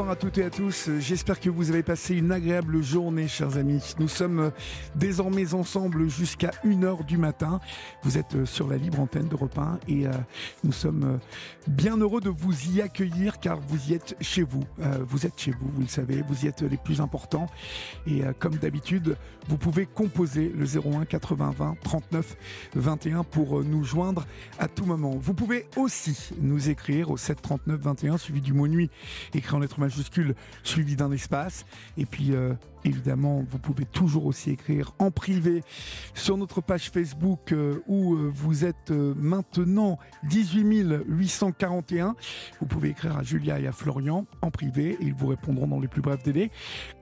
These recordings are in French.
Bonsoir à toutes et à tous. J'espère que vous avez passé une agréable journée, chers amis. Nous sommes désormais ensemble jusqu'à 1h du matin. Vous êtes sur la libre antenne de 1 et euh, nous sommes bien heureux de vous y accueillir car vous y êtes chez vous. Euh, vous êtes chez vous, vous le savez, vous y êtes les plus importants. Et euh, comme d'habitude, vous pouvez composer le 01 80 20 39 21 pour nous joindre à tout moment. Vous pouvez aussi nous écrire au 7 39 21 suivi du mot nuit écrit en lettres majuscule suivi d'un espace. Et puis, euh, évidemment, vous pouvez toujours aussi écrire en privé sur notre page Facebook euh, où euh, vous êtes maintenant 18 841. Vous pouvez écrire à Julia et à Florian en privé et ils vous répondront dans les plus brefs délais.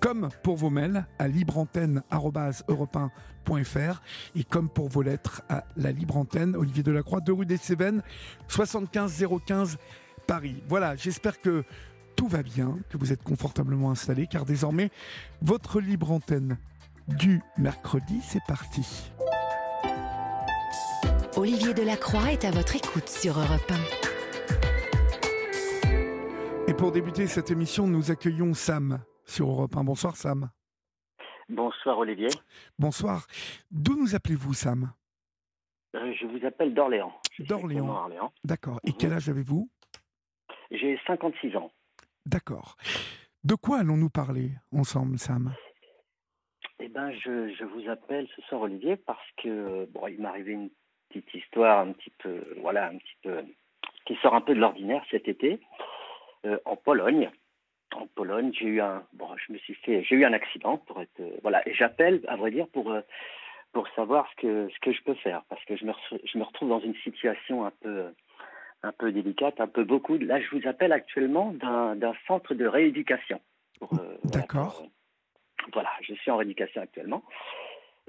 Comme pour vos mails à libreantenne.europe1.fr et comme pour vos lettres à la libre antenne Olivier Delacroix, de rue des Cévennes, 75 015 Paris. Voilà, j'espère que tout va bien, que vous êtes confortablement installé, car désormais, votre libre antenne du mercredi, c'est parti. Olivier Delacroix est à votre écoute sur Europe 1. Et pour débuter cette émission, nous accueillons Sam sur Europe 1. Bonsoir Sam. Bonsoir Olivier. Bonsoir. D'où nous appelez-vous Sam? Euh, Je vous appelle d'Orléans. D'Orléans. D'accord. Et quel âge avez-vous? J'ai 56 ans. D'accord. De quoi allons-nous parler ensemble, Sam? Eh ben, je, vous appelle ce soir, Olivier, parce que bon, il m'est arrivé une petite histoire, un petit peu, voilà, un petit peu, qui sort un peu de l'ordinaire cet été, euh, en Pologne. En Pologne, j'ai eu un, bon, je me suis fait, j'ai eu un accident pour être, euh, voilà, et j'appelle, à vrai dire, pour euh, pour savoir ce que ce que je peux faire, parce que je me je me retrouve dans une situation un peu un peu délicate, un peu beaucoup. Là, je vous appelle actuellement d'un centre de rééducation. Euh, D'accord. Voilà, je suis en rééducation actuellement.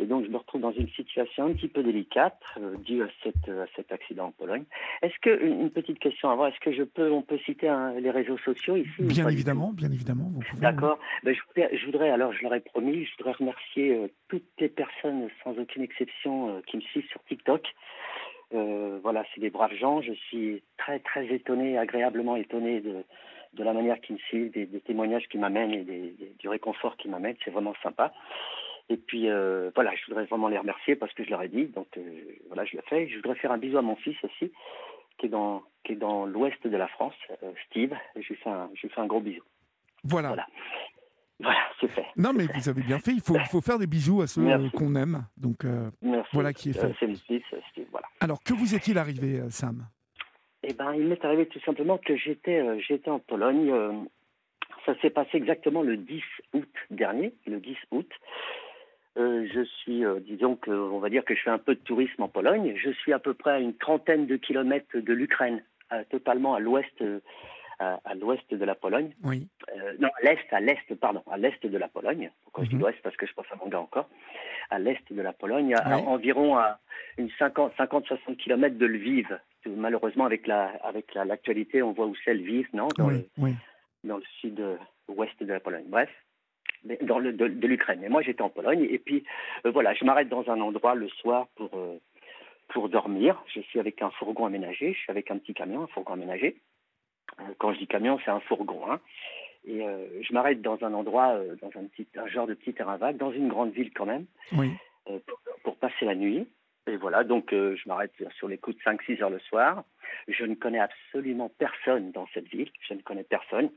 Et donc, je me retrouve dans une situation un petit peu délicate euh, due à, cette, à cet accident en Pologne. Est-ce que, une, petite question avant, est-ce que je peux, on peut citer les réseaux sociaux ici Bien évidemment, bien évidemment. D'accord. Ben, je, voudrais, je, voudrais, alors, je leur ai promis, je voudrais remercier euh, toutes les personnes, sans aucune exception, qui me suivent sur TikTok. Euh, voilà, c'est des braves gens. Je suis très, très étonné, agréablement étonné de, de la manière qu'ils me suivent, des, témoignages qu'ils m'amènent et des, du réconfort qu'ils m'amènent. C'est vraiment sympa. Et puis, euh, voilà, je voudrais vraiment les remercier parce que je leur ai dit. Donc, euh, voilà, je le fais. Je voudrais faire un bisou à mon fils aussi, qui est dans, qui est dans l'ouest de la France, Steve. je lui fais un, je lui fais un gros bisou. Voilà. voilà. Voilà, c'est fait. Non, mais vous avez bien fait. Il faut, faut faire des bisous à ceux qu'on aime. Donc, voilà qui est fait. c'est fils, Steve, voilà. Alors, que vous est-il arrivé, euh, Sam? Eh ben, il m'est arrivé tout simplement que j'étais, euh, j'étais en Pologne. Euh, ça s'est passé exactement le 10 août dernier, le 10 août. je suis, disons que, on va dire que je fais un peu de tourisme en Pologne. Je suis à peu près à une trentaine de kilomètres de l'Ukraine, totalement à l'ouest, à, l'ouest de la Pologne. Oui. non, à l'est, à l'est, pardon, à l'est de la Pologne. Pourquoi je dis l'ouest Parce que je pense à mon gars encore. À l'est de la Pologne, à, environ à une 50-60 km de Lviv. Malheureusement, avec la avec l'actualité, on voit où c'est Lviv, non dans, le, dans le sud-ouest de la Pologne. Bref, dans le, de, l'Ukraine. Et moi, j'étais en Pologne. Et puis, euh, voilà, je m'arrête dans un endroit le soir pour, euh, pour dormir. Je suis avec un fourgon aménagé. Je suis avec un petit camion, un fourgon aménagé. Euh, quand je dis camion, c'est un fourgon. Hein. Et je m'arrête dans un endroit, dans un, petit, un genre de petit terrain vague, dans une grande ville quand même, oui. pour, passer la nuit. Et voilà, donc euh, je m'arrête sur les coups de 5-6 heures le soir. Je ne connais absolument personne dans cette ville. Je ne connais personne.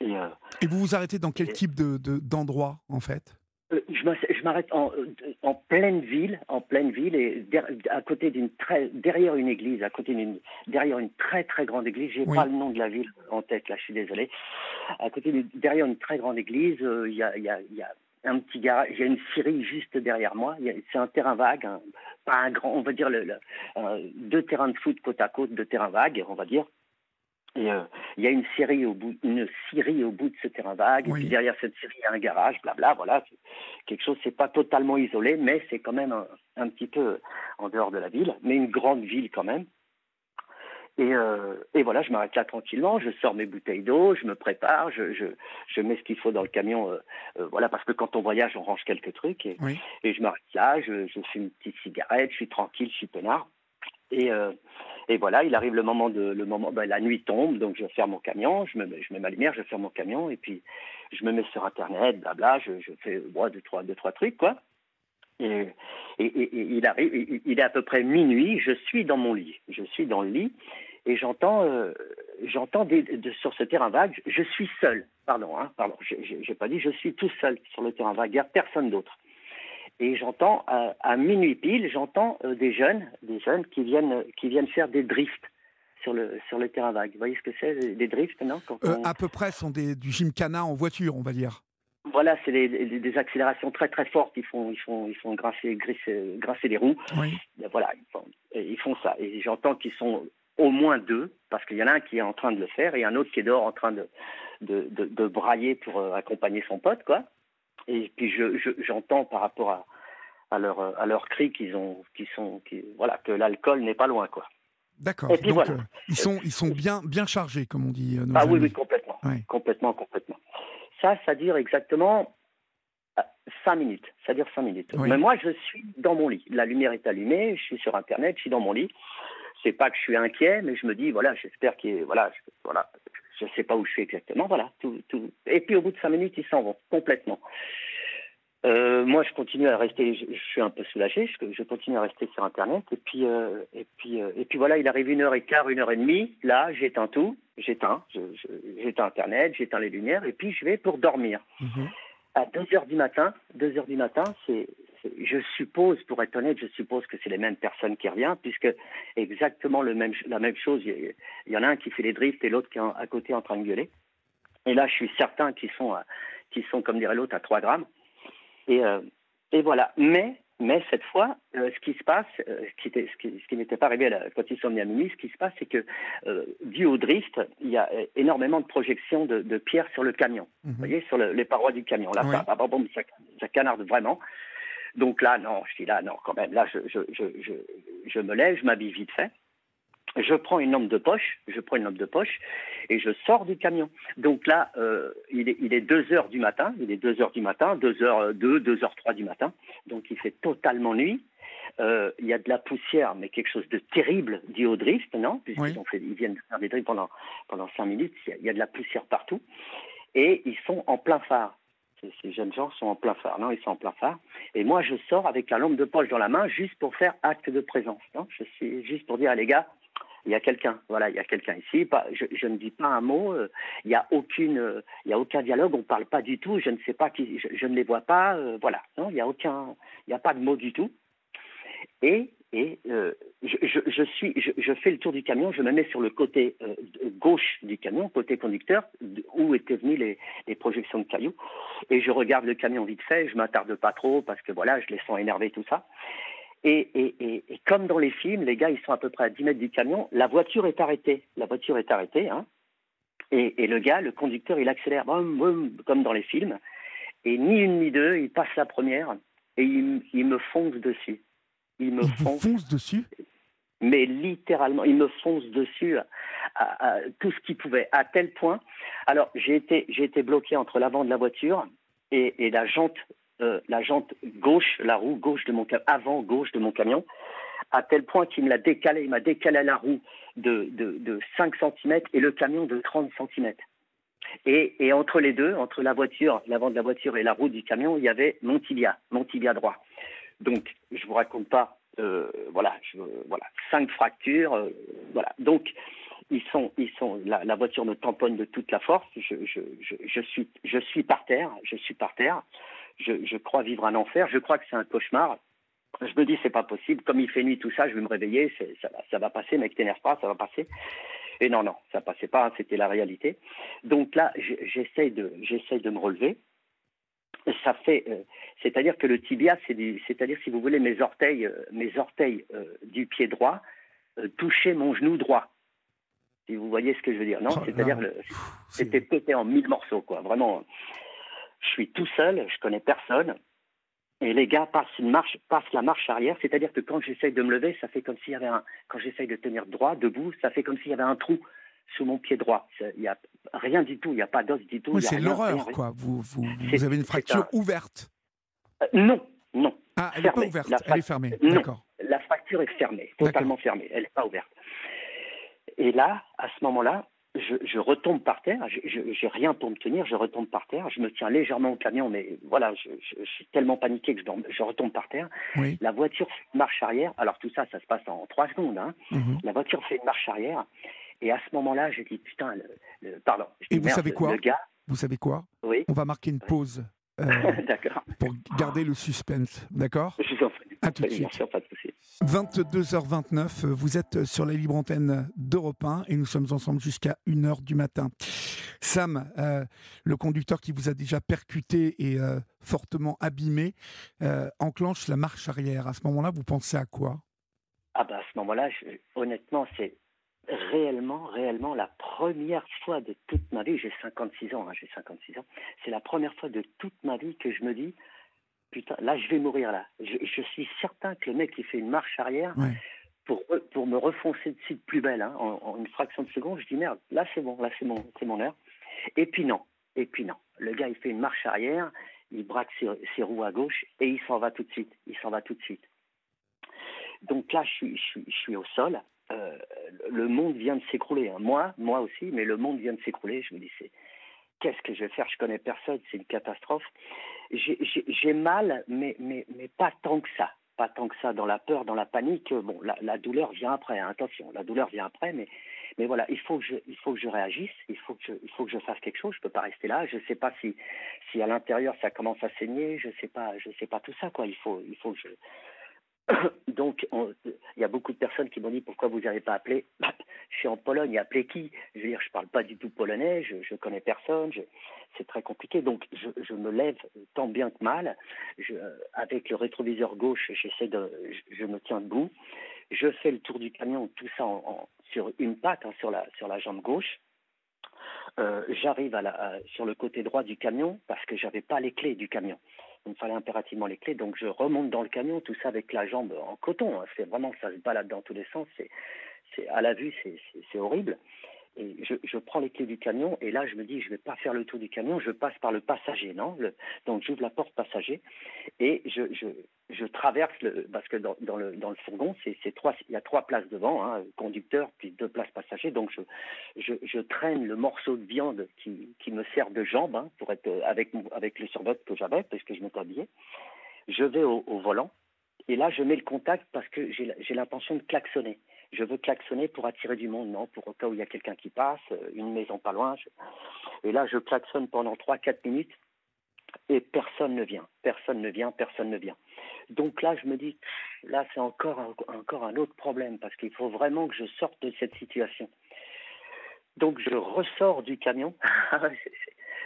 Et, euh, et vous vous arrêtez dans quel type de, d'endroit, en fait? euh, je m'arrête en, en, pleine ville, en pleine ville, et à côté d'une très, derrière une église, à côté d'une, derrière une très très grande église. J'ai n'ai pas le nom de la ville en tête là, je suis désolé. À côté, derrière une très grande église, il y, a, y, a, y, a, un petit garage, il y a une scierie juste derrière moi. C'est un terrain vague, pas un grand, on va dire le, deux terrains de foot côte à côte, deux terrains vagues, on va dire. Et il y a une série au bout, une scierie au bout de ce terrain vague. Et puis derrière cette série, il y a un garage, blabla. Voilà, quelque chose. C'est pas totalement isolé, mais c'est quand même un, petit peu en dehors de la ville, mais une grande ville quand même. Et, euh, et, voilà, je m'arrête là tranquillement, je sors mes bouteilles d'eau, je me prépare, je, je, je mets ce qu'il faut dans le camion, euh, euh, voilà, parce que quand on voyage, on range quelques trucs, et, et je m'arrête là, je, je fume une petite cigarette, je suis tranquille, je suis peinard. Et, euh, et voilà, il arrive le moment de, le moment, ben, la nuit tombe, donc je ferme mon camion, je, me, je mets ma lumière, je ferme mon camion, et puis je me mets sur Internet, blabla, je, je fais moi deux trois, deux, trois trucs, quoi. Et, il arrive, il est à peu près minuit, je suis dans mon lit, je suis dans le lit, et j'entends, euh, de, sur ce terrain vague, je suis seul, pardon, hein, pardon, j'ai pas dit, je suis tout seul sur le terrain vague, il n'y a personne d'autre. Et j'entends à, minuit pile, j'entends euh, des jeunes, des jeunes qui viennent, qui viennent faire des drifts sur le sur le terrain vague. Vous voyez ce que c'est, des drifts, non euh, À peu près, sont des, du gymkhana en voiture, on va dire. Voilà, c'est des, accélérations très très fortes. Ils font, ils font, ils font grincer, grincer, les roues. Oui. Voilà, ils font, ils font ça. Et j'entends qu'ils sont au moins deux, parce qu'il y en a un qui est en train de le faire et un autre qui est dehors en train de, de, de, brailler pour euh, accompagner son pote, quoi. Et puis je, j'entends par rapport à, à leur à leur cri qu'ils ont, qui sont, qui, voilà, que l'alcool n'est pas loin, quoi. D'accord. Donc voilà. Euh, ils sont ils sont bien bien chargés, comme on dit. Euh, ah oui, oui, complètement, complètement, complètement. Ça, ça dure exactement cinq minutes. Ça dure cinq minutes. Mais moi, je suis dans mon lit. La lumière est allumée, je suis sur Internet, je suis dans mon lit c'est pas que je suis inquiet, mais je me dis, voilà, j'espère qu'il voilà, je, voilà, je sais pas où je suis exactement, voilà, tout, tout. Et puis au bout de cinq minutes, ils s'en vont complètement. Euh, moi, je continue à rester, je, suis un peu soulagé, je, je, continue à rester sur Internet, et puis, euh, et puis, euh, et puis voilà, il arrive une heure et quart, une heure et demie, là, j'éteins tout, j'éteins, j'éteins Internet, j'éteins les lumières, et puis je vais pour dormir. Mhm. À 2 heures du matin, 2 heures du matin, c'est je suppose, pour être honnête, je suppose que c'est les mêmes personnes qui reviennent, puisque exactement le même, la même chose, il y, en a un qui fait les drifts et l'autre qui est à côté en train de gueuler. Et là, je suis certain qu'ils sont, sont, comme dirait l'autre, à 3 grammes. Et, euh, et voilà. Mais, mais cette fois, euh, ce qui se passe, euh, ce qui, n'était pas arrivé quand ils sont venus à minuit, ce qui se passe, c'est que, dû au drift, il y a énormément de projections de, de pierres sur le camion. Mhm. Vous voyez, sur les parois du camion. Là, ça, ça canarde vraiment. Donc là, non, je dis là, non, quand même. Là, je, je, je, je, je me lève, je m'habille vite fait. Je prends une lampe de poche, je prends une lampe de poche et je sors du camion. Donc là, euh, il, est, il est 2 heures du matin, il est 2 heures du matin, 2 heures 2, 2 heures 3 du matin. Donc il fait totalement nuit. Euh, il y a de la poussière, mais quelque chose de terrible dû au drift, non Puisqu'ils viennent de faire des drifts pendant, pendant 5 minutes, il y a de la poussière partout. Et ils sont en plein phare ces jeunes gens sont en plein phare, non Ils sont en plein phare. Et moi, je sors avec la lampe de poche dans la main juste pour faire acte de présence. Non juste pour dire, les gars, il y a quelqu'un, voilà, il y a quelqu'un ici. Pas, je, ne dis pas un mot. Euh, il n'y a y a aucun dialogue. On ne parle pas du tout. Je ne sais pas qui, je, ne les vois pas. Euh, voilà, il n'y a aucun, il n'y a pas de mot du tout. Et et euh, je, suis, je, fais le tour du camion, je me mets sur le côté euh, gauche du camion, côté conducteur, où étaient venues les, projections de cailloux, et je regarde le camion vite fait, je m'attarde pas trop parce que voilà, je les sens énervés tout ça. Et, et, comme dans les films, les gars, ils sont à peu près à 10 mètres du camion, la voiture est arrêtée, la voiture est arrêtée, hein, et, le gars, le conducteur, il accélère, comme dans les films, et ni une ni deux, il passe la première et il, il me fonce dessus il me fonce, dessus mais littéralement, il me fonce dessus à, tout ce qu'il pouvait, à tel point. Alors, j'ai été, j'ai été bloqué entre l'avant de la voiture et, la jante, euh, la jante gauche, la roue gauche de mon avant gauche de mon camion, à tel point qu'il me l'a décalé, il m'a décalé la roue de, de, 5 cm et le camion de 30 cm. Et, et, entre les deux, entre la voiture, l'avant de la voiture et la roue du camion, il y avait mon tibia, mon tibia droit. Donc, je vous raconte pas, euh, voilà, voilà, cinq fractures, euh, voilà. Donc, ils sont, ils sont, la, voiture me tamponne de toute la force. Je, suis, je suis par terre, je suis par terre. Je, crois vivre un enfer. Je crois que c'est un cauchemar. Je me dis c'est pas possible. Comme il fait nuit, tout ça, je vais me réveiller. Ça, ça va passer, mec, t'énerve pas, ça va passer. Et non, non, ça passait pas. Hein, c'était la réalité. Donc là, j'essaye de, j'essaye de me relever. Ça fait, euh, c'est-à-dire que le tibia, c'est c'est-à-dire si vous voulez mes orteils, euh, mes orteils du pied droit touchaient mon genou droit. Si vous voyez ce que je veux dire, non? Oh, C'est-à-dire, c'était pété en mille morceaux, quoi. Vraiment, je suis tout seul, je connais personne. Et les gars passent une marche, passent la marche arrière, c'est-à-dire que quand j'essaye de me lever, ça fait comme s'il y avait un, quand j'essaye de tenir droit, debout, ça fait comme s'il y avait un trou sous mon pied droit. Il y a rien du tout, il n'y a pas d'os du tout. Oui, c'est l'horreur, quoi. Vous, vous, vous avez une fracture un- ouverte. Euh, non, non. Ah, elle n'est pas ouverte, elle est fermée. Non. D'accord. La fracture est fermée, totalement fermée, elle n'est pas ouverte. Et là, à ce moment-là, je, je retombe par terre, je n'ai rien pour me tenir, je retombe par terre, je me tiens légèrement au camion, mais voilà, je, je- je suis tellement paniqué que je, retombe par terre. Oui. La voiture fait une marche arrière, alors tout ça, ça se passe en trois secondes. hein. Mhm. La voiture fait une marche arrière, et à ce moment-là, je dis, putain, le, le- pardon. Je Et vous merde, savez quoi Le gars, Vous savez quoi oui, On va marquer une pause euh, d'accord. pour garder le suspense. D'accord Je vous en prie. À tout de suite. sûr, pas de souci. 22h29, euh, vous êtes sur la libre antenne d'Europe 1 et nous sommes ensemble jusqu'à 1h du matin. Sam, euh, le conducteur qui vous a déjà percuté et euh, fortement abîmé, enclenche la marche arrière. À ce moment-là, vous pensez à quoi? Ah bah à ce moment-là, je- honnêtement, c'est réellement, réellement la première fois de toute ma vie, j'ai 56 ans, hein, j'ai 56 ans, c'est la première fois de toute ma vie que je me dis, putain, là je vais mourir là. Je, je suis certain que le mec qui fait une marche arrière, Ouais. pour, pour me refoncer dessus de plus belle, hein, en, en une fraction de seconde, je dis merde, là c'est bon, là c'est mon, c'est mon heure. Et puis non, et puis non. Le gars il fait une marche arrière, il braque ses, ses roues à gauche et il s'en va tout de suite. Il s'en va tout de suite. Donc là, je suis, je suis, je suis au sol. Euh, le monde vient de s'écrouler. hein. Moi, moi aussi, mais le monde vient de s'écrouler. Je me dis, qu'est-ce que je vais faire? Je connais personne. C'est une catastrophe. J'ai- mal, mais, mais, pas tant que ça. Pas tant que ça. Dans la peur, dans la panique. Bon, la, douleur vient après. hein. Attention, la douleur vient après, mais mais voilà, il faut que je, il faut que je réagisse, il faut que je, il faut que je fasse quelque chose. Je peux pas rester là. Je sais pas si, si à l'intérieur ça commence à saigner. Je sais pas, sais pas tout ça quoi. Il faut, il faut que je. Donc, on- il y a beaucoup de personnes qui m'ont dit pourquoi vous n'avez pas appelé. Je suis en Pologne, appelé qui? Je veux dire, je parle pas du tout polonais, je, je connais personne, je- c'est très compliqué. Donc, je, je me lève tant bien que mal. Je, avec le rétroviseur gauche, j'essaie de, je, je me tiens debout. Je fais le tour du camion, tout ça sur une patte, hein, sur la jambe gauche. Euh, J'arrive sur le côté droit du camion parce que j'avais pas les clés du camion. Il me fallait impérativement les clés, donc je remonte dans le camion, tout ça avec la jambe en coton. hein. C'est vraiment, ça se balade dans tous les sens. C'est, à la vue, c'est horrible. Je, prends les clés du camion et là je me dis je vais pas faire le tour du camion, je passe par le passager, non le, Donc j'ouvre la porte passager et je, je, traverse parce que dans, le dans le fourgon c'est, trois il y a trois places devant, hein, conducteur puis deux places passagers. Donc je, je, je traîne le morceau de viande qui, qui me sert de jambe hein, pour être euh, avec avec le survêt que j'avais parce que je m'étais habillé. Je vais au, au volant et là je mets le contact parce que j'ai l'intention de klaxonner. Je veux klaxonner pour attirer du monde, non, pour au cas où il y a quelqu'un qui passe, euh, une maison pas loin. Et là, je klaxonne pendant 3-4 minutes et personne ne vient, personne ne vient, personne ne vient. Donc là, je me dis, là, c'est encore encore un autre problème parce qu'il faut vraiment que je sorte de cette situation. Donc je ressors du camion,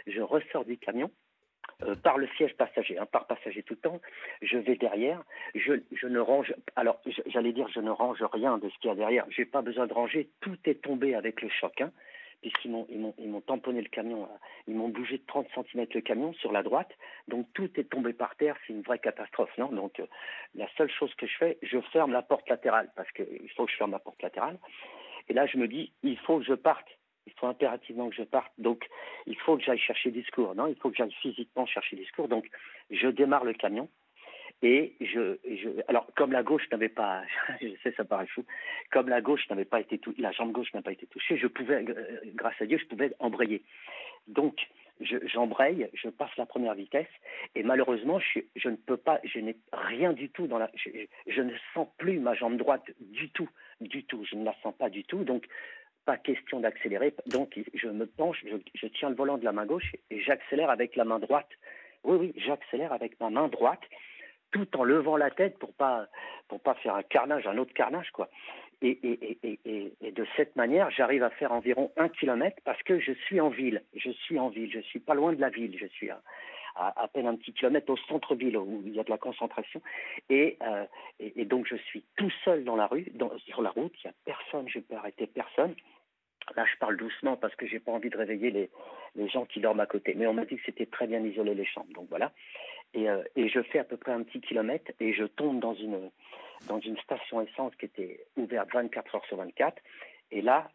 je ressors du camion euh, par le siège passager, hein, par passager tout le temps. Je vais derrière, je, je ne range, alors j'allais dire je ne range rien de ce qu'il y a derrière. J'ai pas besoin de ranger, tout est tombé avec le choc, hein, puisqu'ils m'ont ils m'ont ils m'ont tamponné le camion, euh, ils m'ont bougé de 30 cm le camion sur la droite, donc tout est tombé par terre, c'est une vraie catastrophe, non? Donc euh, la seule chose que je fais, je ferme la porte latérale parce qu'il faut que je ferme la porte latérale. Et là, je me dis, il faut que je parte. Il faut impérativement que je parte. Donc, il faut que j'aille chercher des secours. Non, il faut que j'aille physiquement chercher des secours. Donc, je démarre le camion. Et je, alors comme la gauche n'avait pas, je sais ça paraît fou, comme la gauche n'avait pas été tou- la jambe gauche n'a pas été touchée, je pouvais, euh, grâce à Dieu, je pouvais embrayer. Donc je- j'embraye, je passe la première vitesse, et malheureusement je, je ne peux pas, je n'ai rien du tout dans la, je, je ne sens plus ma jambe droite du tout, du tout, je ne la sens pas du tout, donc pas question d'accélérer, donc je me penche, je, tiens le volant de la main gauche et j'accélère avec la main droite. Oui, oui, j'accélère avec ma main droite tout en levant la tête pour pas pour pas faire un carnage, un autre carnage quoi. Et, et, et, et, et de cette manière, j'arrive à faire environ un kilomètre parce que je suis en ville. Je suis en ville. Je suis pas loin de la ville. Je suis à, à, peine un petit kilomètre au centre-ville où il y a de la concentration. Et, euh, donc je suis tout seul dans la rue, sur la route, il n'y a personne, je peux arrêter personne. Là, je parle doucement parce que j'ai pas envie de réveiller les, gens qui dorment à côté. Mais on m'a dit que c'était très bien isolé les chambres. Donc voilà. Et, euh, je fais à peu près un petit kilomètre et je tombe dans une, station essence qui était ouverte 24 heures sur 24. Et là,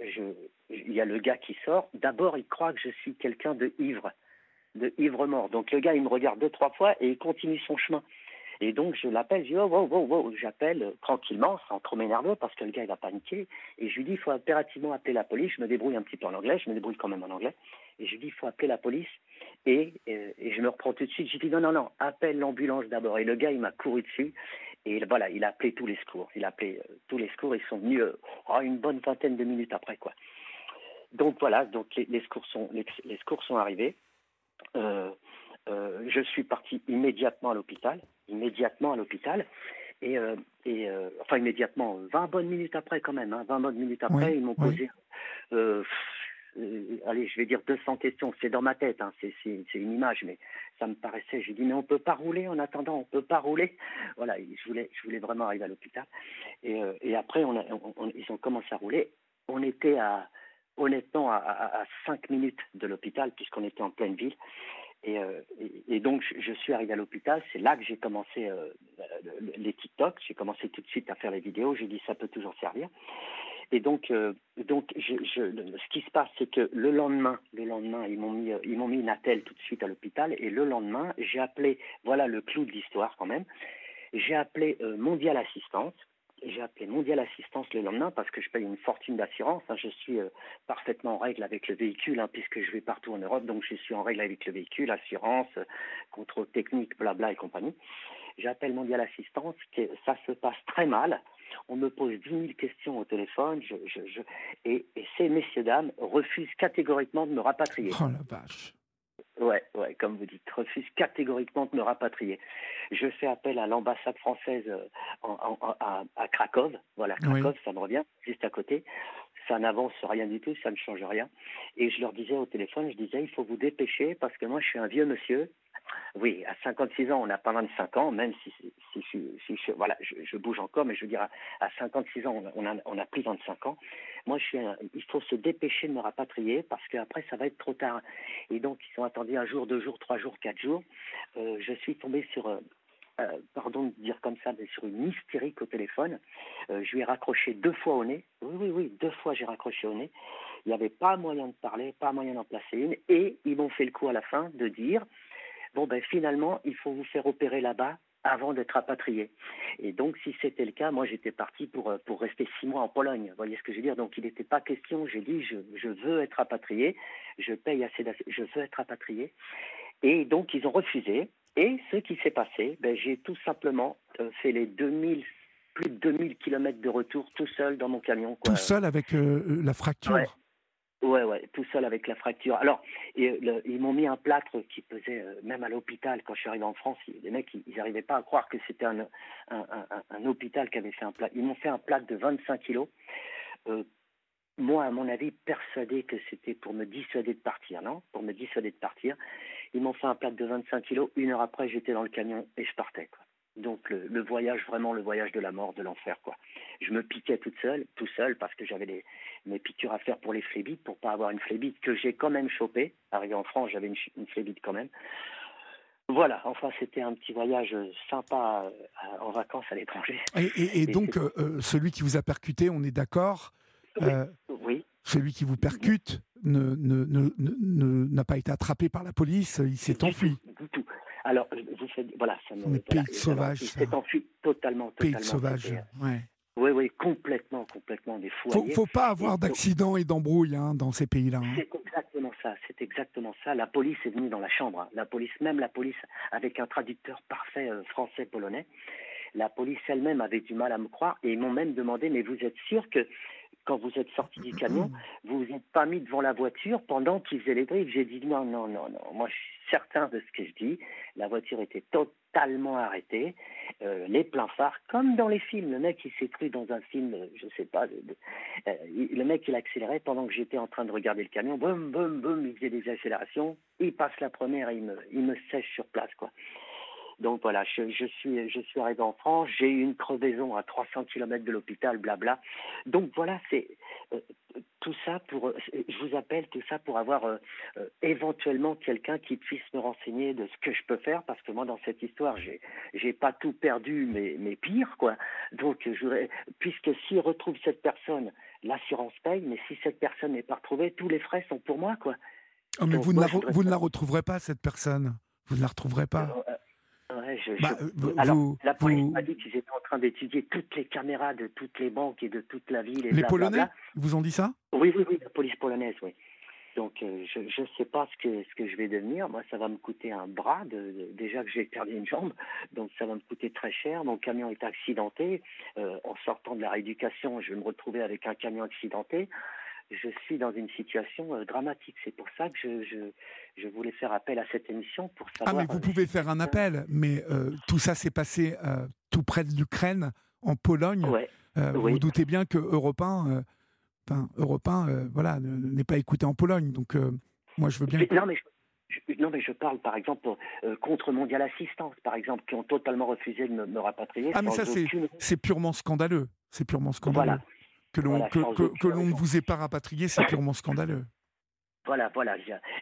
il y a le gars qui sort. D'abord, il croit que je suis quelqu'un de ivre, de ivre mort. Donc le gars, il me regarde deux, trois fois et il continue son chemin. Et donc je l'appelle, je dis oh, wow, wow, wow. j'appelle euh, tranquillement, sans trop m'énerver, parce que le gars il va paniquer. Et je lui dis il faut impérativement appeler la police. Je me débrouille un petit peu en anglais, je me débrouille quand même en anglais. Et je lui dis il faut appeler la police. Et, euh, et je me reprends tout de suite. Je lui dis non non non, appelle l'ambulance d'abord. Et le gars il m'a couru dessus. Et voilà, il a appelé tous les secours. Il a appelé euh, tous les secours. Ils sont venus oh, une bonne vingtaine de minutes après quoi. Donc voilà, donc les, secours sont les, secours sont arrivés. Euh, euh, je suis parti immédiatement à l'hôpital, immédiatement à l'hôpital, et, euh, et euh, enfin immédiatement, 20 bonnes minutes après quand même, hein, 20 bonnes minutes après, Oui, ils m'ont posé, euh, allez, je vais dire 200 questions, c'est dans ma tête, hein, c'est une image, mais ça me paraissait, j'ai dit mais on peut pas rouler en attendant, on peut pas rouler, voilà, je voulais, je voulais vraiment arriver à l'hôpital, et, et après on a, on- on- ils ont commencé à rouler, on était à honnêtement à, 5 minutes de l'hôpital puisqu'on était en pleine ville. Et, euh, donc, je, suis arrivé à l'hôpital. C'est là que j'ai commencé euh, le- les TikTok. J'ai commencé tout de suite à faire les vidéos. J'ai dit ça peut toujours servir. Et donc, euh, donc, je, ce qui se passe, c'est que le lendemain, le lendemain, ils m'ont mis, ils m'ont mis une attelle tout de suite à l'hôpital. Et le lendemain, j'ai appelé. Voilà le clou de l'histoire quand même. J'ai appelé Mondial Assistance. J'ai appelé Mondial Assistance le lendemain parce que je paye une fortune d'assurance. hein. Je suis euh, parfaitement en règle avec le véhicule hein, puisque je vais partout en Europe, donc je suis en règle avec le véhicule, assurance, euh, contrôle technique, blabla et compagnie. J'appelle Mondial Assistance, que ça se passe très mal. On me pose 10 000 questions au téléphone et ces messieurs dames refusent catégoriquement de me rapatrier. Oh la vache. Ouais, ouais, comme vous dites, refuse catégoriquement de me rapatrier. Je fais appel à l'ambassade française euh, en, en, à, à Cracovie. Voilà, Oui. ça me revient, juste à côté. Ça n'avance rien du tout, ça ne change rien. Et je leur disais au téléphone, je disais, il faut vous dépêcher parce que moi, je suis un vieux monsieur. Oui, à 56 ans, on n'a pas 25 ans, même si, si, si, si je, voilà, je, je, bouge encore, mais je veux dire, à, à 56 ans, on a, on a plus 25 ans. Moi, il faut se dépêcher de me rapatrier parce qu'après, ça va être trop tard. Et donc, ils sont attendus un jour, deux jours, trois jours, quatre jours. Euh, je suis tombé sur, euh, euh, pardon de dire comme ça, mais sur une hystérique au téléphone. Je lui ai raccroché deux fois au nez. Oui, oui, oui, deux fois j'ai raccroché au nez. Il n'y avait pas moyen de parler, pas moyen d'en placer une. Et ils m'ont fait le coup à la fin de dire bon, ben finalement, il faut vous faire opérer là-bas avant d'être rapatrié. Et donc, si c'était le cas, moi, j'étais parti pour, euh, pour rester six mois en Pologne. Vous voyez ce que je veux dire? Donc, il n'était pas question. J'ai dit, je, je veux être rapatrié. Je paye assez Je veux être rapatrié. Et donc, ils ont refusé. Et ce qui s'est passé, ben, j'ai tout simplement euh, fait les 2000, plus de 2000 kilomètres de retour tout seul dans mon camion. Quoi. Tout seul avec euh, la fracture? Ouais. Ouais, ouais, tout seul avec la fracture. Alors, et, le, ils m'ont mis un plâtre qui pesait, euh, même à l'hôpital, quand je suis arrivé en France, les mecs, ils n'arrivaient pas à croire que c'était un, un, hôpital qui avait fait un plâtre. Ils m'ont fait un plâtre de 25 kilos. Euh, moi, à mon avis, persuadé que c'était pour me dissuader de partir, non? Pour me dissuader de partir. Ils m'ont fait un plâtre de 25 kilos. Une heure après, j'étais dans le camion et je partais, quoi. Donc le, le, voyage, vraiment le voyage de la mort, de l'enfer, quoi. Je me piquais toute seule, tout seul, parce que j'avais mes piqûres à faire pour les phlébites, pour pas avoir une phlébite que j'ai quand même chopée. Arrivé en France, j'avais une, une phlébite quand même. Voilà, enfin c'était un petit voyage sympa euh, en vacances à l'étranger. Et, et, et, donc euh, celui qui vous a percuté, on est d'accord oui. Euh, oui. Celui qui vous percute n'a ne, ne, ne, pas été attrapé par la police, il s'est enfui. Du tout. Alors, vous faites, voilà, ça me. Pays de sauvage. Il s'est enfui totalement, totalement. Pays sauvage, ouais. Oui, oui, complètement, complètement des fous. Faut, faut pas avoir d'accident et d'embrouille hein, dans ces pays-là. Hein. C'est exactement ça, c'est exactement ça. La police est venue dans la chambre. Hein. La police, même la police, avec un traducteur parfait euh, français-polonais, la police elle-même avait du mal à me croire et ils m'ont même demandé, mais vous êtes sûr que quand vous êtes sorti du camion, vous vous êtes pas mis devant la voiture pendant qu'ils faisaient les briques J'ai dit non, non, non, non. Moi, je suis certain de ce que je dis. La voiture était totalement arrêté. Euh, les pleins phares, comme dans les films. Le mec, il s'est cru dans un film, euh, je sais pas. Euh, le mec, il accélérait pendant que j'étais en train de regarder le camion. Boum, boum, boum, il faisait des accélérations. Il passe la première et il me, il me sèche sur place, quoi. Donc voilà, je, je, suis, je suis arrivé en France, j'ai eu une crevaison à 300 km de l'hôpital, blabla. Donc voilà, c'est euh, tout ça pour, euh, je vous appelle tout ça pour avoir euh, éventuellement quelqu'un qui puisse me renseigner de ce que je peux faire, parce que moi dans cette histoire, j'ai, j'ai pas tout perdu, mais, mais pire quoi. Donc je puisque s'il retrouve cette personne, l'assurance paye, mais si cette personne n'est pas retrouvée, tous les frais sont pour moi quoi. Oh, mais vous, ne la, vous ne la retrouverez pas cette personne. Vous ne la retrouverez pas. Je, bah, euh, Alors, la police m'a dit qu'ils étaient en train d'étudier toutes les caméras de toutes les banques et de toute la ville. Et les Polonais vous ont dit ça? Oui, oui, oui, la police polonaise, oui. Donc, euh, je ne sais pas ce que, ce que je vais devenir. Moi, ça va me coûter un bras. De, déjà que j'ai perdu une jambe, donc ça va me coûter très cher. Mon camion est accidenté. Euh, en sortant de la rééducation, je vais me retrouver avec un camion accidenté je suis dans une situation euh, dramatique. C'est pour ça que je, je, je, voulais faire appel à cette émission pour savoir. Ah, mais vous euh, pouvez faire un appel, mais euh, tout ça s'est passé tout près de l'Ukraine, en Pologne. Vous vous doutez bien que Europe 1, enfin, Europe 1 voilà, n'est pas écouté en Pologne. Donc, moi, je veux bien. non, mais je, non, mais je parle par exemple contre Mondial Assistance, par exemple, qui ont totalement refusé de me, rapatrier. Ah, mais ça, c'est purement scandaleux. C'est purement scandaleux. Voilà. Que l'on que, ne vous ait pas rapatrié, c'est purement scandaleux. Voilà, voilà.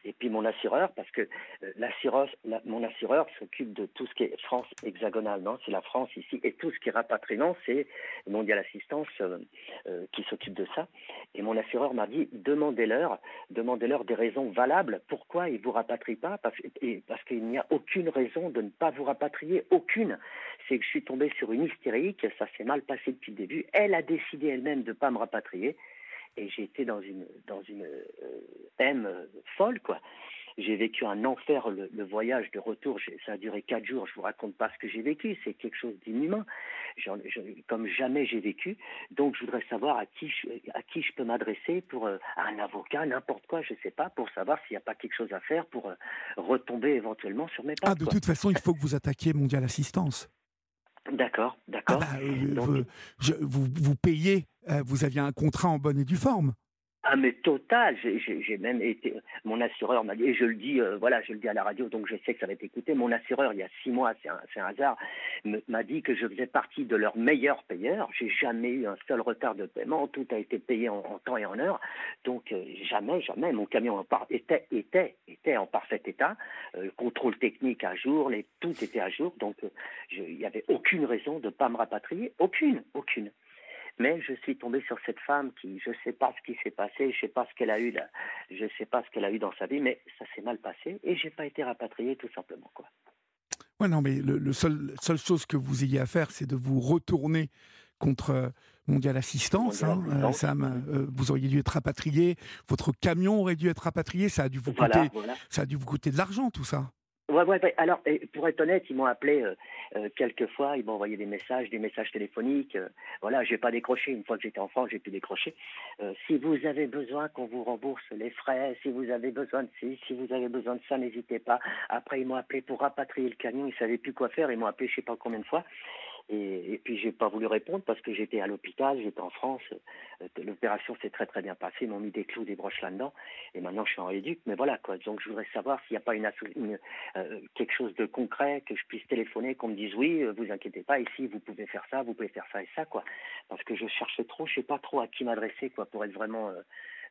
Et puis mon assureur, parce que euh, mon assureur s'occupe de tout ce qui est France hexagonale, non? C'est la France ici, et tout ce qui est rapatriement, c'est Mondial Assistance euh, euh, qui s'occupe de ça. Et mon assureur m'a dit demandez-leur, demandez-leur des raisons valables pourquoi ils vous rapatrient pas, parce, parce qu'il n'y a aucune raison de ne pas vous rapatrier, aucune. C'est que je suis tombé sur une hystérique, ça s'est mal passé depuis le début. Elle a décidé elle-même de ne pas me rapatrier et j'ai été dans une dans une euh, M folle quoi. J'ai vécu un enfer le, voyage de retour. Ça a duré quatre jours. Je vous raconte pas ce que j'ai vécu. C'est quelque chose d'inhumain, comme jamais j'ai vécu. Donc je voudrais savoir à qui je, à qui je peux m'adresser pour euh, à un avocat, n'importe quoi, je sais pas, pour savoir s'il n'y a pas quelque chose à faire pour euh, retomber éventuellement sur mes pas. Ah, de toute façon, il faut que vous attaquiez Mondial Assistance. D'accord, d'accord. Ah bah, vous, vous, payez, euh, vous aviez un contrat en bonne et due forme. Ah mais total, j'ai même été, mon assureur m'a dit, et je le dis, euh, voilà, je le dis à la radio, donc je sais que ça va être écouté, mon assureur, il y a six mois, c'est un, hasard, m'a dit que je faisais partie de leurs meilleurs payeurs, j'ai jamais eu un seul retard de paiement, tout a été payé en, temps et en heure, donc euh, jamais, jamais, mon camion était, était, était en parfait état, euh, contrôle technique à jour, les, tout était à jour, donc il n'y avait aucune raison de ne pas me rapatrier, aucune, aucune. Mais je suis tombé sur cette femme qui, je ne sais pas ce qui s'est passé, je sais pas ce qu'elle a eu, là, je sais pas ce qu'elle a eu dans sa vie, mais ça s'est mal passé et j'ai pas été rapatrié tout simplement, quoi. Ouais, non, mais le, seul, seule chose que vous ayez à faire, c'est de vous retourner contre euh, Mondial Assistance. Hein, euh, Sam, euh, vous auriez dû être rapatrié, votre camion aurait dû être rapatrié, ça a dû vous coûter, ça a dû vous coûter de l'argent, tout ça. Ouais, ouais, Alors, pour être honnête, ils m'ont appelé euh, euh, quelques fois, ils m'ont envoyé des messages, des messages téléphoniques. Euh, voilà, j'ai pas décroché. Une fois que j'étais en France, j'ai pu décrocher. si vous avez besoin qu'on vous rembourse les frais, si vous avez besoin de ci, si vous avez besoin de ça, n'hésitez pas. Après, ils m'ont appelé pour rapatrier le camion. Ils savaient plus quoi faire. Ils m'ont appelé, je sais pas combien de fois. Et, et puis j'ai pas voulu répondre parce que j'étais à l'hôpital, j'étais en France. Euh, l'opération s'est très très bien passée, ils m'ont mis des clous, des broches là-dedans. Et maintenant je suis en réduc. Mais voilà quoi. Donc je voudrais savoir s'il n'y a pas une, une euh, quelque chose de concret que je puisse téléphoner, qu'on me dise oui, euh, vous inquiétez pas, ici vous pouvez faire ça, vous pouvez faire ça et ça quoi. Parce que je cherche trop, je sais pas trop à qui m'adresser quoi pour être vraiment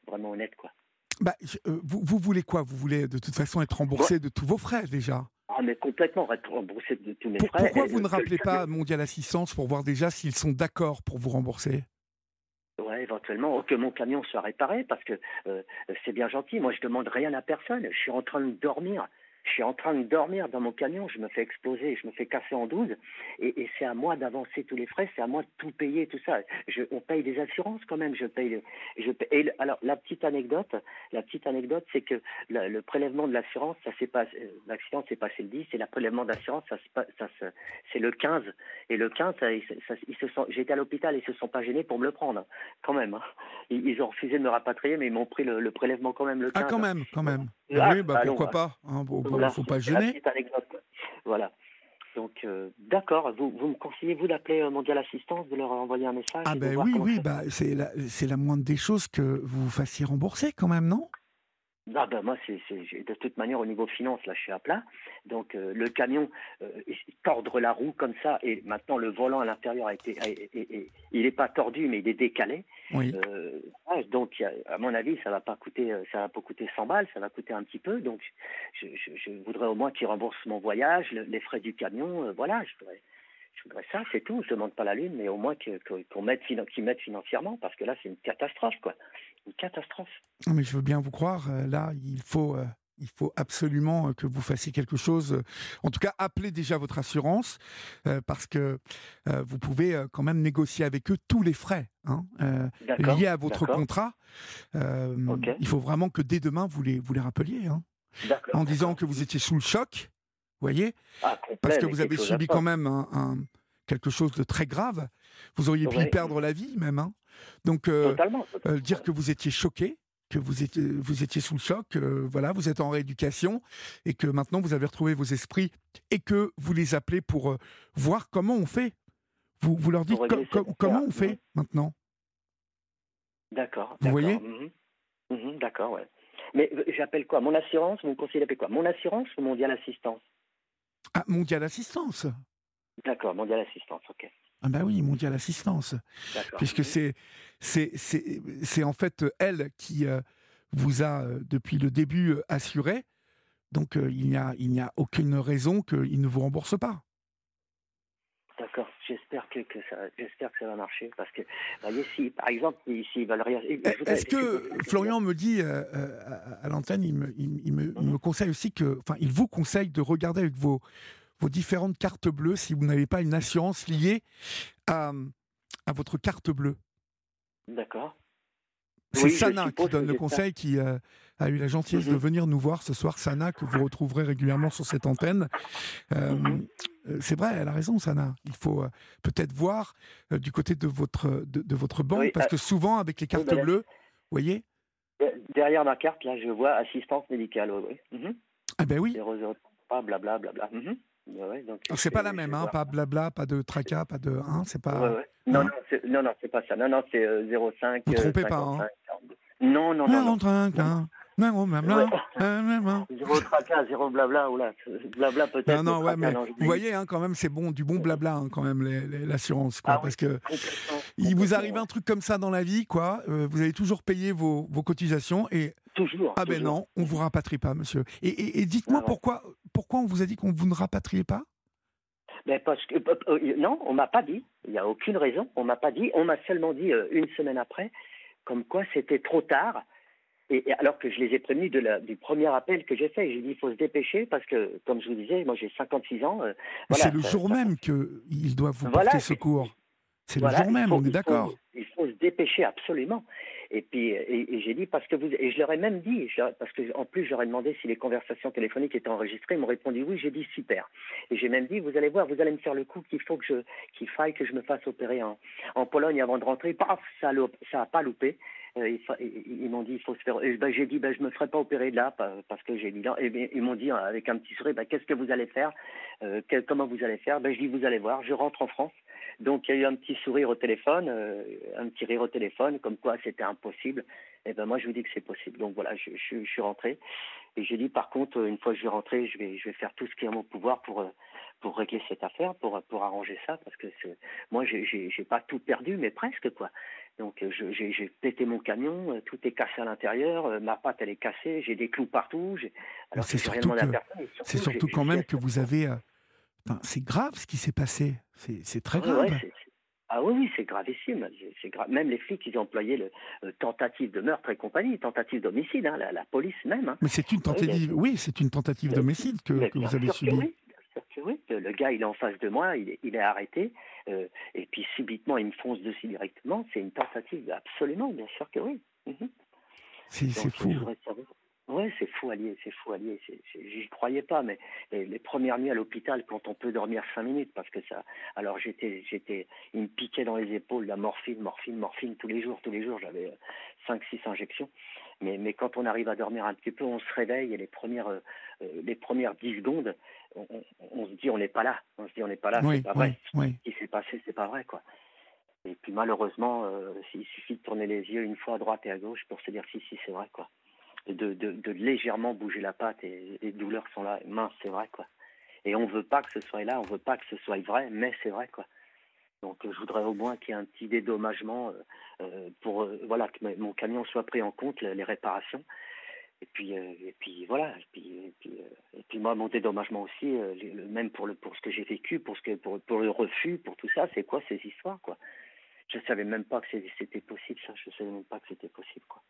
vraiment honnête quoi. Bah, vous, vous, voulez quoi? Vous voulez de toute façon être remboursé de tous vos frais déjà? Ah, mais complètement remboursé de tous mes frais. Pourquoi vous ne rappelez pas Mondial Assistance pour voir déjà s'ils sont d'accord pour vous rembourser? Ouais, éventuellement, que mon camion soit réparé, parce que euh, c'est bien gentil. Moi, je demande rien à personne. Je suis en train de dormir. Je suis en train de dormir dans mon camion, je me fais exploser, je me fais casser en 12, et, et c'est à moi d'avancer tous les frais, c'est à moi de tout payer, tout ça. Je, on paye des assurances quand même, je paye. Je paye alors la petite anecdote, la petite anecdote, c'est que le, le, prélèvement de l'assurance, ça s'est pas, euh, l'accident s'est passé le 10, et le prélèvement d'assurance, ça, c'est le 15, et le 15, ça, ça, ils se sont, j'étais à l'hôpital, ils se sont pas gênés pour me le prendre, quand même. Hein. Ils, ils, ont refusé de me rapatrier, mais ils m'ont pris le, le, prélèvement quand même le 15. Ah, quand même, quand même. Ah, oui, bah, pourquoi pas. Hein, ne faut pas gêner. Voilà. Donc, d'accord. Vous, vous me conseillez, vous, d'appeler Mondial Assistance, de leur envoyer un message Ah, ben oui, oui, bah, c'est la, la moindre des choses que vous vous fassiez rembourser quand même, non? Ah ben moi, c'est, de toute manière, au niveau finance, là, je suis à plat. Donc, euh, le camion, euh, tordre la roue comme ça, et maintenant, le volant à l'intérieur a été, il n'est pas tordu, mais il est décalé. Oui. Euh, donc, à mon avis, ça va pas coûter, ça va pas coûter 100 balles, ça va coûter un petit peu. Donc, je, je, voudrais au moins qu'il rembourse mon voyage, les frais du camion, voilà, je voudrais, je voudrais ça, c'est tout. Je demande pas la lune, mais au moins qu'on mette, qu'ils mettent financièrement, parce que là, c'est une catastrophe, quoi. Une catastrophe. Mais je veux bien vous croire. Euh, là, il faut. Euh, il faut absolument euh, que vous fassiez quelque chose. En tout cas, appelez déjà votre assurance parce que vous pouvez quand même négocier avec eux tous les frais hein, liés à votre contrat. Il faut vraiment que dès demain, vous les, vous les rappeliez. Hein, en disant que vous étiez sous le choc voyez ah, Parce que vous avez subi quand même un, quelque chose de très grave. Vous auriez pu perdre la vie même. Hein. Donc, euh, euh, dire que vous étiez choqué, que vous étiez, vous étiez sous le choc, euh, voilà, vous êtes en rééducation et que maintenant vous avez retrouvé vos esprits et que vous les appelez pour voir comment on fait. Vous, vous leur dites comment on fait maintenant. D'accord. Vous voyez? mhm. Mhm, D'accord, ouais. Mais j'appelle quoi? Mon assurance? Vous me conseillez d'appeler quoi? Mon assurance ou Mondial Assistance? Ah, Mondial Assistance D'accord, Mondial Assistance, ok. Ah bah oui, Mondial Assistance. Puisque c'est, c'est, c'est, en fait elle qui euh, vous a, euh, depuis le début, euh, assuré. Donc il n'y a, il n'y a aucune raison qu'il ne vous rembourse pas. D'accord, j'espère que, que, ça, j'espère que ça va marcher parce que, si par exemple, s'ils veulent rien. Est-ce que Florian me dit à, l'antenne, il me, il, me, il me, mhm. conseille aussi que, enfin, il vous conseille de regarder avec vos, vos différentes cartes bleues si vous n'avez pas une assurance liée à, à votre carte bleue. D'accord. C'est Sana qui donne le conseil, qui euh, a eu la gentillesse de mhm. venir nous voir ce soir. Sana, que vous retrouverez régulièrement sur cette antenne. Euh, mhm. euh, C'est vrai, elle a raison, Sana. Il faut peut-être voir du côté de votre, de, votre banque, parce que souvent, avec les cartes bleues, vous voyez Derrière ma carte, là, je vois assistance médicale. Oui. Mhm. Ah ben oui. blablabla. Bla, bla, bla. C'est pas la même, hein, pas blabla, pas de tracas, pas de. Hein, c'est pas. Non, non, c'est, non, non, c'est pas ça. Non, non, c'est 0,5. Vous trompez pas, hein Non, non, non. Non, non. non. Non, blabla, zéro tracas, zéro blabla, ou là, blabla peut-être. Non, non, ouais, mais vous voyez, hein, quand même, c'est bon, du bon blabla, hein, quand même, l'assurance, quoi, ah parce que il vous arrive un truc comme ça dans la vie, quoi, euh, vous avez toujours payé vos, vos cotisations et toujours. Ah ben non, on vous rapatrie pas, monsieur. Et, et, dites-moi ah pourquoi, pourquoi on vous a dit qu'on vous ne rapatriez pas? Ben parce que euh, euh, non, on m'a pas dit. Il n'y a aucune raison. On m'a pas dit. On m'a seulement dit une semaine après, comme quoi c'était trop tard et, alors que je les ai prévenus de la, du premier appel que j'ai fait, j'ai dit il faut se dépêcher parce que, comme je vous disais, moi j'ai 56 ans. Euh, c'est le jour même qu'ils doivent vous porter secours. C'est le jour même, on est d'accord. Il, faut se dépêcher absolument. Et puis, et, j'ai dit parce que vous, et je leur ai même dit, parce que en plus j'aurais demandé si les conversations téléphoniques étaient enregistrées, ils m'ont répondu oui. J'ai dit super. Et j'ai même dit vous allez voir, vous allez me faire le coup qu'il faut que je, qu'il faille que je me fasse opérer en, en Pologne avant de rentrer. Paf, ça, ça a pas loupé. Euh, ils, m'ont dit il faut se faire. Ben, j'ai dit ben, je me ferai pas opérer là parce que j'ai dit Et ben, ils m'ont dit avec un petit sourire ben, qu'est-ce que vous allez faire? Euh, Comment vous allez faire? Ben, Je dis vous allez voir, je rentre en France. Donc il y a eu un petit sourire au téléphone, euh, un petit rire au téléphone, comme quoi c'était impossible. Et ben moi je vous dis que c'est possible. Donc voilà, je, je, suis rentré et j'ai dit par contre une fois que je vais rentrer, je vais je vais faire tout ce qui est en mon pouvoir pour pour régler cette affaire, pour pour arranger ça, parce que moi j'ai j'ai pas tout perdu, mais presque quoi. Donc j'ai pété mon camion, tout est cassé à l'intérieur, ma patte elle est cassée, j'ai des clous partout. Alors c'est surtout, c'est surtout quand même que vous avez c'est grave ce qui s'est passé. C'est très grave. ah oui, oui, c'est gravissime. C'est grave. Même les flics, ils ont employé le euh, tentative de meurtre et compagnie, tentative d'homicide, hein, la, police même. Hein. Mais c'est une tentative, oui, c'est une tentative d'homicide que, vous avez subie. Oui. Oui. Le gars, il est en face de moi, il est, il est arrêté, euh, et puis subitement, il me fonce dessus directement. C'est une tentative, absolument, bien sûr que oui. Mhm. C'est fou. Oui, c'est fou allié, c'est fou allié. J'y croyais pas, mais les, premières nuits à l'hôpital, quand on peut dormir cinq minutes, parce que ça. Alors j'étais, j'étais, il me piquait dans les épaules la morphine, morphine, morphine tous les jours, tous les jours. J'avais euh, cinq, six injections. Mais, mais quand on arrive à dormir un petit peu, on se réveille et les premières, euh, les premières dix secondes, on, se dit on n'est pas là. On se dit on n'est pas là, c'est pas vrai. Ce qui s'est passé, c'est pas vrai, quoi. Et puis malheureusement, euh, il suffit de tourner les yeux une fois à droite et à gauche pour se dire si, si, c'est vrai, quoi. De, de, légèrement bouger la patte et les douleurs sont là. Mince, c'est vrai, quoi. Et on veut pas que ce soit là, on veut pas que ce soit vrai, mais c'est vrai, quoi. Donc je voudrais au moins qu'il y ait un petit dédommagement euh, euh, pour voilà que mon camion soit pris en compte, les réparations, et puis, euh, et puis voilà. Et puis, et puis, euh, moi, mon dédommagement aussi, euh, même pour le pour ce que j'ai vécu, pour ce que pour, le refus, pour tout ça, c'est quoi ces histoires quoi? Je savais même pas que c'était possible ça. Je savais même pas que c'était possible quoi.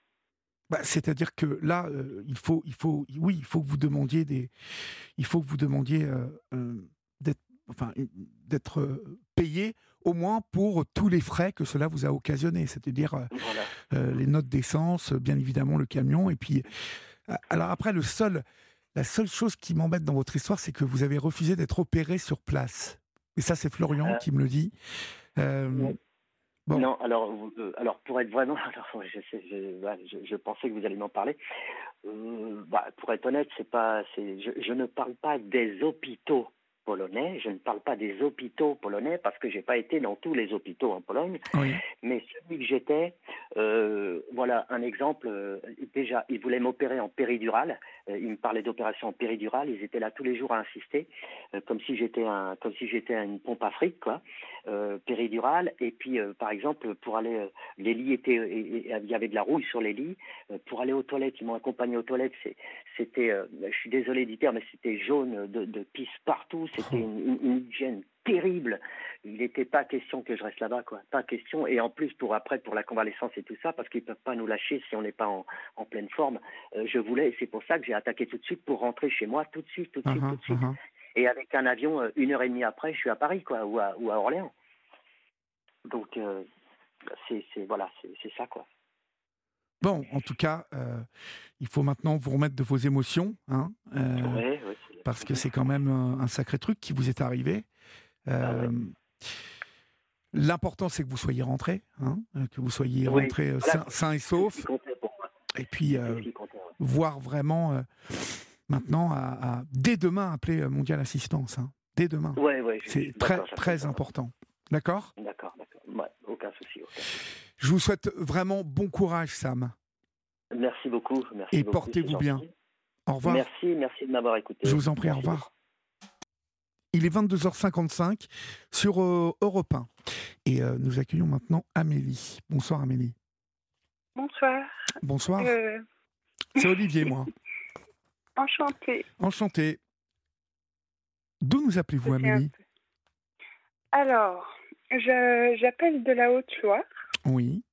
Bah, c'est-à-dire que là, il faut, il faut, oui, il faut que vous demandiez des, il faut que vous demandiez d'être, enfin, d'être payé au moins pour tous les frais que cela vous a occasionné, c'est-à-dire euh, les notes d'essence, bien évidemment le camion, et puis euh, alors après le seul, la seule chose qui m'embête dans votre histoire, c'est que vous avez refusé d'être opéré sur place. Et ça, c'est Florian euh, qui me le dit. Non, alors, alors pour être vraiment, alors, je, je, pensais que vous alliez m'en parler. bah, pour être honnête, c'est pas, je, je, ne parle pas des hôpitaux polonais. Je ne parle pas des hôpitaux polonais parce que j'ai pas été dans tous les hôpitaux en Pologne, mais celui que j'étais, euh, voilà un exemple. Euh, déjà, ils voulaient m'opérer en péridurale. Euh, ils me parlaient d'opération en péridurale. Ils étaient là tous les jours à insister, comme si j'étais un, comme si j'étais une pompe à fric, quoi, péridurale. Et puis, par exemple, pour aller, les lits étaient, il y avait de la rouille sur les lits. pour aller aux toilettes, ils m'ont accompagné aux toilettes. C'était, je suis désolé d'y dire, mais c'était jaune de, de pisse partout c'était une, une, hygiène terrible. Il n'était pas question que je reste là-bas, quoi. Pas question. Et en plus, pour après, pour la convalescence et tout ça, parce qu'ils peuvent pas nous lâcher si on n'est pas en, en, pleine forme. Euh, je voulais, c'est pour ça que j'ai attaqué tout de suite pour rentrer chez moi, tout de suite, tout de suite, uh-huh, tout de suite. Uh-huh. Et avec un avion, euh, une heure et demie après, je suis à Paris, quoi, ou à, ou à Orléans. Donc, euh, c'est voilà, c'est ça, quoi. Bon, en tout cas, il faut maintenant vous remettre de vos émotions, hein, oui, parce que c'est quand même un, sacré truc qui vous est arrivé. Euh, ah l'important, c'est que vous soyez rentré, hein, euh, que vous soyez rentré euh, sain, et sauf. Et puis, voir vraiment maintenant, à, dès demain, appeler Mondial Assistance. Hein, dès demain. c'est très, très important. D'accord? D'accord, d'accord. aucun souci. Je vous souhaite vraiment bon courage, Sam. Merci beaucoup. Merci et portez-vous bien. Au revoir. Merci, merci de m'avoir écouté. Je vous en prie, au revoir. Il est 22h55 sur euh, Europe 1. Et euh, nous accueillons maintenant Amélie. Bonsoir Amélie. Bonsoir. Bonsoir. Euh, C'est Olivier, moi. Enchanté. Enchanté. D'où nous appelez-vous Amélie Alors, j'appelle de la Haute-Loire. Oui.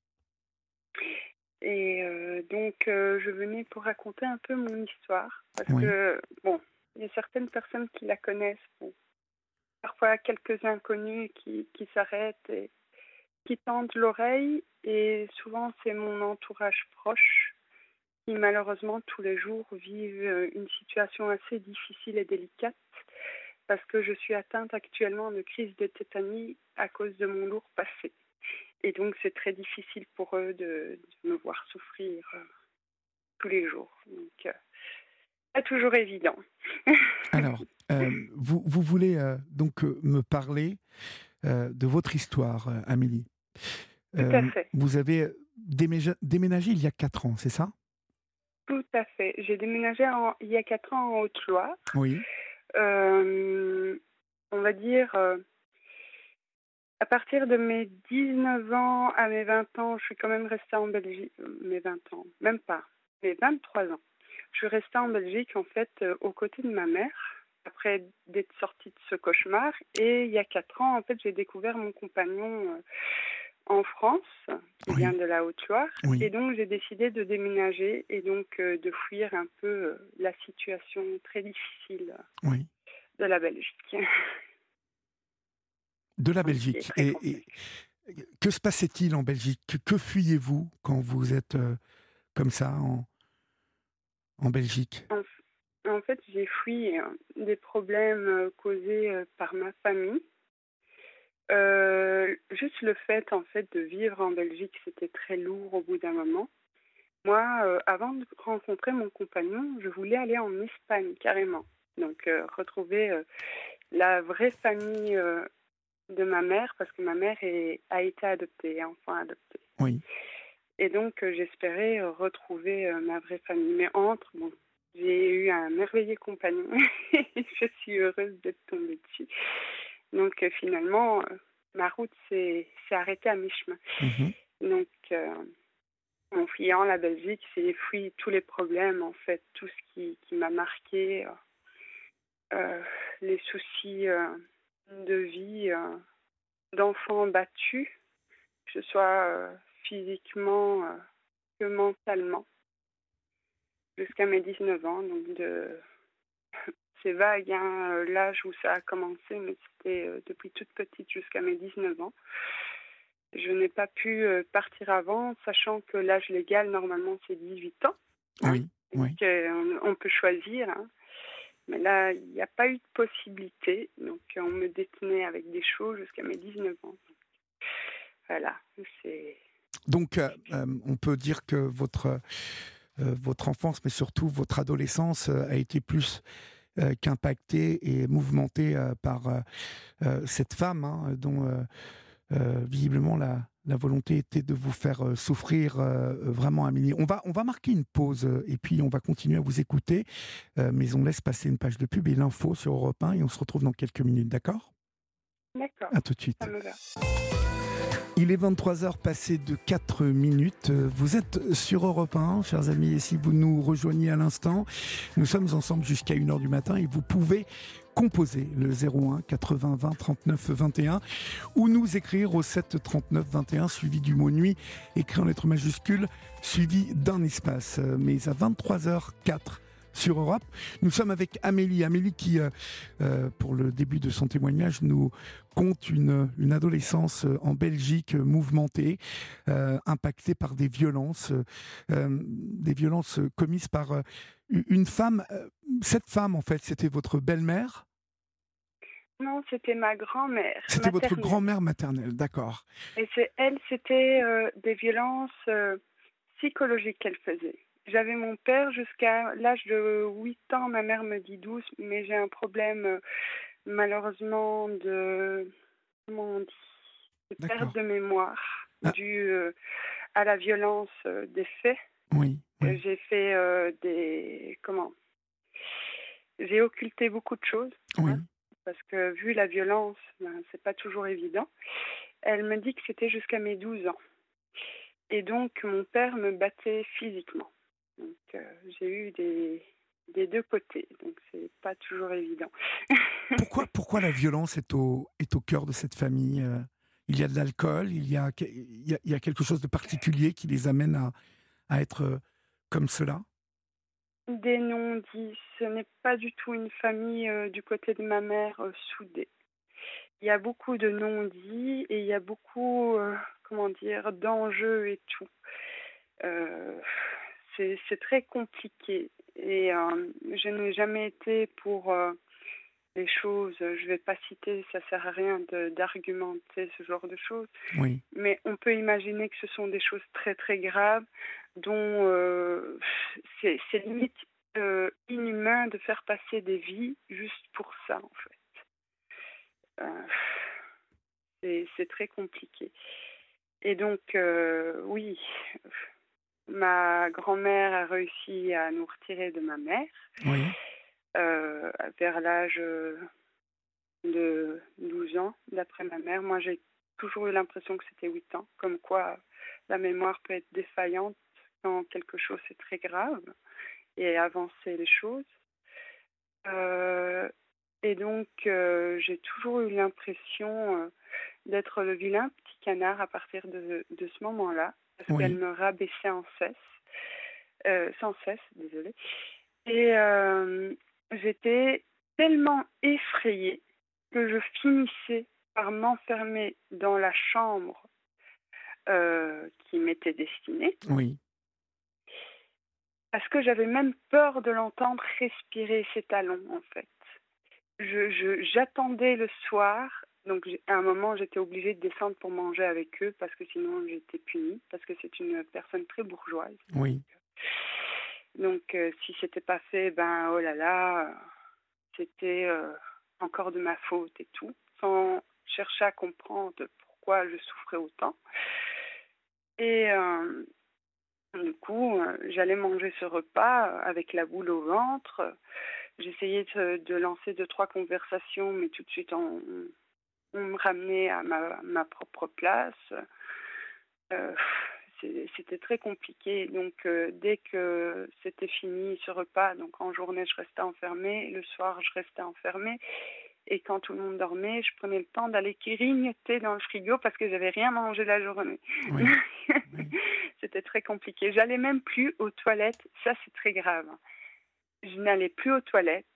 Et euh, donc, euh, je venais pour raconter un peu mon histoire. Parce que, bon, il y a certaines personnes qui la connaissent. Parfois, quelques inconnus qui, s'arrêtent et qui tendent l'oreille. Et souvent, c'est mon entourage proche qui, malheureusement, tous les jours vivent euh, une situation assez difficile et délicate. Parce que je suis atteinte actuellement de crise de tétanie à cause de mon lourd passé. Et donc, c'est très difficile pour eux de, me voir souffrir euh, tous les jours. Donc, euh, pas toujours évident. Alors, vous, vous, voulez donc me parler de votre histoire, Amélie. Tout à fait. Vous avez déménagé, il y a 4 ans, c'est ça? Tout à fait. J'ai déménagé il y a 4 ans en Haute-Loire. Oui. on va dire à partir de mes 19 ans à mes 20 ans, je suis quand même restée en Belgique. Euh, mes 20 ans, même pas, mes 23 ans. Je suis restée en Belgique, en fait, euh, aux côtés de ma mère, après d'être sortie de ce cauchemar. Et il y a 4 ans, en fait, j'ai découvert mon compagnon euh, en France, qui vient de la Haute-Loire. Et donc, j'ai décidé de déménager et donc de fuir un peu la situation très difficile de la Belgique. de la Belgique. Et, que se passait-il en Belgique? Que, fuyez-vous quand vous êtes euh, comme ça en, en Belgique? En, fait, j'ai fui euh, des problèmes euh, causés par ma famille. juste le fait en fait de vivre en Belgique, c'était très lourd au bout d'un moment. Moi, avant de rencontrer mon compagnon, je voulais aller en Espagne carrément. Donc retrouver la vraie famille de ma mère, parce que ma mère est, a été adoptée, enfant adopté. Oui. Et donc, euh, j'espérais euh, retrouver euh, ma vraie famille. Mais entre, bon, j'ai eu un merveilleux compagnon. je suis heureuse d'être tombée dessus. Donc, finalement, ma route s'est arrêtée à mi-chemin. Mhm. Donc, en fuyant la Belgique, c'est fui tous les problèmes, en fait, tout ce qui, qui m'a marqué, les soucis de vie d'enfants battus, que ce soit physiquement euh, que mentalement, jusqu'à mes 19 ans. Donc, de... c'est vague hein, euh, l'âge où ça a commencé, mais c'était euh, depuis toute petite jusqu'à mes 19 ans. Je n'ai pas pu partir avant, sachant que l'âge légal, normalement, c'est 18 ans. Oui, oui. On, peut choisir. Hein. Mais là, il n'y a pas eu de possibilité. Donc, on me détenait avec des choses jusqu'à mes 19 ans. Voilà, c'est donc, euh, euh, on peut dire que votre, euh, votre enfance, mais surtout votre adolescence, a été plus qu'impactée et mouvementée par cette femme, hein, dont visiblement la, la volonté était de vous faire souffrir vraiment à mini. On va, on va marquer une pause et puis on va continuer à vous écouter, mais on laisse passer une page de pub et l'info sur Europe 1 et on se retrouve dans quelques minutes, d'accord? D'accord. À tout de suite. Il est 23h passé de 4 minutes. Vous êtes sur Europe 1, chers amis, et si vous nous rejoignez à l'instant, nous sommes ensemble jusqu'à 1h du matin et vous pouvez composer le 01 80 20 39 21 ou nous écrire au 7 39 21 suivi du mot nuit écrit en lettres majuscules suivi d'un espace. Mais à 23h04, sur Europe. Nous sommes avec Amélie. Amélie qui, euh, euh, pour le début de son témoignage, nous compte une, une adolescence euh, en Belgique mouvementée, impactée par des violences, des violences commises par une femme. Cette femme, en fait, c'était votre belle-mère? Non, c'était ma grand-mère. C'était votre grand-mère maternelle, d'accord. Et c'est elle, c'était des violences psychologiques qu'elle faisait. J'avais mon père jusqu'à l'âge de 8 ans, ma mère me dit 12, mais j'ai un problème euh, malheureusement de, comment on dit, de perte de mémoire ah. due euh, à la violence euh, des faits. Oui. J'ai fait des, comment, j'ai occulté beaucoup de choses. Oui. Hein, parce que vu la violence, ben, c'est pas toujours évident. Elle me dit que c'était jusqu'à mes 12 ans. Et donc, mon père me battait physiquement. Donc euh, j'ai eu des, des deux côtés, donc c'est pas toujours évident. pourquoi, pourquoi la violence est au, est au cœur de cette famille euh? Il y a de l'alcool, il, y a, il, y a, quelque chose de particulier qui les amène à, à être euh, comme cela? Des non-dits. Ce n'est pas du tout une famille du côté de ma mère soudée. Il y a beaucoup de non-dits et il y a beaucoup, comment dire, d'enjeux et tout c'est très compliqué. Et euh, je n'ai jamais été pour euh, les choses, je ne vais pas citer, ça sert à rien d'argumenter ce genre de choses. Oui. Mais on peut imaginer que ce sont des choses très très graves dont euh, c'est limite inhumain de faire passer des vies juste pour ça en fait. c'est très compliqué. Et donc, oui, ma grand-mère a réussi à nous retirer de ma mère euh, vers l'âge de 12 ans, d'après ma mère. Moi, j'ai toujours eu l'impression que c'était 8 ans, comme quoi la mémoire peut être défaillante quand quelque chose est très grave et avancer les choses. Euh, et donc, euh, j'ai toujours eu l'impression d'être le vilain petit canard à partir de, de ce moment-là parce qu'elle me rabaissait en cesse, euh, sans cesse, désolée. Et euh, j'étais tellement effrayée que je finissais par m'enfermer dans la chambre euh, qui m'était destinée. Oui. Parce que j'avais même peur de l'entendre respirer ses talons, en fait. J'attendais je, le soir donc à un moment, j'étais obligée de descendre pour manger avec eux parce que sinon j'étais punie, parce que c'est une personne très bourgeoise. Oui. Donc euh, si c'était pas fait, ben oh là là, c'était encore de ma faute et tout, sans chercher à comprendre pourquoi je souffrais autant. Et du coup, j'allais manger ce repas avec la boule au ventre. J'essayais de, lancer deux, trois conversations, mais tout de suite, on, me ramenait à ma, propre place. Euh, c'était très compliqué. Donc, euh, dès que c'était fini ce repas, donc en journée, je restais enfermée. Le soir, je restais enfermée. Et quand tout le monde dormait, je prenais le temps d'aller grignoter dans le frigo parce que j'avais rien mangé la journée. C'était très compliqué. J'allais même plus aux toilettes. Ça, c'est très grave. Je n'allais plus aux toilettes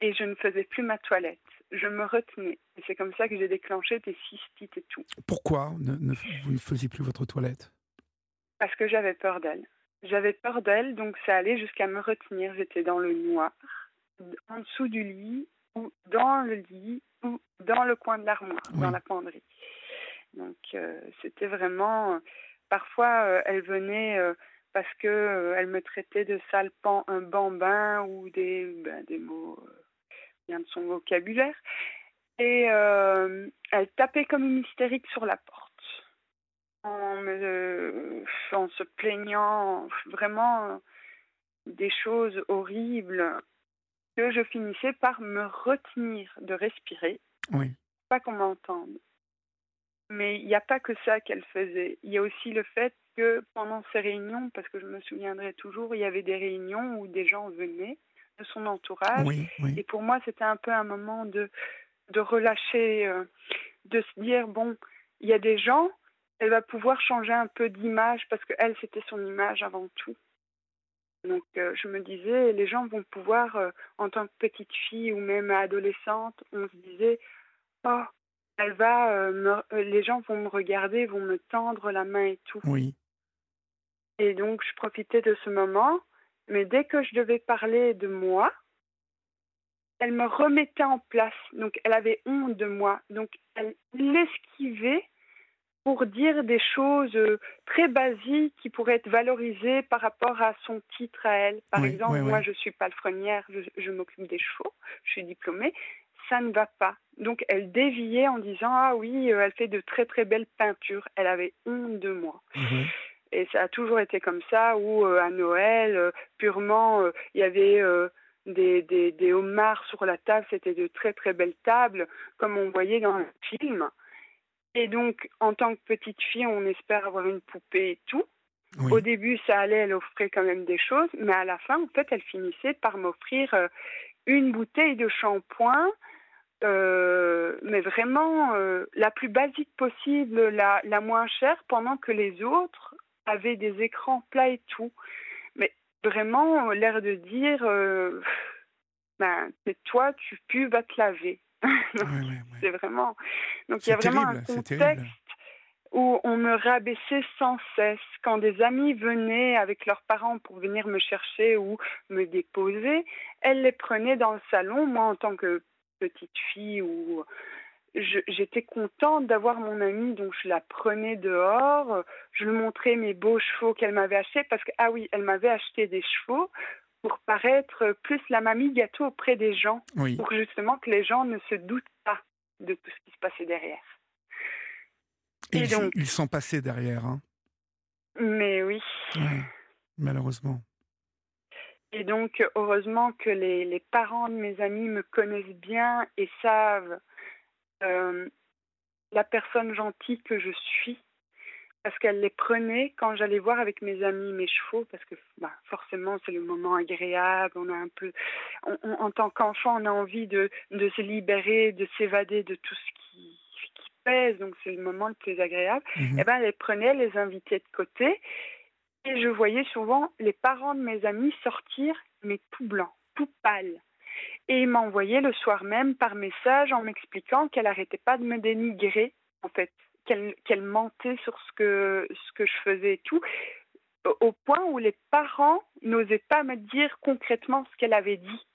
et je ne faisais plus ma toilette. Je me retenais. Et c'est comme ça que j'ai déclenché des cystites et tout. Pourquoi vous ne faisiez plus votre toilette? Parce que j'avais peur d'elle. J'avais peur d'elle, donc ça allait jusqu'à me retenir. J'étais dans le noir, en dessous du lit, ou dans le lit, ou dans le coin de l'armoire, dans la penderie. Donc euh, c'était vraiment. parfois, euh, elle venait euh, parce que elle me traitait de sale un bambin ou des, ben, des mots bien de son vocabulaire. Et elle tapait comme une hystérique sur la porte. En, me, en se plaignant vraiment des choses horribles que je finissais par me retenir de respirer. Oui. Pas qu'on m'entende. Mais il n'y a pas que ça qu'elle faisait. Il y a aussi le fait que pendant ces réunions, parce que je me souviendrai toujours, il y avait des réunions où des gens venaient de son entourage. Et pour moi, c'était un peu un moment de, de relâcher, euh, de se dire, bon, il y a des gens, elle va pouvoir changer un peu d'image parce qu'elle, c'était son image avant tout. Donc euh, je me disais, les gens vont pouvoir, euh, en tant que petite fille ou même adolescente, on se disait, oh, elle va, euh, les gens vont me regarder, vont me tendre la main et tout. Oui. Et donc je profitais de ce moment, mais dès que je devais parler de moi, elle me remettait en place. Donc elle avait honte de moi. Donc elle l'esquivait pour dire des choses euh, très basiques qui pourraient être valorisées par rapport à son titre à elle. Par exemple, moi, je suis palefrenière, je, je m'occupe des chevaux, je suis diplômée. Ça ne va pas. Donc, elle déviait en disant Ah oui, euh, elle fait de très très belles peintures. Elle avait honte de moi. Mhm. Et ça a toujours été comme ça, où euh, à Noël, purement, il y avait des, des, des homards sur la table, c'était de très très belles tables, comme on voyait dans le film. Et donc, en tant que petite fille, on espère avoir une poupée et tout. Au début, ça allait, elle offrait quand même des choses, mais à la fin, en fait, elle finissait par m'offrir euh, une bouteille de shampoing, euh, mais vraiment euh, la plus basique possible, la, la moins chère, pendant que les autres avaient des écrans plats et tout. Mais vraiment, l'air de dire, ben, c'est toi, tu pues, va te laver. C'est vraiment. Donc il y a vraiment un contexte où on me rabaissait sans cesse. Quand des amis venaient avec leurs parents pour venir me chercher ou me déposer, elles les prenaient dans le salon. Moi, en tant que petite fille, ou j'étais contente d'avoir mon amie, donc je la prenais dehors. Je lui montrais mes beaux chevaux qu'elle m'avait achetés parce que ah oui, elle m'avait acheté des chevaux pour paraître plus la mamie gâteau auprès des gens, pour justement que les gens ne se doutent pas de tout ce qui se passait derrière. Et, ils, donc, ils, sont passés derrière. Hein. Mais oui. malheureusement. Et donc, heureusement que les, les, parents de mes amis me connaissent bien et savent euh, la personne gentille que je suis parce qu'elle les prenait quand j'allais voir avec mes amis mes chevaux, parce que bah, forcément c'est le moment agréable, on a un peu, en tant qu'enfant, on a envie de, de se libérer, de s'évader de tout ce qui, qui pèse, donc c'est le moment le plus agréable. Mhm. Et eh ben elle les prenait, les invitait de côté, et je voyais souvent les parents de mes amis sortir, mais tout blanc, tout pâle. Et ils m'envoyaient le soir même par message en m'expliquant qu'elle n'arrêtait pas de me dénigrer, en fait qu'elle mentait sur ce que, ce que je faisais et tout, au point où les parents n'osaient pas me dire concrètement ce qu'elle avait dit.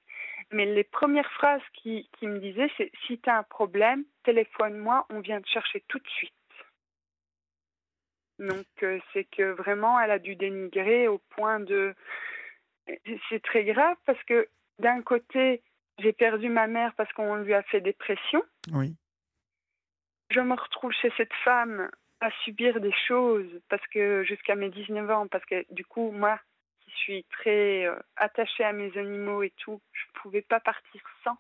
Mais les premières phrases qui, qui me disaient, c'est si tu as un problème, téléphone-moi, on vient te chercher tout de suite. Donc euh, c'est que vraiment, elle a dû dénigrer au point de... C'est très grave parce que d'un côté, j'ai perdu ma mère parce qu'on lui a fait des pressions. Oui. Je me retrouve chez cette femme à subir des choses parce que jusqu'à mes 19 ans, parce que du coup, moi, qui suis très euh, attachée à mes animaux et tout, je ne pouvais pas partir sans.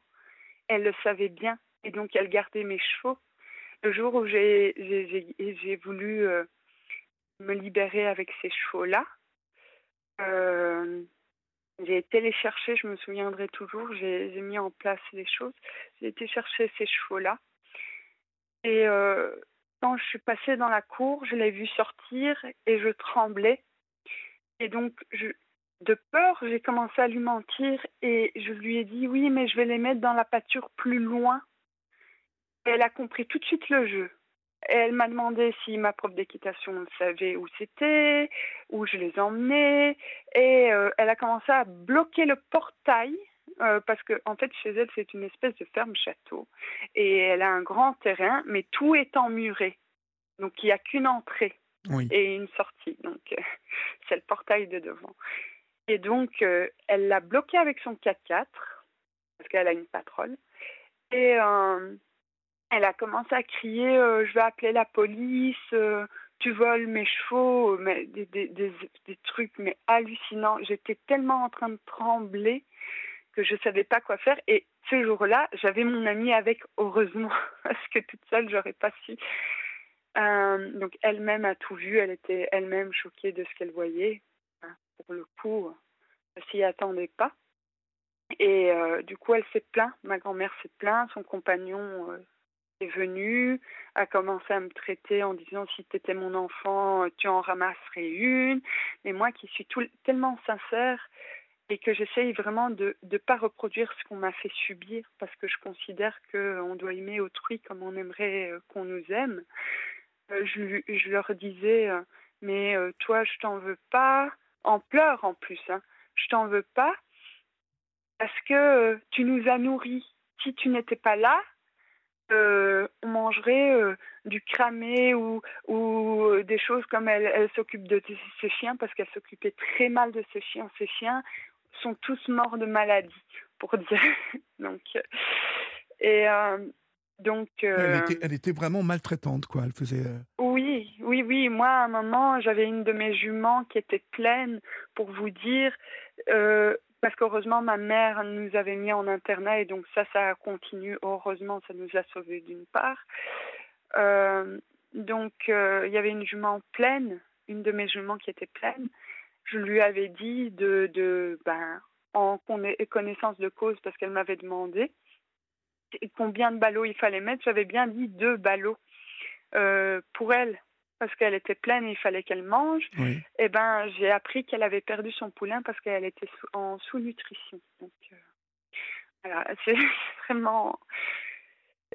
Elle le savait bien et donc elle gardait mes chevaux. Le jour où j'ai voulu euh, me libérer avec ces chevaux-là, euh, j'ai été les chercher, je me souviendrai toujours, j'ai mis en place les choses. J'ai été chercher ces chevaux-là. Et euh, quand je suis passée dans la cour, je l'ai vu sortir et je tremblais. Et donc, je, de peur, j'ai commencé à lui mentir et je lui ai dit oui, mais je vais les mettre dans la pâture plus loin. Et elle a compris tout de suite le jeu elle m'a demandé si ma prof d'équitation savait où c'était, où je les emmenais, et euh, elle a commencé à bloquer le portail. Euh, parce que en fait chez elle c'est une espèce de ferme château. Et elle a un grand terrain mais tout est emmuré. Donc il n'y a qu'une entrée et une sortie. Donc euh, c'est le portail de devant. Et donc elle l'a bloqué avec son 4x4 parce qu'elle a une patronne. Et elle a commencé à crier euh, Je vais appeler la police, euh, tu voles mes chevaux, mais des, trucs mais hallucinants. J'étais tellement en train de trembler que je ne savais pas quoi faire. Et ce jour-là, j'avais mon amie avec, heureusement, parce que toute seule, j'aurais pas su. Euh, donc elle-même a tout vu, elle était elle-même choquée de ce qu'elle voyait. Hein, pour le coup, elle s'y attendait pas. Et du coup, elle s'est plaint, ma grand-mère s'est plaint, son compagnon est venu, a commencé à me traiter en disant si tu étais mon enfant, tu en ramasserais une. Mais moi qui suis tout, tellement sincère et que j'essaye vraiment de ne pas reproduire ce qu'on m'a fait subir parce que je considère qu'on doit aimer autrui comme on aimerait euh, qu'on nous aime. Euh, je, je, leur disais, euh, mais toi, je t'en veux pas, en pleurs en plus, hein, je t'en veux pas parce que tu nous as nourris. Si tu n'étais pas là, euh, on mangerait euh, du cramé ou, ou euh, des choses comme elle, elle s'occupe de ses chiens parce qu'elle s'occupait très mal de ses chiens. Ses chiens sont tous morts de maladie, pour dire. donc, et donc. Elle était, elle, était, vraiment maltraitante, quoi. Elle faisait. Oui, oui, oui. Moi, à un moment, j'avais une de mes juments qui était pleine, pour vous dire parce qu'heureusement ma mère nous avait mis en internat et donc ça, ça continue. Heureusement, ça nous a sauvés d'une part. Euh, donc euh, il y avait une jument pleine, une de mes juments qui était pleine. Je lui avais dit de, de ben, en connaissance de cause parce qu'elle m'avait demandé combien de ballots il fallait mettre. J'avais bien dit deux ballots euh, pour elle parce qu'elle était pleine et il fallait qu'elle mange, et eh ben j'ai appris qu'elle avait perdu son poulain parce qu'elle était en sous-nutrition. Donc euh, voilà, c'est vraiment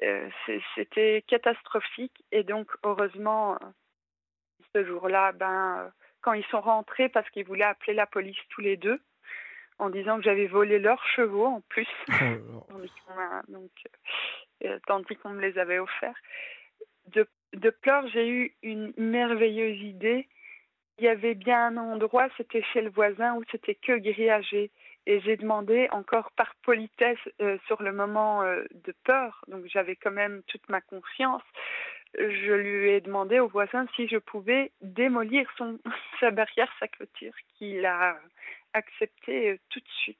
euh, c'était catastrophique et donc heureusement ce jour-là, ben quand ils sont rentrés parce qu'ils voulaient appeler la police tous les deux en disant que j'avais volé leurs chevaux en plus, oh donc euh, tandis qu'on me les avait offerts. De de pleurs, j'ai eu une merveilleuse idée. Il y avait bien un endroit, c'était chez le voisin, où c'était que grillagé. Et j'ai demandé encore par politesse euh, sur le moment euh, de peur, donc j'avais quand même toute ma confiance, je lui ai demandé au voisin si je pouvais démolir son, sa barrière, sa clôture, qu'il a accepté euh, tout de suite.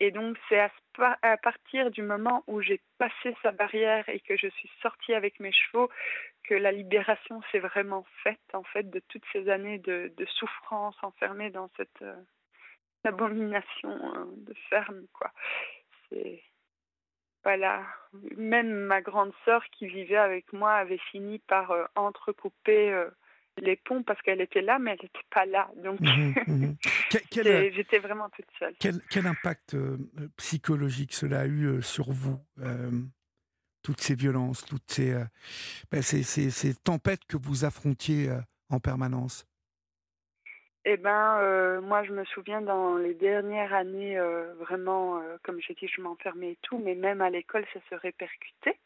Et donc, c'est à, partir du moment où j'ai passé sa barrière et que je suis sortie avec mes chevaux que la libération s'est vraiment faite, en fait, de toutes ces années de, souffrance enfermée dans cette euh, abomination euh, de ferme. Voilà. Même ma grande sœur qui vivait avec moi avait fini par euh, entrecouper les ponts parce qu'elle était là, mais elle n'était pas là. Donc, mhm, mhm. j'étais vraiment toute seule. Quel, impact euh, psychologique cela a eu euh, sur vous euh, Toutes ces violences, toutes ces, ben, ces, ces, tempêtes que vous affrontiez en permanence? Eh ben, moi, je me souviens dans les dernières années, vraiment, comme j'ai dit, je m'enfermais et tout, mais même à l'école, ça se répercutait.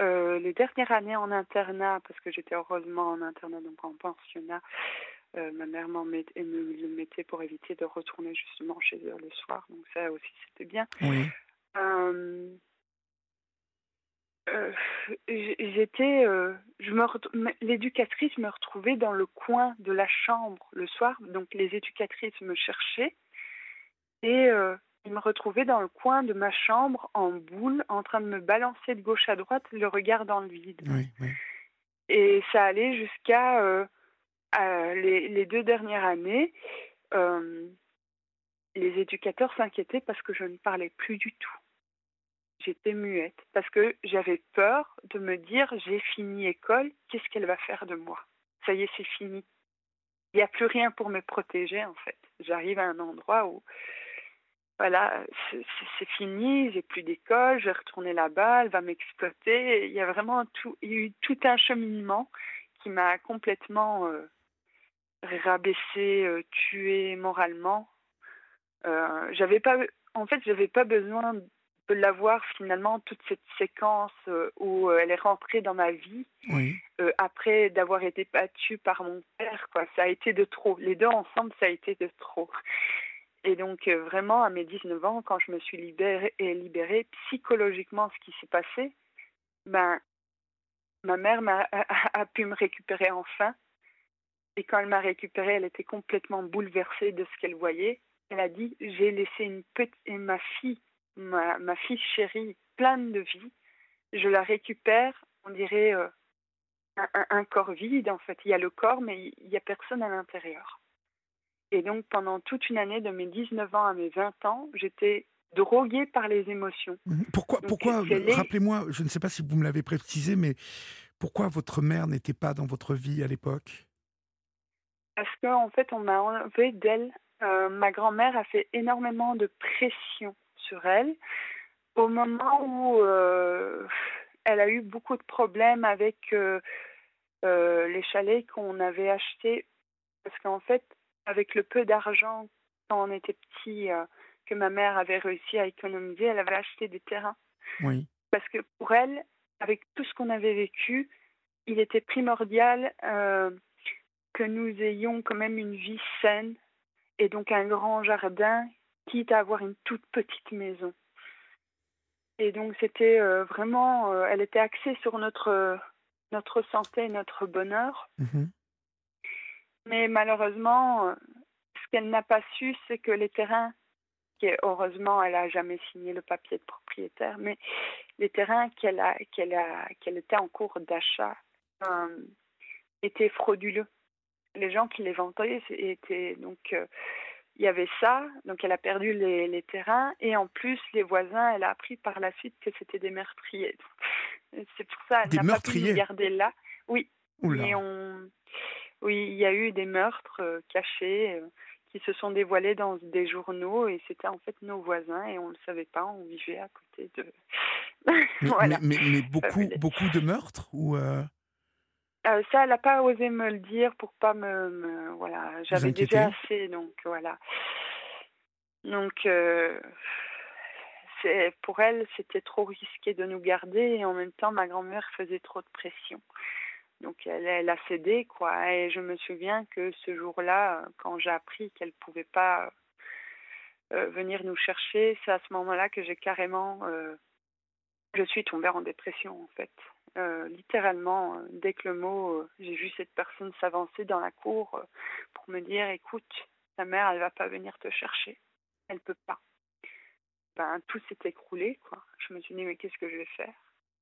Euh, les dernières années en internat, parce que j'étais heureusement en internat, donc en pensionnat, euh, ma mère m'en met, me le mettait pour éviter de retourner justement chez eux le soir, donc ça aussi c'était bien. j'étais, je me l'éducatrice me retrouvait dans le coin de la chambre le soir, donc les éducatrices me cherchaient et il me retrouvait dans le coin de ma chambre en boule, en train de me balancer de gauche à droite, le regard dans le vide. Et ça allait jusqu'à euh, les, les, deux dernières années. Euh, les éducateurs s'inquiétaient parce que je ne parlais plus du tout. J'étais muette parce que j'avais peur de me dire j'ai fini école, qu'est-ce qu'elle va faire de moi? Ça y est, c'est fini. Il n'y a plus rien pour me protéger en fait. J'arrive à un endroit où voilà, c'est fini, j'ai plus d'école, je vais retourner là-bas, elle va m'exploiter. Il y a vraiment tout, il y a eu tout un cheminement qui m'a complètement euh, rabaissé, euh, tué moralement. Euh, j'avais pas, en fait, j'avais pas besoin de l'avoir finalement toute cette séquence euh, où elle est rentrée dans ma vie après d'avoir été battue par mon père. Quoi, ça a été de trop. Les deux ensemble, ça a été de trop. Et donc, euh, vraiment, à mes 19 ans, quand je me suis libérée, libérée psychologiquement, ce qui s'est passé, ben, ma mère a, pu me récupérer enfin. Et quand elle m'a récupérée, elle était complètement bouleversée de ce qu'elle voyait. Elle a dit J'ai laissé une petite, ma fille, ma, ma fille chérie, pleine de vie. Je la récupère, on dirait euh, un, un, corps vide, en fait. Il y a le corps, mais il n'y a personne à l'intérieur. Et donc, pendant toute une année, de mes 19 ans à mes 20 ans, j'étais droguée par les émotions. Mhm. Pourquoi, pourquoi rappelez-moi, je ne sais pas si vous me l'avez précisé, mais pourquoi votre mère n'était pas dans votre vie à l'époque? Parce qu'en en fait, on m'a enlevé d'elle. Euh, ma grand-mère a fait énormément de pression sur elle au moment où euh, elle a eu beaucoup de problèmes avec euh, les chalets qu'on avait achetés. Parce qu'en fait, avec le peu d'argent quand on était petit euh, que ma mère avait réussi à économiser, elle avait acheté des terrains. Oui. Parce que pour elle, avec tout ce qu'on avait vécu, il était primordial euh, que nous ayons quand même une vie saine et donc un grand jardin, quitte à avoir une toute petite maison. Et donc c'était euh, vraiment, elle était axée sur notre notre santé, notre bonheur. Mhm. Mais malheureusement, euh, ce qu'elle n'a pas su, c'est que les terrains, qui heureusement, elle n'a jamais signé le papier de propriétaire, mais les terrains qu'elle a, qu'elle a, qu'elle était en cours d'achat euh, étaient frauduleux. Les gens qui les vendaient étaient donc euh, il y avait ça, donc elle a perdu les, les, terrains et en plus les voisins, elle a appris par la suite que c'était des meurtriers. C'est pour ça qu'elle n'a pas pu nous garder là. Oui. Et on, oui, il y a eu des meurtres euh, cachés euh, qui se sont dévoilés dans des journaux et c'était en fait nos voisins et on ne le savait pas, on vivait à côté de. mais, mais, beaucoup, beaucoup de meurtres ou euh? Ça, elle n'a pas osé me le dire pour pas me. voilà, j'avais déjà assez, donc voilà. Donc, c'est pour elle, c'était trop risqué de nous garder et en même temps, ma grand-mère faisait trop de pression. Donc elle, a cédé, quoi. Et je me souviens que ce jour-là, quand j'ai appris qu'elle ne pouvait pas euh, venir nous chercher, c'est à ce moment-là que j'ai carrément... Euh, je suis tombée en dépression, en fait. Euh, littéralement, dès que le mot, j'ai vu cette personne s'avancer dans la cour pour me dire, écoute, ta mère, elle va pas venir te chercher. Elle peut pas. Ben, tout s'est écroulé, quoi. Je me suis dit, mais qu'est-ce que je vais faire?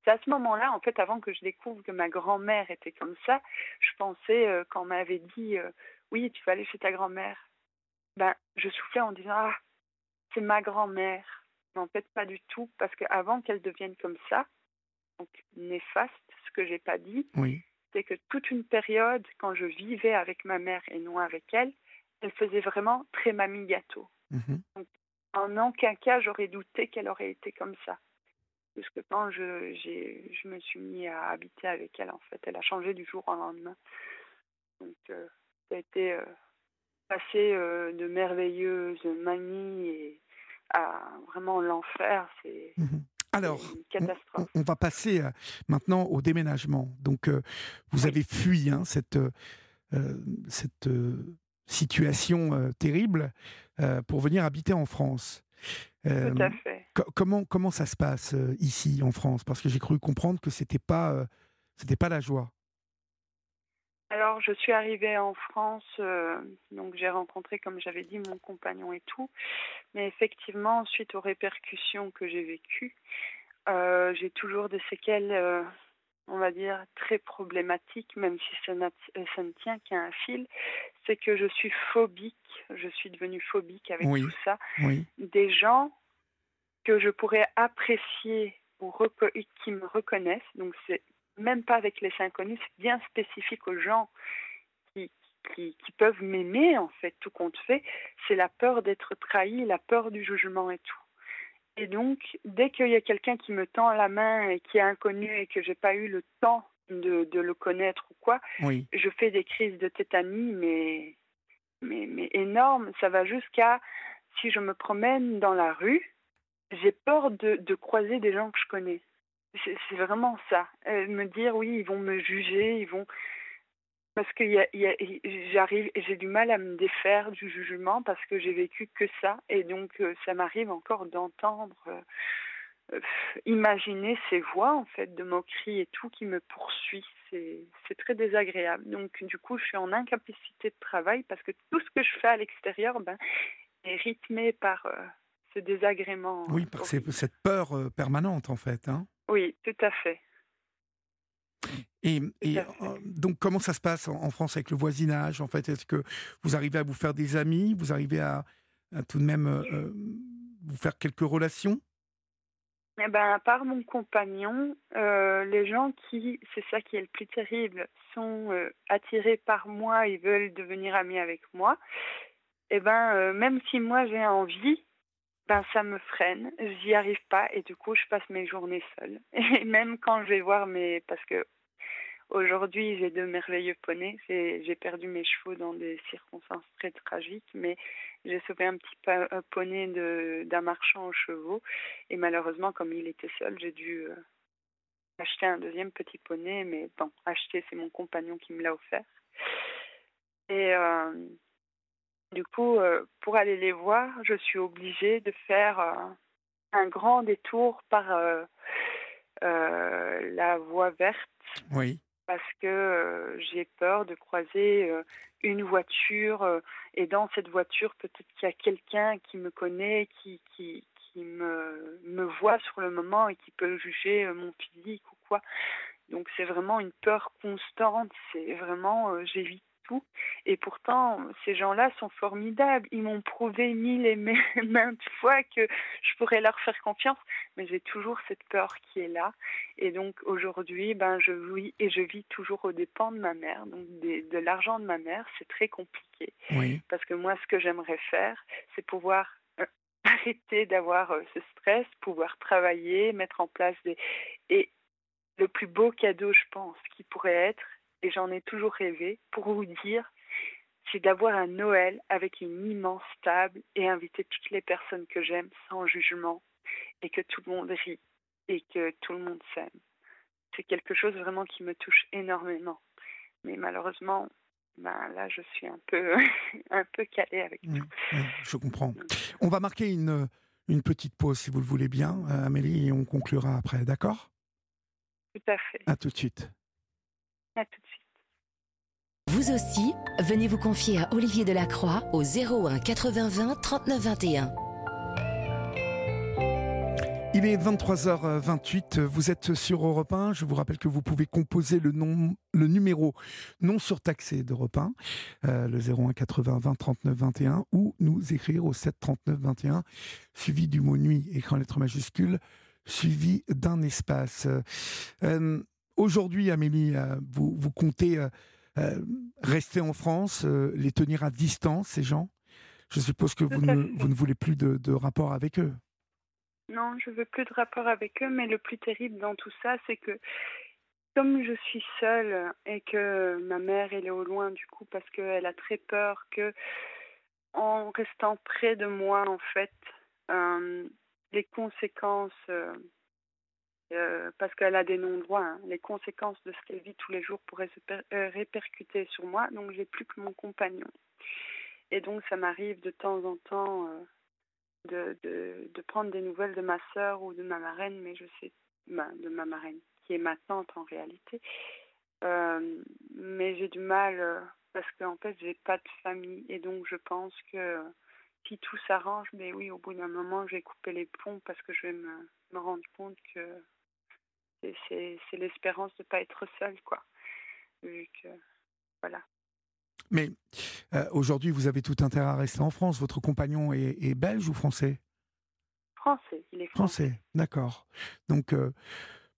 C'est à ce moment-là, en fait, avant que je découvre que ma grand-mère était comme ça, je pensais, euh, quand on m'avait dit euh, Oui, tu vas aller chez ta grand-mère, ben, je soufflais en disant Ah, c'est ma grand-mère. Mais en fait, pas du tout, parce qu'avant qu'elle devienne comme ça, donc néfaste, ce que j'ai pas dit, c'est que toute une période, quand je vivais avec ma mère et non avec elle, elle faisait vraiment très mamie gâteau. Mhm. Donc, en aucun cas, j'aurais douté qu'elle aurait été comme ça que quand je, je me suis mis à habiter avec elle, en fait, elle a changé du jour au lendemain. Donc, euh, ça a été euh, passé euh, de merveilleuse mamie et à vraiment l'enfer. C'est. Mhm. Alors, catastrophe. On, va passer maintenant au déménagement. Donc, vous avez fui hein, cette, cette situation terrible pour venir habiter en France. Tout à fait. comment, comment ça se passe ici en France? Parce que j'ai cru comprendre que c'était pas, c'était pas la joie. Alors, je suis arrivée en France, euh, donc j'ai rencontré, comme j'avais dit, mon compagnon et tout. Mais effectivement, suite aux répercussions que j'ai vécues, euh, j'ai toujours des séquelles, euh, on va dire, très problématiques, même si ça, ça ne tient qu'à un fil. C'est que je suis phobique, je suis devenue phobique avec tout ça. Oui. Des gens que je pourrais apprécier ou qui me reconnaissent, donc c'est même pas avec les inconnus, c'est bien spécifique aux gens qui, qui, peuvent m'aimer, en fait, tout compte fait. C'est la peur d'être trahi, la peur du jugement et tout. Et donc, dès qu'il y a quelqu'un qui me tend la main et qui est inconnu et que j'ai pas eu le temps de, de, le connaître ou quoi, je fais des crises de tétanie, mais, mais, mais énormes. Ça va jusqu'à, si je me promène dans la rue, j'ai peur de, de croiser des gens que je connais. C'est vraiment ça. Euh, me dire, oui, ils vont me juger, ils vont. Parce que j'arrive, j'ai du mal à me défaire du jugement parce que j'ai vécu que ça. Et donc, euh, ça m'arrive encore d'entendre, euh, imaginer ces voix, en fait, de moquerie et tout qui me poursuit. C'est très désagréable. Donc, du coup, je suis en incapacité de travail parce que tout ce que je fais à l'extérieur ben, est rythmé par ce désagrément. Oui, par cette peur permanente, en fait. Hein oui, tout à fait. Et, et euh, donc, comment ça se passe en, France avec le voisinage En fait, est-ce que vous arrivez à vous faire des amis? Vous arrivez à, tout de même euh, euh, vous faire quelques relations? Eh ben, à part mon compagnon, les gens qui, c'est ça qui est le plus terrible, sont attirés par moi et veulent devenir amis avec moi. Eh ben, même si moi j'ai envie, ben ça me freine, j'y arrive pas et du coup je passe mes journées seule. Et même quand je vais voir mes parce que aujourd'hui j'ai deux merveilleux poneys, j'ai perdu mes chevaux dans des circonstances très tragiques, mais j'ai sauvé un petit poney d'un marchand aux chevaux et malheureusement comme il était seul, j'ai dû euh, acheter un deuxième petit poney, mais bon, acheter c'est mon compagnon qui me l'a offert. Et euh, du coup, euh, pour aller les voir, je suis obligée de faire un grand détour par la voie verte. Oui. Parce que j'ai peur de croiser une voiture et dans cette voiture, peut-être qu'il y a quelqu'un qui me connaît, qui, qui, qui me, me voit sur le moment et qui peut juger mon physique ou quoi. Donc c'est vraiment une peur constante. C'est vraiment, j'évite tout. Et pourtant, ces gens-là sont formidables. Ils m'ont prouvé mille et maintes fois que je pourrais leur faire confiance, mais j'ai toujours cette peur qui est là. Et donc aujourd'hui, ben je vis et je vis toujours aux dépens de ma mère, donc de l'argent de ma mère. C'est très compliqué parce que moi, ce que j'aimerais faire, c'est pouvoir euh, arrêter d'avoir euh, ce stress, pouvoir travailler, mettre en place des et le plus beau cadeau, je pense, qui pourrait être, et j'en ai toujours rêvé, pour vous dire, c'est d'avoir un Noël avec une immense table et inviter toutes les personnes que j'aime sans jugement et que tout le monde rit et que tout le monde s'aime. C'est quelque chose vraiment qui me touche énormément. Mais malheureusement, ben là, je suis un peu, un peu calée avec tout. je comprends. On va marquer une, une petite pause, si vous le voulez bien, euh, Amélie, et on conclura après, d'accord? Tout à fait. À tout de suite. À tout de suite. Vous aussi, venez vous confier à Olivier Delacroix au 01 80 20 39 21. Il est 23h28, vous êtes sur Europe 1. Je vous rappelle que vous pouvez composer le, nom, le numéro non surtaxé d'Europe 1, euh, le 01 80 20 39 21, ou nous écrire au 7 39 21, suivi du mot nuit, écran lettre majuscule, suivi d'un espace. Euh, Aujourd'hui, Amélie, euh, vous, vous comptez euh, euh, rester en France, les tenir à distance, ces gens? Je suppose que vous ne, vous ne, voulez plus de, de, rapport avec eux. Non, je veux plus de rapport avec eux, mais le plus terrible dans tout ça, c'est que comme je suis seule et que ma mère elle est au loin du coup parce qu'elle a très peur que en restant près de moi en fait les conséquences euh, parce qu'elle a des non-droits. Hein. Les conséquences de ce qu'elle vit tous les jours pourraient se euh, répercuter sur moi, donc j'ai plus que mon compagnon. Et donc ça m'arrive de temps en temps euh, de, de, prendre des nouvelles de ma sœur ou de ma marraine, mais je sais, ben, de ma marraine, qui est ma tante en réalité. Euh, mais j'ai du mal euh, parce qu'en fait, j'ai pas de famille et donc je pense que si tout s'arrange, mais oui, au bout d'un moment, je vais couper les ponts parce que je vais me, me rendre compte que c'est l'espérance de ne pas être seule, quoi. Vu que, voilà. Mais euh, aujourd'hui, vous avez tout intérêt à rester en France. Votre compagnon est, belge ou français? Français, il est français. Français, d'accord. Donc, euh,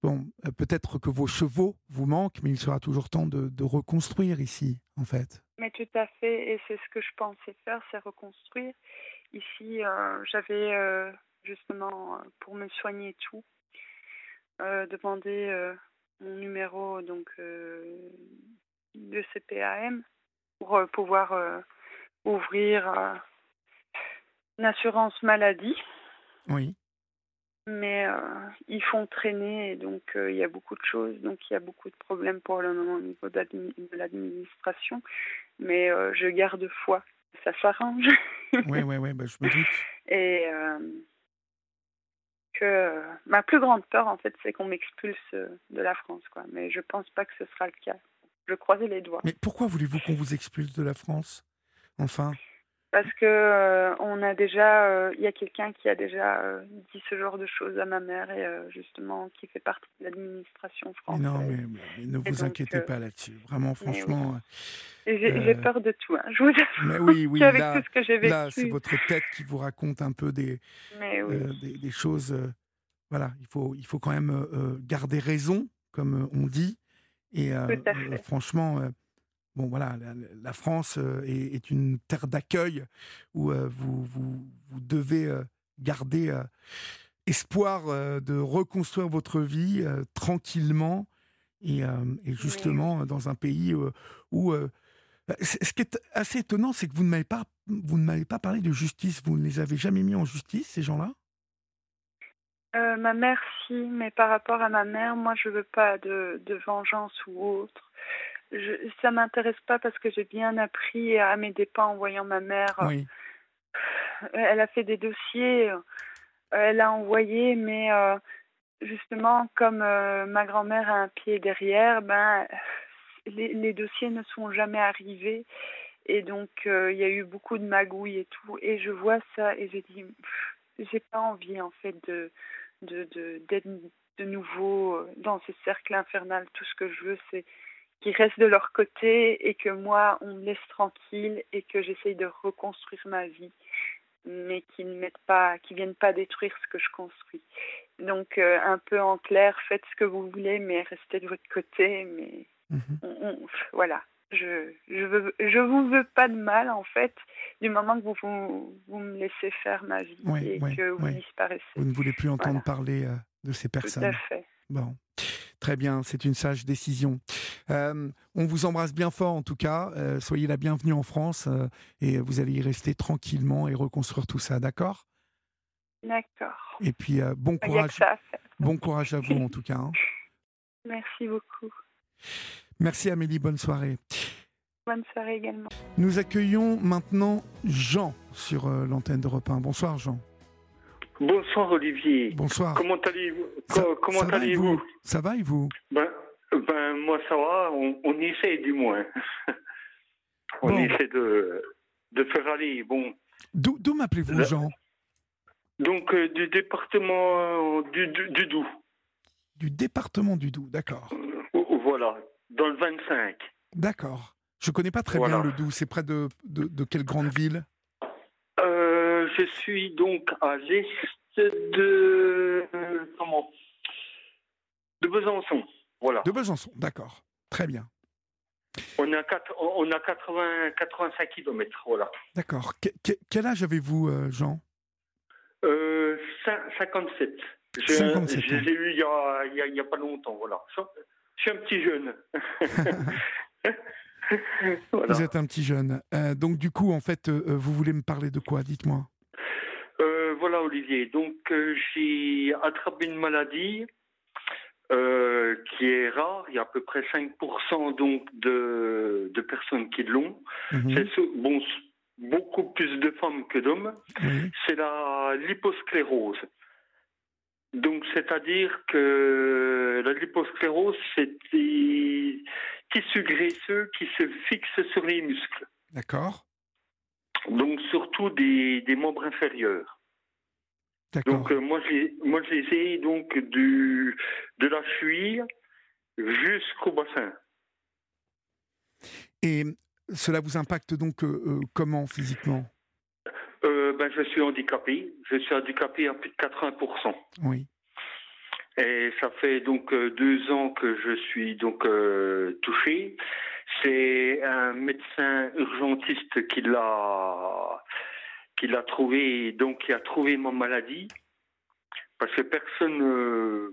bon, euh, peut-être que vos chevaux vous manquent, mais il sera toujours temps de, de reconstruire ici, en fait. Mais tout à fait, et c'est ce que je pensais faire, c'est reconstruire. Ici, j'avais justement, pour me soigner tout, demandé mon numéro donc de CPAM pour euh, pouvoir euh, ouvrir euh, une assurance maladie. Oui. Mais ils font traîner et donc il y a beaucoup de choses, donc il y a beaucoup de problèmes pour le moment au niveau de l'administration. Mais je garde foi, ça s'arrange. oui, oui, oui, bah, je me doute. Et que ma plus grande peur, en fait, c'est qu'on m'expulse de la France, quoi. Mais je pense pas que ce sera le cas je croisais les doigts. Mais pourquoi voulez-vous qu'on vous expulse de la France? Enfin Parce que euh, on a déjà, euh, il y a quelqu'un qui a déjà euh, dit ce genre de choses à ma mère et justement qui fait partie de l'administration française. non, mais, ne vous inquiétez pas là-dessus. Vraiment, franchement. J'ai peur de tout. Hein, je vous Mais oui, oui. avec tout ce que j'ai vécu. Là, c'est votre tête qui vous raconte un peu des, des, des, choses. voilà, il faut, il faut quand même garder raison, comme on dit. Et franchement, bon voilà, la, France est, une terre d'accueil où vous, vous, vous, devez garder espoir de reconstruire votre vie tranquillement et, et justement dans un pays où bah, ce qui est assez étonnant, c'est que vous ne m'avez pas, vous ne m'avez pas parlé de justice. Vous ne les avez jamais mis en justice, ces gens-là? Euh, ma mère, si, mais par rapport à ma mère, moi, je veux pas de, de vengeance ou autre. Je, ça m'intéresse pas parce que j'ai bien appris à mes dépens en voyant ma mère. Oui. Elle a fait des dossiers, elle a envoyé, mais euh, justement, comme euh, ma grand-mère a un pied derrière, ben, les, les, dossiers ne sont jamais arrivés. Et donc, il y a eu beaucoup de magouilles et tout. Et je vois ça et j'ai dit, j'ai pas envie, en fait, de de d'être de, nouveau euh, dans ce cercle infernal. Tout ce que je veux, c'est qu'ils restent de leur côté et que moi, on me laisse tranquille et que j'essaye de reconstruire ma vie, mais qu'ils ne mettent pas, qu'ils viennent pas détruire ce que je construis. Donc, euh, un peu en clair, faites ce que vous voulez, mais restez de votre côté. Mais mhm. voilà, je je veux je vous veux pas de mal en fait du moment que vous vous, me laissez faire ma vie et que vous disparaissez. Vous ne voulez plus entendre parler euh, de ces personnes. Tout à fait. Bon, très bien, c'est une sage décision. Euh, on vous embrasse bien fort en tout cas. Euh, soyez la bienvenue en France et vous allez y rester tranquillement et reconstruire tout ça, d'accord? D'accord. Et puis bon courage. Bon courage à vous en tout cas. Hein. Merci beaucoup. Merci Amélie, bonne soirée. Bonne soirée également. Nous accueillons maintenant Jean sur euh, l'antenne d'Europe 1. Bonsoir Jean. Bonsoir Olivier. Bonsoir. Comment allez-vous Comment allez-vous Ça va et vous? Ben, ben, moi ça va, on, on essaie du moins. on essaie de, de faire aller. Bon. D'où m'appelez-vous Jean? Donc euh, du département euh, du, du, Doubs. Du département du Doubs, d'accord. voilà, dans le 25. D'accord. Je connais pas très bien le Doubs. C'est près de, de, quelle grande ville? euh, Je suis donc à l'est de. comment? De Besançon. Voilà. De Besançon, d'accord. Très bien. On a, on a 80, 85 km, voilà. D'accord. quel âge avez-vous, euh, Jean? Euh, 57. Je, 57 je l'ai eu il n'y a, a, pas longtemps, voilà. Je suis un petit jeune. Vous êtes un petit jeune. Euh, donc du coup, en fait, euh, vous voulez me parler de quoi? Dites-moi. Euh, voilà, Olivier. Donc j'ai attrapé une maladie qui est rare. Il y a à peu près 5% donc de, de personnes qui l'ont. Mhm. Bon, beaucoup plus de femmes que d'hommes, c'est la liposclérose. Donc, c'est-à-dire que la liposclérose, c'est des tissus graisseux qui se fixent sur les muscles. D'accord. Donc, surtout des, membres inférieurs. Donc, euh, moi, j'ai, moi, j'ai donc du, de la cheville jusqu'au bassin. Et cela vous impacte donc euh, euh, comment physiquement? Euh, ben, Je suis handicapé. Je suis handicapé à plus de 80%. Oui. Et ça fait donc deux ans que je suis donc touché. C'est un médecin urgentiste qui l'a qui l'a trouvé, donc qui a trouvé ma maladie, parce que personne,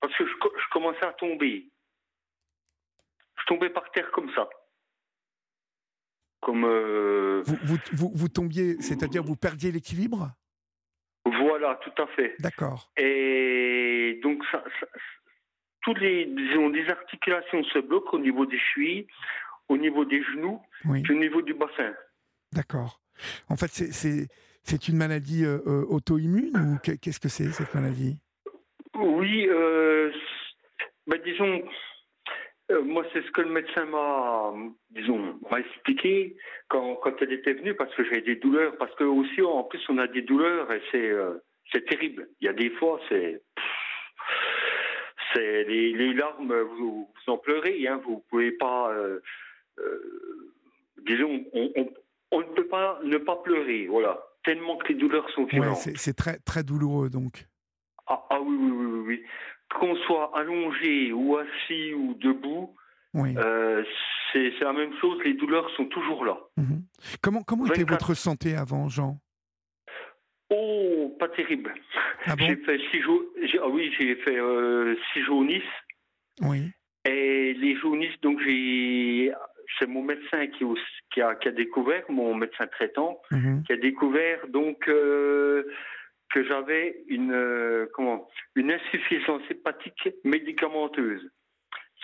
parce que je, je commençais à tomber. Je tombais par terre comme ça comme. Euh, vous, vous, vous, tombiez, c'est-à-dire vous perdiez l'équilibre? Voilà, tout à fait. D'accord. Et donc, ça, toutes les, disons, les articulations se bloquent au niveau des chevilles, au niveau des genoux, au niveau du bassin. D'accord. En fait, c'est une maladie euh, euh, auto-immune ou qu'est-ce que c'est cette maladie? Oui, ben, disons, euh, moi, c'est ce que le médecin m'a, disons, m'a expliqué quand, elle était venue, parce que j'ai des douleurs, parce que aussi, en plus, on a des douleurs et c'est, euh, terrible. Il y a des fois, c'est, c'est les, larmes, vous, en pleurez, hein, vous pouvez pas, euh, disons, on, on, on, ne peut pas ne pas pleurer, voilà, tellement que les douleurs sont violentes. Ouais, c'est, très, très douloureux, donc. Ah, ah oui, oui, oui, oui qu'on soit allongé ou assis ou debout, euh, c'est la même chose, les douleurs sont toujours là. Mhm. Comment, comment était votre santé avant, Jean? Oh, pas terrible. Ah j'ai fait six jours. Ah oui, j'ai fait euh, six jaunisses. Oui. Et les jaunisses, donc j'ai. C'est mon médecin qui, qui, a, qui, a, découvert, mon médecin traitant, mhm. qui a découvert donc euh, que j'avais une, euh, comment, une insuffisance hépatique médicamenteuse.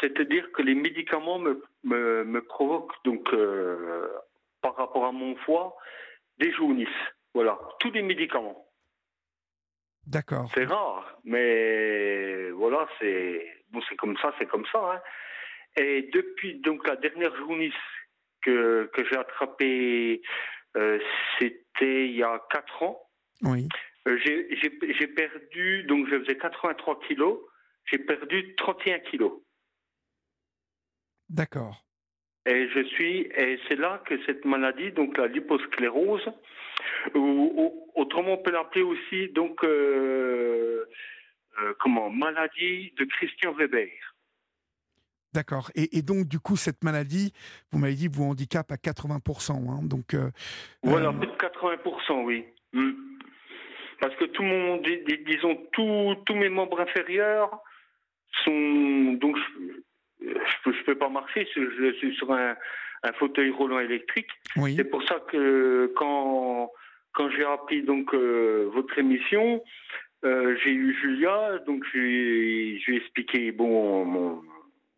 C'est-à-dire que les médicaments me, me, provoquent, donc, euh, par rapport à mon foie, des jaunisses. Voilà, tous les médicaments. D'accord. C'est rare, mais voilà, c'est bon, c'est comme ça, c'est comme ça. Hein. Et depuis donc la dernière jaunisse que, que j'ai attrapée, euh, c'était il y a quatre ans. Oui. Euh, j'ai perdu, donc je faisais 83 kilos, j'ai perdu 31 kilos. D'accord. Et je suis, et c'est là que cette maladie, donc la liposclérose, ou, autrement on peut l'appeler aussi donc euh, comment maladie de Christian Weber. D'accord. Et, donc, du coup, cette maladie, vous m'avez dit, vous handicape à 80%. Hein, donc, voilà, plus de 80%, oui. Hmm. Parce que tout mon, disons, tous mes membres inférieurs sont. Donc, je ne peux, pas marcher, je suis sur un, fauteuil roulant électrique. C'est pour ça que quand, quand j'ai appris donc, euh, votre émission, euh, j'ai eu Julia, donc je lui ai expliqué bon, mon,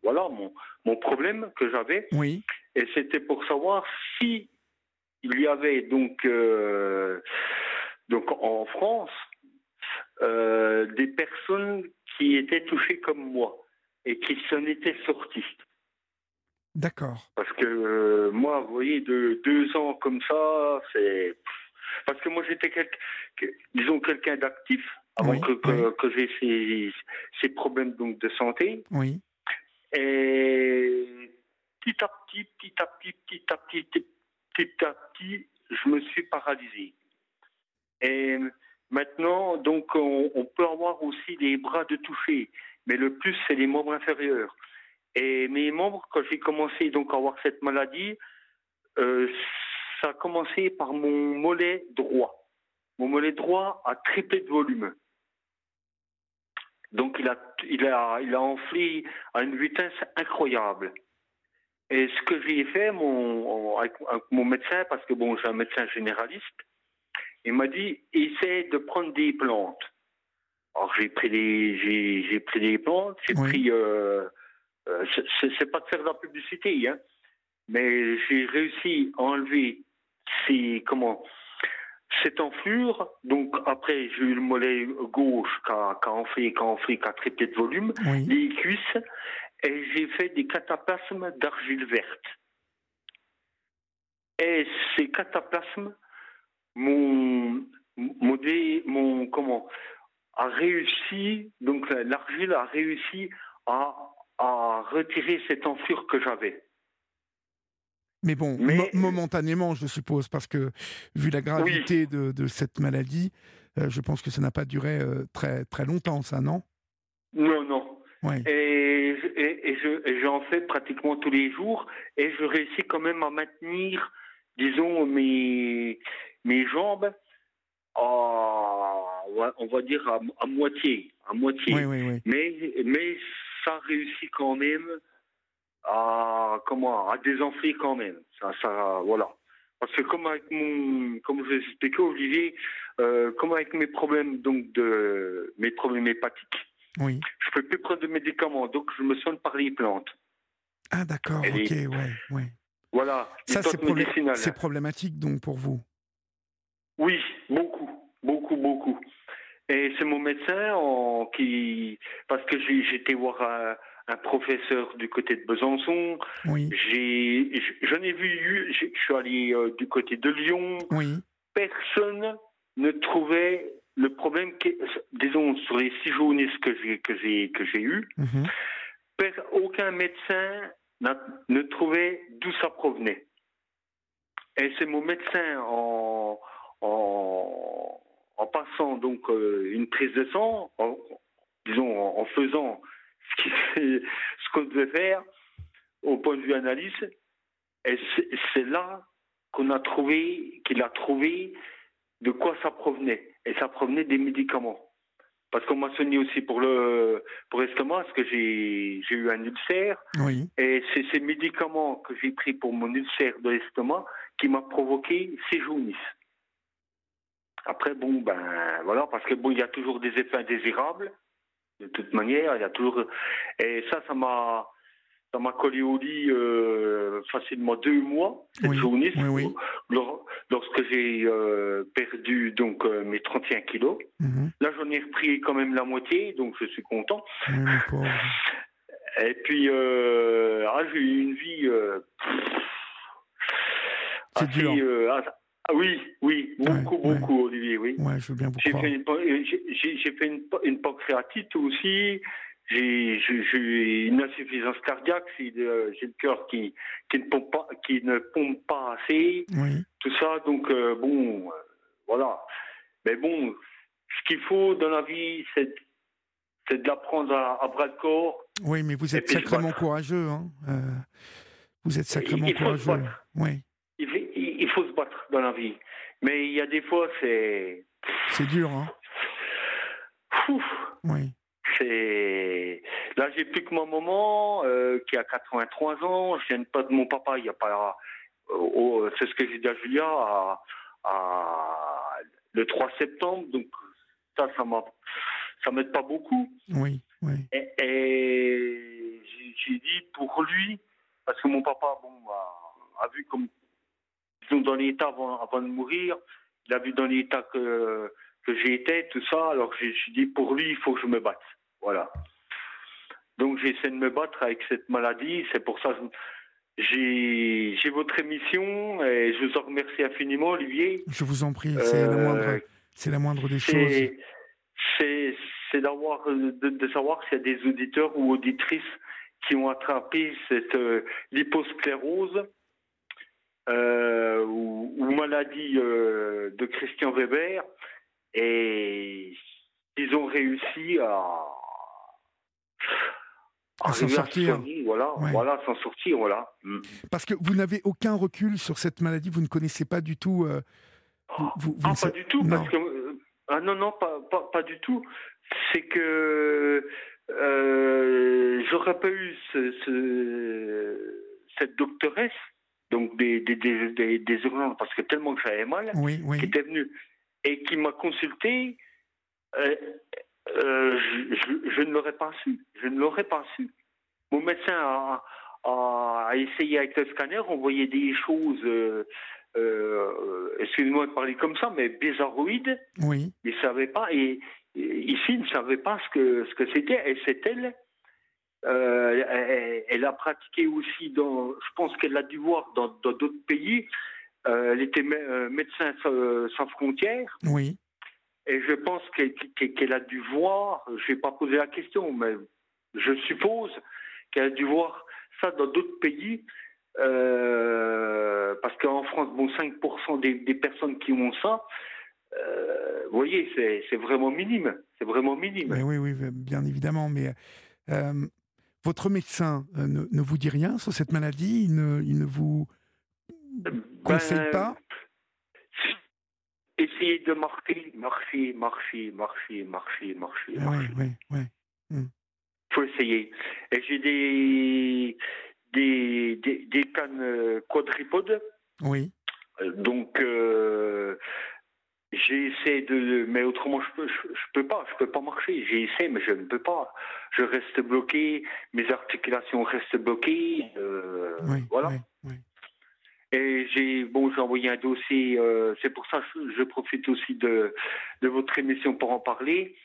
voilà, mon, mon problème que j'avais. Oui. Et c'était pour savoir si il y avait donc. Euh, donc en France, euh, des personnes qui étaient touchées comme moi et qui s'en étaient sorties. D'accord. Parce que euh, moi, vous voyez, de deux ans comme ça, c'est. Parce que moi, j'étais, disons, quelqu'un d'actif avant que, que, j'ai ces, ces, problèmes donc, de santé. Oui. Et petit à petit, petit à petit, petit à petit, petit à petit, je me suis paralysé. Et maintenant, donc, on, peut avoir aussi les bras de toucher, mais le plus, c'est les membres inférieurs. Et mes membres, quand j'ai commencé donc à avoir cette maladie, euh, ça a commencé par mon mollet droit. Mon mollet droit a triplé de volume. Donc il a, il a, il a enflé à une vitesse incroyable. Et ce que j'ai fait mon, avec, mon médecin, parce que bon, j'ai un médecin généraliste, il m'a dit essaie de prendre des plantes. Alors j'ai pris des j'ai, j'ai pris des plantes, j'ai pris euh, euh c'est, pas de faire de la publicité, hein, mais j'ai réussi à enlever c'est comment cette enflure, donc après j'ai eu le mollet gauche qui a, qui a enflé, qui a enflé, qui a traité de volume, Oui. les cuisses, et j'ai fait des cataplasmes d'argile verte. Et ces cataplasmes m'ont, dé- m'ont- comment, a réussi, donc l'argile a réussi à, à retirer cette enflure que j'avais. Mais bon, Mais- mo- momentanément, je suppose, parce que vu la gravité de, de cette maladie, euh, je pense que ça n'a pas duré euh, très, très longtemps, ça, non? Non, non. Et, et, et je, et j'en fais pratiquement tous les jours et je réussis quand même à maintenir, disons, mes, mes jambes à, on va dire à, à moitié, à moitié. Oui, oui, oui. Mais, mais ça réussit quand même à, comment, à désenfler quand même. Ça, ça, voilà. Parce que comme avec mon, comme je vous expliqué Olivier, euh, comme avec mes problèmes donc de mes problèmes hépatiques, oui. je peux plus prendre de médicaments, donc je me soigne par les plantes. Ah, d'accord, ok, est- ouais, ouais. Voilà. les Ça, c'est problé- problématique, donc, pour vous? Oui, beaucoup, beaucoup, beaucoup. Et c'est mon médecin en- qui, parce que j'ai- j'étais voir un professeur du côté de Besançon. Oui, J'ai, j'en ai vu, je suis allé euh, du côté de Lyon. oui, Personne ne trouvait le problème, qui- disons sur les six jaunisses que j'ai que j'ai que j'ai eu, mhm, aucun médecin ne trouvait d'où ça provenait. Et c'est mon médecin en, en, en passant donc euh, une prise de sang, en- disons en, en faisant ce qu'on devait faire au point de vue analyse, et c'est- là qu'on a trouvé, qu'il a trouvé de quoi ça provenait. Et ça provenait des médicaments. Parce qu'on m'a soigné aussi pour le pour l'estomac, parce que j'ai j'ai eu un ulcère. oui. Et c'est ces médicaments que j'ai pris pour mon ulcère de l'estomac qui m'a provoqué ces jaunisses. Après, bon, ben voilà, parce que bon, il y a toujours des effets indésirables, de toute manière, il y a toujours. Et ça, ça m'a. Ça m'a collé au lit euh, facilement deux mois, cette Oui, jaunisse, oui, oui. lor- lorsque j'ai euh, perdu donc euh, mes 31 kilos. mhm, Là, j'en ai repris quand même la moitié, donc je suis content. Et puis, ah, j'ai eu une vie. assez, dur. Ah, oui, oui, beaucoup, Ouais, ouais. beaucoup, Olivier, oui. Ouais, je veux bien vous J'ai croire. fait, une, euh, j'ai- fait une, une pancréatite aussi. J'ai une insuffisance cardiaque. J'ai le cœur qui, qui, ne pompe pas, qui ne pompe pas assez. Oui, Tout ça, donc, euh, bon, euh, voilà. Mais bon, ce qu'il faut dans la vie, c'est de l'apprendre à, à bras le corps. oui, mais vous êtes sacrément courageux. Hein. euh, vous êtes sacrément courageux. Oui, Il, faut se battre dans la vie. Mais il y a des fois, c'est. c'est dur. Hein. Ouf, Oui, c'est. Là, j'ai plus que mon maman euh, qui a 83 ans. Je viens pas de mon papa. Il y a pas. euh, au- c'est ce que j'ai dit à Julia à, à- le 3 septembre. Donc ça, ça m'a, ça m'aide pas beaucoup. oui, oui. Et, et j'ai- j'ai dit pour lui, parce que mon papa, bon, a, a vu comme, disons, dans l'état avant, avant de mourir, il a vu dans l'état que, que j'étais, tout ça, alors j'ai j'ai dit pour lui, il faut que je me batte. Voilà. Donc j'essaie de me battre avec cette maladie, c'est pour ça que j'ai j'ai votre émission et je vous en remercie infiniment, Olivier. Je vous en prie, c'est la Euh, moindre, c'est la moindre des choses. c'est c'est d'avoir euh, de, de savoir s'il y a des auditeurs ou auditrices qui ont attrapé cette euh, liposclérose euh, ou, ou maladie euh, de Christian Weber et ils ont réussi à À s'en sortir. soigner, voilà, Ouais. voilà, s'en sortir, voilà. Mm. Parce que vous n'avez aucun recul sur cette maladie, vous ne connaissez pas du tout. euh, vous, vous- vous Ah, pas du tout, Non. parce que. ah non, non, pas, pas, pas du tout. C'est que. J'aurais pas eu ce, ce- cette doctoresse, donc des, des, des, des, des urgences, parce que tellement que j'avais mal, Oui, oui. qui était venue et qui m'a consulté, euh, euh, je, je- je ne l'aurais pas su. Je ne l'aurais pas su. Mon médecin a, à, essayer avec le scanner, on voyait des choses, euh, excusez-moi de parler comme ça, mais bizarroïdes. Oui. Ils ne savaient pas, et, ici, ils ne savaient pas ce que ce que c'était, et c'est elle. Elle, a pratiqué aussi dans, je pense qu'elle a dû voir dans d'autres pays. elle était médecin sans, frontières. Oui. Et je pense qu'elle a dû voir, je n'ai pas posé la question, mais je suppose qu'elle a dû voir ça dans d'autres pays. Euh, parce qu'en France, bon, 5% des, personnes qui ont ça, euh, vous voyez, c'est vraiment minime. C'est vraiment minime. oui, oui, bien évidemment. Mais euh, votre médecin ne, vous dit rien sur cette maladie il ne, il ne vous ben, conseille pas? Essayez de marcher, marcher, marcher, marcher, marcher, marcher. Oui, oui, oui. Hmm faut essayer. Et j'ai des, des, des, cannes euh, quadripodes. Oui. Euh, donc, euh, j'ai essayé de. Mais autrement, je peux, je, peux pas. Je peux pas marcher. J'ai essayé, mais je ne peux pas. Je reste bloqué. Mes articulations restent bloquées. oui, voilà. Oui, Et j'ai bon, j'ai envoyé un dossier. c'est pour ça que je profite aussi de, de votre émission pour en parler.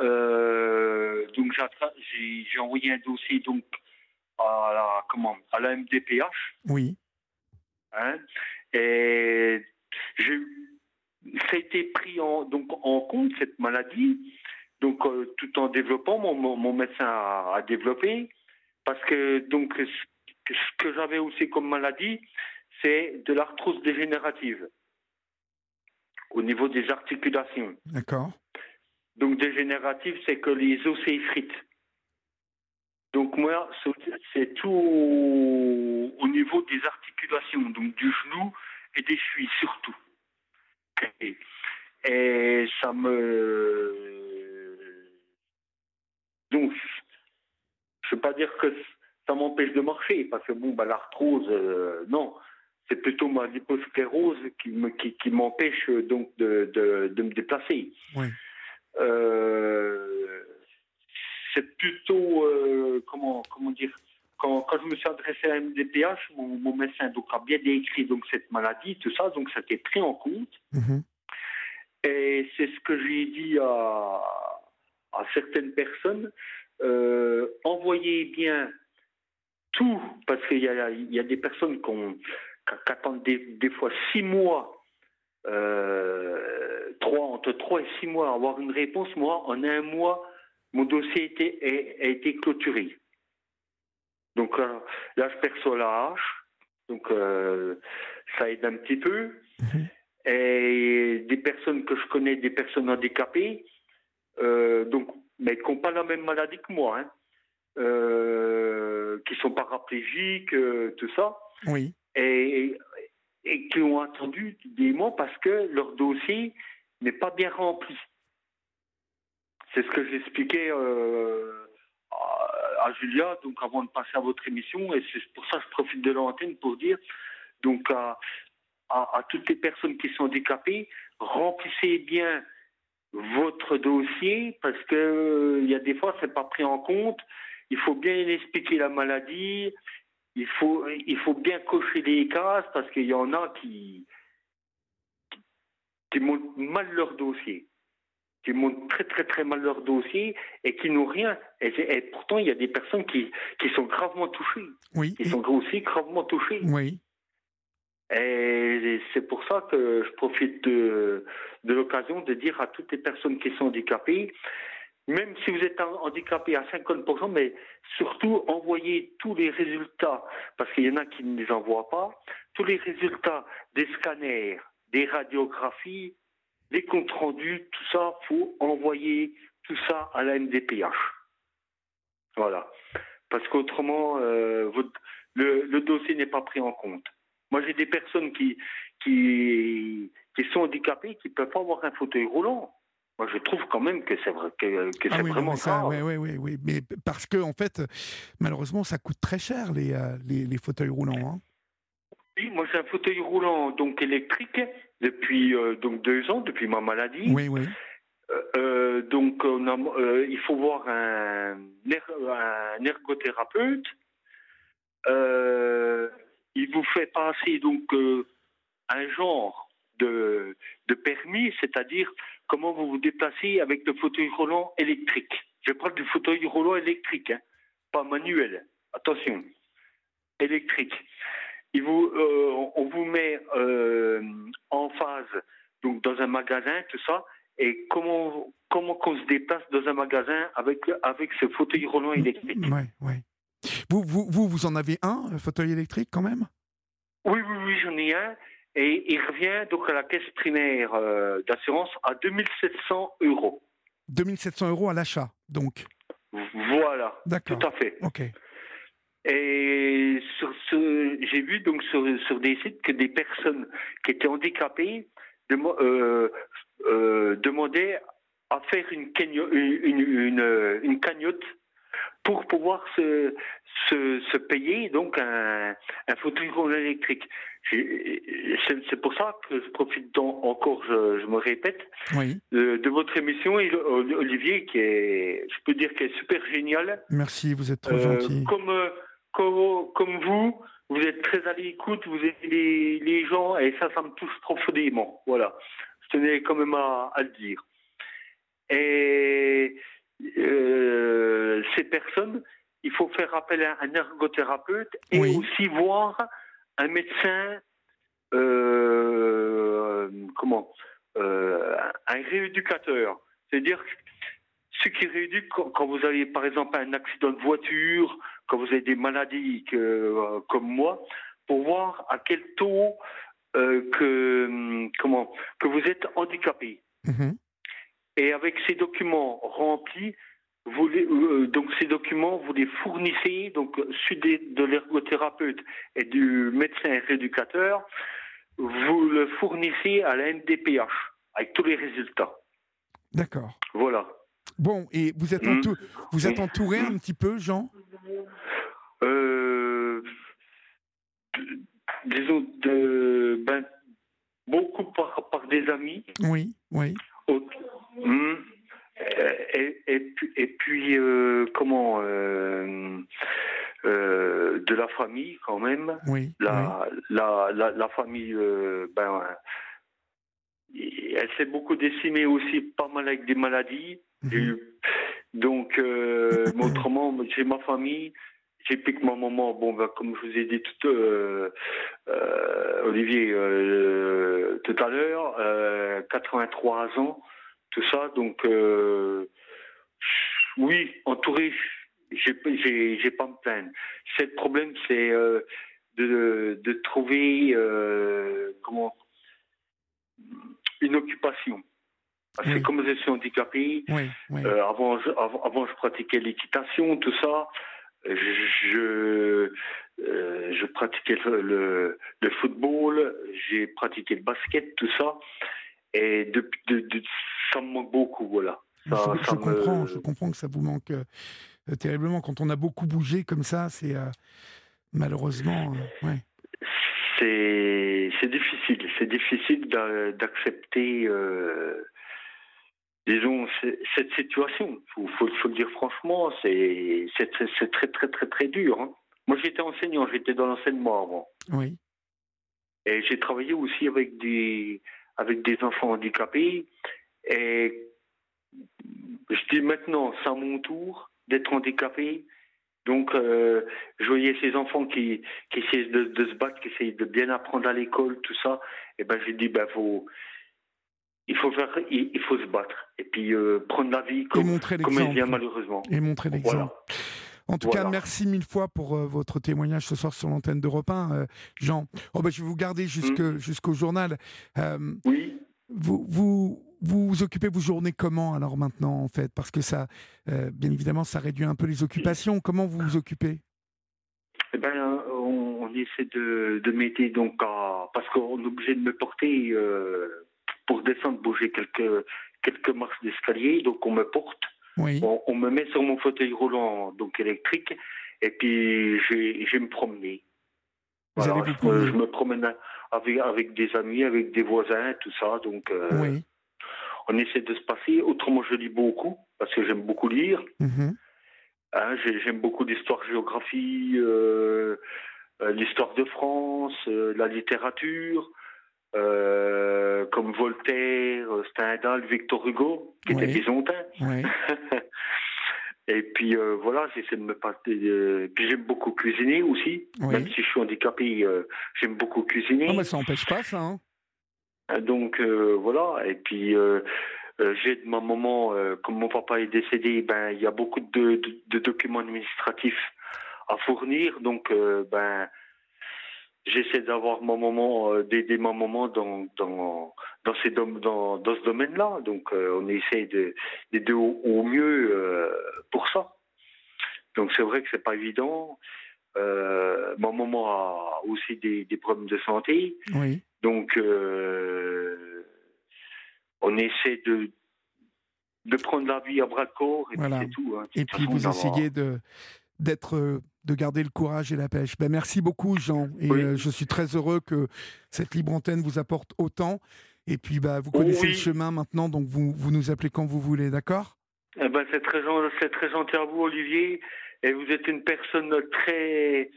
Euh, donc j'ai envoyé un dossier donc à la comment à la MDPH. Oui. Hein, et ça a été pris en, donc en compte cette maladie. Donc euh, tout en développant, mon, mon, médecin a, développé parce que donc ce que j'avais aussi comme maladie, c'est de l'arthrose dégénérative au niveau des articulations. D'accord. Donc dégénératif, c'est que les os s'effritent. Donc moi, c'est tout au niveau des articulations, donc du genou et des chevilles surtout. Et, ça me... Donc, je ne veux pas dire que ça m'empêche de marcher, parce que bon, bah, l'arthrose, euh, non. C'est plutôt ma liposclérose qui m'empêche qui, donc de, de, me déplacer. Oui. Euh, c'est plutôt, euh, comment, comment dire, quand, quand, je me suis adressé à MDPH, mon, médecin donc, a bien décrit donc, cette maladie, tout ça, donc ça a été pris en compte. Mhm. Et c'est ce que j'ai dit à, à, certaines personnes. Euh, envoyez bien tout, parce qu'il y a, y a, des personnes qui attendent des, des, fois six mois euh, trois, entre 3 et 6 mois à avoir une réponse. Moi, en un mois, mon dossier a été, a, été clôturé. Donc euh, là, je perçois la hache. Donc euh, ça aide un petit peu. Mhm. Et des personnes que je connais, des personnes handicapées, donc, mais qui n'ont pas la même maladie que moi, hein, qui sont paraplégiques, tout ça. Oui. Et, et qui ont attendu des mois parce que leur dossier n'est pas bien rempli. C'est ce que j'expliquais euh, à, Julia, donc avant de passer à votre émission, et c'est pour ça que je profite de l'antenne pour dire donc à, toutes les personnes qui sont handicapées, remplissez bien votre dossier parce que il y a des fois c'est pas pris en compte. Il faut bien expliquer la maladie, il faut, il faut bien cocher les cases parce qu'il y en a qui, qui montent mal leur dossier, qui montent très très très mal leur dossier et qui n'ont rien. Et, pourtant, il y a des personnes qui, qui sont gravement touchées. Oui. Qui sont aussi gravement touchées. Oui. Et c'est pour ça que je profite de, de l'occasion de dire à toutes les personnes qui sont handicapées, même si vous êtes handicapé à 50%, mais surtout envoyez tous les résultats, parce qu'il y en a qui ne les envoient pas, tous les résultats des scanners, des radiographies, des comptes rendus, tout ça, faut envoyer tout ça à la MDPH. Voilà. Parce qu'autrement, euh, le, dossier n'est pas pris en compte. Moi, j'ai des personnes qui, qui, qui sont handicapées qui ne peuvent pas avoir un fauteuil roulant. Moi, je trouve quand même que c'est vrai, que, que ah vraiment ça. Oui, oui, oui, oui, mais parce que en fait, malheureusement, ça coûte très cher les, euh, les, les, fauteuils roulants. Hein. Oui, moi j'ai un fauteuil roulant donc électrique depuis euh, donc deux ans, depuis ma maladie. Oui, oui. Euh, donc on a, il faut voir un, un ergothérapeute. il vous fait passer donc un genre de, de permis, c'est-à-dire comment vous vous déplacez avec le fauteuil roulant électrique. Je parle du fauteuil roulant électrique, hein, pas manuel. Attention, électrique. Il vous, euh, on vous met euh, en phase, donc dans un magasin, tout ça, et comment comment qu'on se déplace dans un magasin avec avec ce fauteuil roulant électrique? Ouais, ouais. Vous, vous, vous, vous en avez un, fauteuil électrique quand même? Oui, oui, oui, j'en ai un. Et il revient donc à la caisse primaire euh, d'assurance à 2700 euros. 2700 euros à l'achat, donc Voilà. D'accord. Tout à fait. Ok. Et sur ce, j'ai vu donc sur, sur, des sites que des personnes qui étaient handicapées euh, euh, demandaient à faire une, une, une, une cagnotte pour pouvoir se, se, se payer donc un, un fauteuil électrique. C'est pour ça que je profite encore, je, je me répète, oui. de, de, votre émission, Olivier, qui est, je peux dire, qui est super génial. Merci, vous êtes trop euh, gentil. Comme, comme, vous, vous êtes très à l'écoute, vous aidez les, les, gens, et ça, ça me touche profondément. Voilà, je tenais quand même à, à le dire. Et euh, ces personnes, il faut faire appel à un ergothérapeute et aussi voir un médecin, euh, comment, euh, un rééducateur. C'est-à-dire ce qui rééduque quand, vous avez par exemple un accident de voiture, quand vous avez des maladies comme moi, pour voir à quel taux que, comment, que vous êtes handicapé. Mm-hmm. Et avec ces documents remplis, vous euh, donc ces documents, vous les fournissez, donc celui de l'ergothérapeute et du médecin rééducateur, vous le fournissez à la NDPH avec tous les résultats. D'accord. Voilà. Bon, et vous êtes, mmh. vous êtes entouré un petit peu, Jean? Euh, Disons, de, ben, beaucoup par, par des amis. Oui, oui. Mmh. Et, et, et, puis, euh, comment euh, euh, de la famille quand même. Oui. La, La, la, la, famille, ben, elle s'est beaucoup décimée aussi, pas mal avec des maladies. Mmh. Donc, autrement, j'ai ma famille. Ma maman, bon, ben, comme je vous ai dit tout, Olivier, tout à l'heure, 83 ans tout ça. Donc, euh, oui, entouré, j'ai, pas me plaindre. C'est le problème, c'est euh, de, de trouver euh, comment une occupation. Parce que comme je suis handicapé, avant, avant, avant, je pratiquais l'équitation, tout ça. Je, je pratiquais le, le, football, j'ai pratiqué le basket, tout ça. Et de, de, ça me manque beaucoup, voilà. je, comprends, je comprends que ça vous manque euh, terriblement. Quand on a beaucoup bougé comme ça, c'est euh, malheureusement. Euh, ouais. C'est difficile. C'est difficile d'accepter, disons, cette situation. Il faut, faut, le dire franchement, c'est très, très, très, très dur. Hein. Moi, j'étais enseignant, j'étais dans l'enseignement avant. Oui. Et j'ai travaillé aussi avec des, avec des enfants handicapés. Et je dis maintenant, c'est à mon tour d'être handicapé. Donc, euh, je voyais ces enfants qui, qui de, se battre, qui essaient de bien apprendre à l'école, tout ça. Et ben, j'ai dit, ben, faut, il faut faire, il, faut se battre. Et puis, euh, prendre la vie comme, comme elle vient, malheureusement. Et montrer l'exemple. En tout cas, merci mille fois pour euh, votre témoignage ce soir sur l'antenne d'Europe 1, Jean. Oh, ben, je vais vous garder mmh. jusqu'au journal. oui. Vous, vous, vous occupez vos journées comment alors maintenant en fait? Parce que ça, euh, bien évidemment, ça réduit un peu les occupations. Comment vous vous occupez? Eh ben, on, essaie de, de m'aider donc parce qu'on est obligé de me porter euh, pour descendre, bouger quelques quelques marches d'escalier, donc on me porte. Oui. On, me met sur mon fauteuil roulant donc électrique et puis je, vais me promener. Vous promener. Je, me promène avec, avec des amis, avec des voisins, tout ça. Donc, euh, oui on essaie de se passer. Autrement, je lis beaucoup, parce que j'aime beaucoup lire. Mhm. Hein, j'aime beaucoup l'histoire, géographie, euh, euh, l'histoire de France, euh, la littérature, comme Voltaire, Stendhal, Victor Hugo, qui était byzantin. Et puis voilà, j'essaie de me passer. puis j'aime beaucoup cuisiner aussi, même si je suis handicapé, j'aime beaucoup cuisiner. Non, mais ça n'empêche pas ça. Hein. Donc voilà, et puis euh, j'ai de ma maman, euh, comme mon papa est décédé, ben il y a beaucoup de, de, documents administratifs à fournir, donc euh, ben j'essaie d'avoir mon moment, d'aider ma maman dans dans dans ces dans, dans ce domaine-là. Donc on essaie de d'aider au, au, mieux pour ça. Donc c'est vrai que c'est pas évident. Euh, ma maman a aussi des, des problèmes de santé. Oui. Donc euh, on essaie de, de prendre la vie à bras de corps et puis c'est tout. Hein. Et puis vous essayez de d'être euh, de garder le courage et la pêche. Ben, merci beaucoup Jean et euh, je suis très heureux que cette libre antenne vous apporte autant. Et puis bah, vous connaissez le chemin maintenant, donc vous, vous nous appelez quand vous voulez, d'accord? Eh ben, C'est très, très gentil à vous Olivier et vous êtes une personne très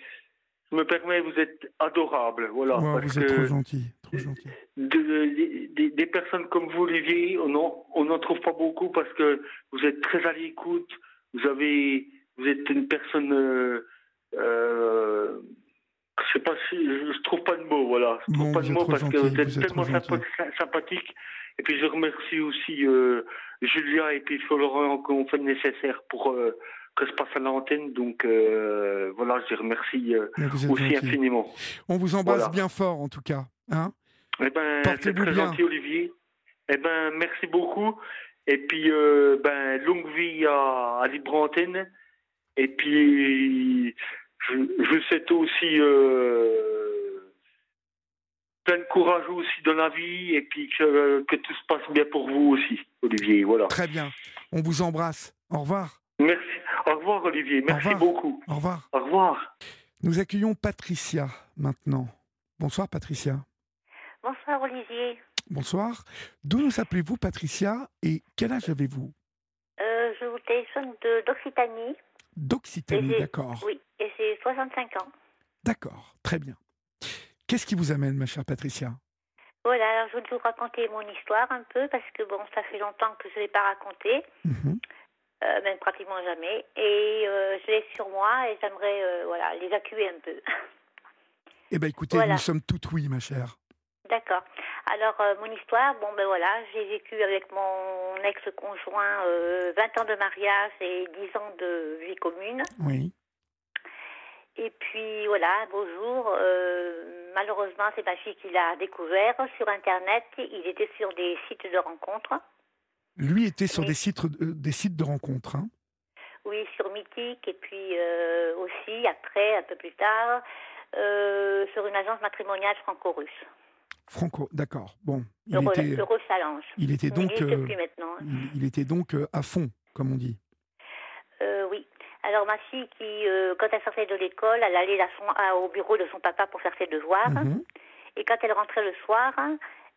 je me permets, vous êtes adorable. Voilà, vous êtes trop gentil. Trop gentil. des personnes comme vous, Olivier, on n'en trouve pas beaucoup parce que vous êtes très à l'écoute. Vous avez, vous êtes une personne. Euh, euh, je sais pas si je trouve pas de mots, voilà. Je trouve pas de mots parce que vous êtes, tellement sympathique. Et puis je remercie aussi euh, Julia et puis Florent qui ont fait le nécessaire pour euh, que se passe à l'antenne. Donc euh, voilà, je les remercie aussi infiniment. On vous embrasse bien fort en tout cas. Hein eh ben, c'est très gentil, Olivier. Eh ben, merci beaucoup. Et puis, ben, longue vie à, à Libre Antenne. Et puis, je, je souhaite aussi plein de courage aussi dans la vie et puis que, que tout se passe bien pour vous aussi, Olivier. Voilà. Très bien. On vous embrasse. Au revoir. Merci. Au revoir, Olivier. Merci beaucoup. Au revoir. Au revoir. Nous accueillons Patricia maintenant. Bonsoir, Patricia. Bonsoir, Olivier. Bonsoir. D'où nous appelez-vous, Patricia, et quel âge avez-vous? Euh, Je vous téléphone d'Occitanie. D'Occitanie, d'accord. Oui, et j'ai 65 ans. D'accord, très bien. Qu'est-ce qui vous amène, ma chère Patricia? Voilà, alors je vais vous raconter mon histoire un peu, parce que bon, ça fait longtemps que je ne l'ai pas raconté. Mhm. Euh, même pratiquement jamais. Et euh, je l'ai sur moi et j'aimerais euh, voilà, les accuer un peu. Eh bien, écoutez, nous sommes toutes oui, ma chère. D'accord. Alors, mon histoire, bon, ben voilà, j'ai vécu avec mon ex-conjoint 20 ans de mariage et 10 ans de vie commune. Oui. Et puis, voilà, un beau jour, malheureusement, c'est ma fille qui l'a découvert sur Internet. Il était sur des sites de rencontres. Lui était sur des, sites, euh, des sites de rencontres. Hein. oui, sur Mythique et puis euh, aussi après, un peu plus tard, euh, sur une agence matrimoniale franco-russe. Franco, d'accord. Bon, il était, Il était donc, il, était donc à fond, comme on dit. oui. Alors ma fille qui, quand elle sortait de l'école, elle allait au bureau de son papa pour faire ses devoirs. Mhm. Et quand elle rentrait le soir,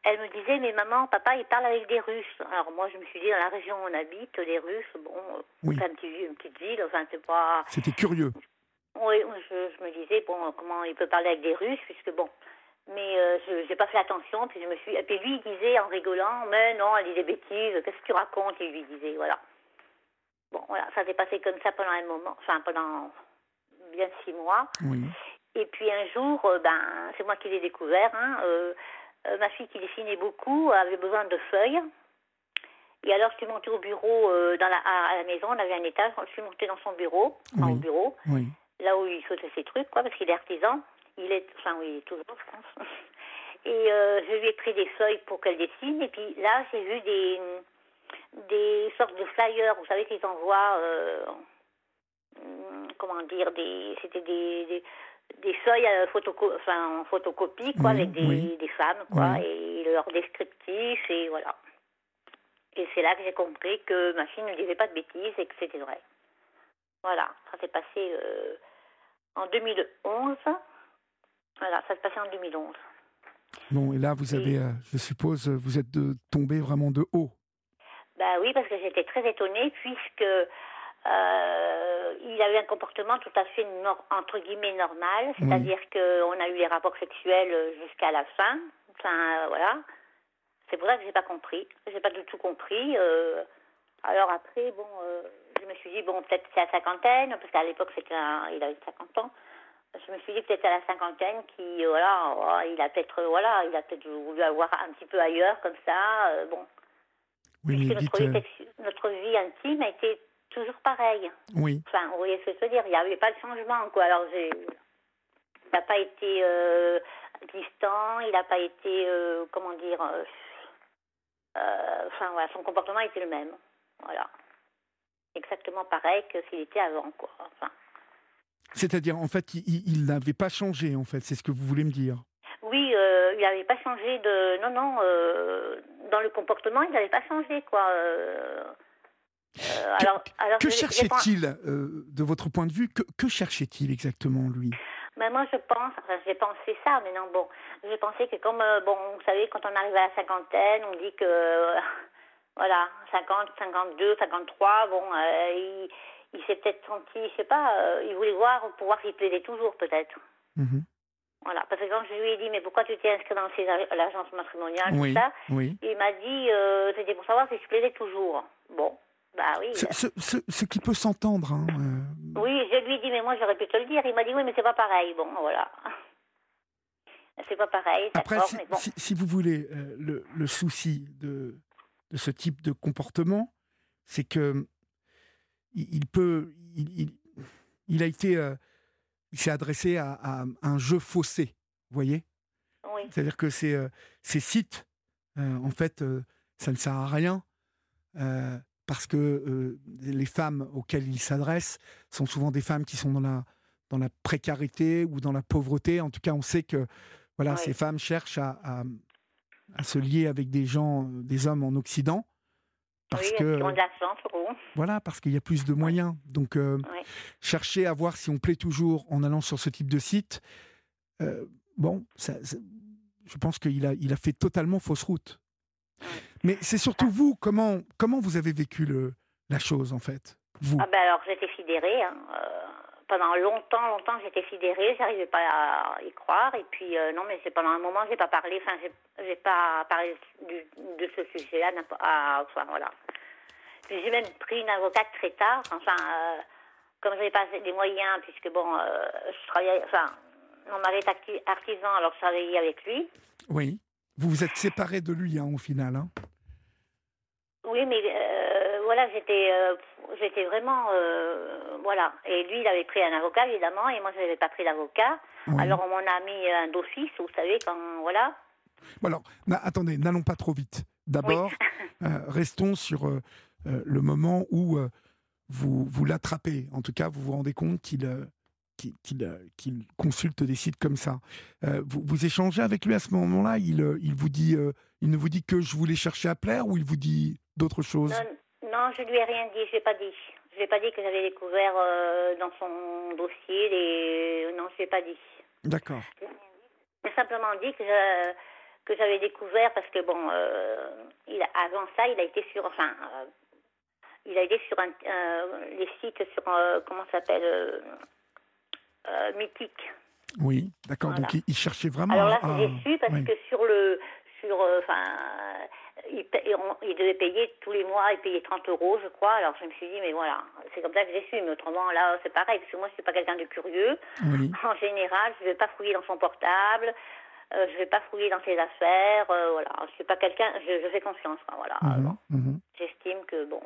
elle me disait, mais maman, papa, il parle avec des Russes. Alors moi, je me suis dit, dans la région où on habite, les Russes, bon, c'est un petit, une petite ville, enfin, c'est pas... C'était curieux. Oui, je, me disais, bon, comment il peut parler avec des Russes, puisque bon... Mais euh, je n'ai pas fait attention, puis je me suis... Et puis lui, il disait en rigolant, mais non, elle dit des bêtises, qu'est-ce que tu racontes? Il lui disait, voilà. Bon, voilà, ça s'est passé comme ça pendant un moment, enfin, pendant bien six mois. Oui. Et puis un jour, euh, ben, c'est moi qui l'ai découvert, hein, euh, euh, ma fille qui dessinait beaucoup avait besoin de feuilles. Et alors, je suis montée au bureau dans la, à, la maison, on avait un étage, je suis montée dans son bureau, au bureau, là où il faisait ses trucs, quoi, parce qu'il est artisan. Il est, enfin oui, il est toujours, je pense. Et euh, je lui ai pris des feuilles pour qu'elle dessine. Et puis là, j'ai vu des, des sortes de flyers, vous savez, qu'ils envoient, comment dire, des, c'était des, des feuilles euh, enfin, en photocopie, quoi, avec des, des, femmes, quoi, et leur descriptif, et voilà. Et c'est là que j'ai compris que ma fille ne disait pas de bêtises et que c'était vrai. Voilà, ça s'est passé euh, en 2011. Voilà, ça s'est passé en 2011. Bon, et là, vous avez, euh, je suppose, vous êtes de, tombé vraiment de haut. Bah oui, parce que j'étais très étonnée, puisque Euh, il avait un comportement tout à fait entre guillemets normal, c'est-à-dire qu'on a eu les rapports sexuels jusqu'à la fin. Enfin, voilà. C'est pour ça que j'ai pas compris. J'ai pas du tout compris. Euh, alors après, bon, euh, je me suis dit, bon, peut-être c'est à cinquantaine, parce qu'à l'époque, c'était il avait 50 ans. Je me suis dit peut-être à la cinquantaine qui, voilà, oh, il a peut-être, voilà, il a peut-être voulu avoir un petit peu ailleurs, comme ça, bon. Oui, mais notre, vie, notre vie intime a été toujours pareil. Oui. Enfin, vous voyez ce que je veux dire Il n'y avait pas de changement, quoi. Alors, j'ai. Il n'a pas été euh, distant, il n'a pas été, euh, comment dire, euh, enfin voilà, son comportement était le même, voilà, exactement pareil que s'il était avant, quoi. Enfin. C'est-à-dire, en fait, il, n'avait pas changé, en fait, c'est ce que vous voulez me dire. Oui, il n'avait pas changé de, non, non, dans le comportement, il n'avait pas changé, quoi. Euh, alors, alors, que cherchait-il, euh, de votre point de vue, que, que cherchait-il exactement, lui? Ben moi, je pense, enfin, j'ai pensé ça, mais non, bon, j'ai pensé que comme, euh, bon, vous savez, quand on arrive à la cinquantaine, on dit que, voilà, 50, 52, 53, bon, il, il s'est peut-être senti, je sais pas, il voulait voir, pouvoir s'y plaisait toujours, peut-être. Mhm. Voilà, parce que quand je lui ai dit, mais pourquoi tu t'es inscrit dans l'agence matrimoniale, tout ça, il m'a dit, c'était pour savoir si je plaisais toujours. Bon, bah oui. Ce, qui peut s'entendre. Hein, euh. Oui, je lui ai dit, mais moi j'aurais pu te le dire. Il m'a dit, oui, mais c'est pas pareil. Bon, voilà. C'est pas pareil. Après, si, si, vous voulez, euh, le, le, souci de, de ce type de comportement, c'est que il, peut, il, il, a été, euh, il s'est adressé à, à, un jeu faussé, vous voyez? Oui. C'est-à-dire que ces, ces sites, en fait, ça ne sert à rien parce que euh, les femmes auxquelles il s'adresse sont souvent des femmes qui sont dans la, dans la précarité ou dans la pauvreté. En tout cas, on sait que voilà, ces femmes cherchent à, à, se lier avec des gens, euh, des hommes en Occident. Parce que, voilà, parce qu'il y a plus de moyens. Donc, euh, chercher à voir si on plaît toujours en allant sur ce type de site, bon, ça, je pense qu'il a, il a fait totalement fausse route. Mais c'est surtout vous, comment, comment vous avez vécu le, la chose en fait? Vous. Ah ben alors j'étais sidérée. Hein. Euh, pendant longtemps, longtemps j'étais sidérée, j'arrivais pas à y croire. Et puis euh, non, mais c'est pendant un moment j'ai pas parlé, enfin j'ai pas parlé du, de ce sujet-là. Enfin voilà. J'ai même pris une avocate très tard. Enfin, euh, comme je n'avais pas des moyens, puisque bon, je travaillais, enfin, mon mari est artisan, alors je travaillais avec lui. Oui. Vous vous êtes séparé de lui, hein, au final. Hein oui, mais euh, voilà, j'étais, euh, j'étais vraiment, euh, voilà. Et lui, il avait pris un avocat, évidemment, et moi, je n'avais pas pris d'avocat. Alors, on m'en a mis un d'office, vous savez, quand, voilà. Bon alors, attendez, n'allons pas trop vite. D'abord, restons sur le moment où vous, vous l'attrapez. En tout cas, vous vous rendez compte qu'il euh, qu'il consulte des sites comme ça. Euh, vous, vous, échangez avec lui à ce moment-là il, euh, il, vous dit, il ne vous dit que je voulais chercher à plaire ou il vous dit d'autres choses? Non, je je lui ai rien dit, je l'ai pas dit. Je l'ai pas dit que j'avais découvert dans son dossier les. Non, je l'ai pas dit. D'accord. J'ai simplement dit que que j'avais découvert parce que bon, il avant ça, il a été sur, enfin, il a été sur un, les sites sur comment ça s'appelle euh, mythique. Oui, d'accord. Donc il, cherchait vraiment. Alors là, j'ai su parce que sur le, sur, euh, enfin, il, il, devait payer tous les mois, il payait 30 euros, je crois. Alors je me suis dit, mais voilà, c'est comme ça que j'ai su. Mais autrement, là, c'est pareil, parce que moi, je suis pas quelqu'un de curieux. En général, je ne vais pas fouiller dans son portable. Euh, je ne vais pas fouiller dans ses affaires, voilà. Je suis pas quelqu'un, je, fais confiance, voilà. Mhm, mhm. J'estime que bon,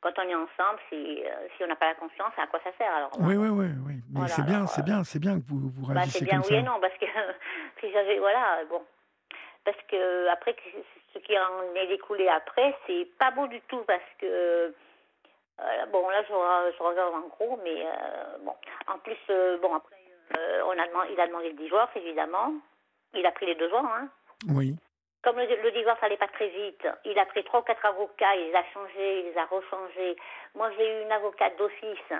quand on est ensemble, si, euh, si on n'a pas la confiance, à quoi ça sert alors Oui, oui, oui, oui. Mais c'est bien, c'est bien, c'est bien que vous, vous réagissez bah, comme bien, oui et non, parce que si j'avais, voilà, bon, parce que après, ce qui en est découlé après, c'est pas beau du tout, parce que euh, bon, là, je, je, regarde en gros, mais euh, bon, en plus, bon, après, on a demandé, il a demandé le divorce, évidemment. Il a pris les deux ans, hein. Oui. Comme le, divorce n'allait pas très vite, il a pris trois ou quatre avocats, il les a changés, il les a rechangés. Moi, j'ai eu une avocate d'office.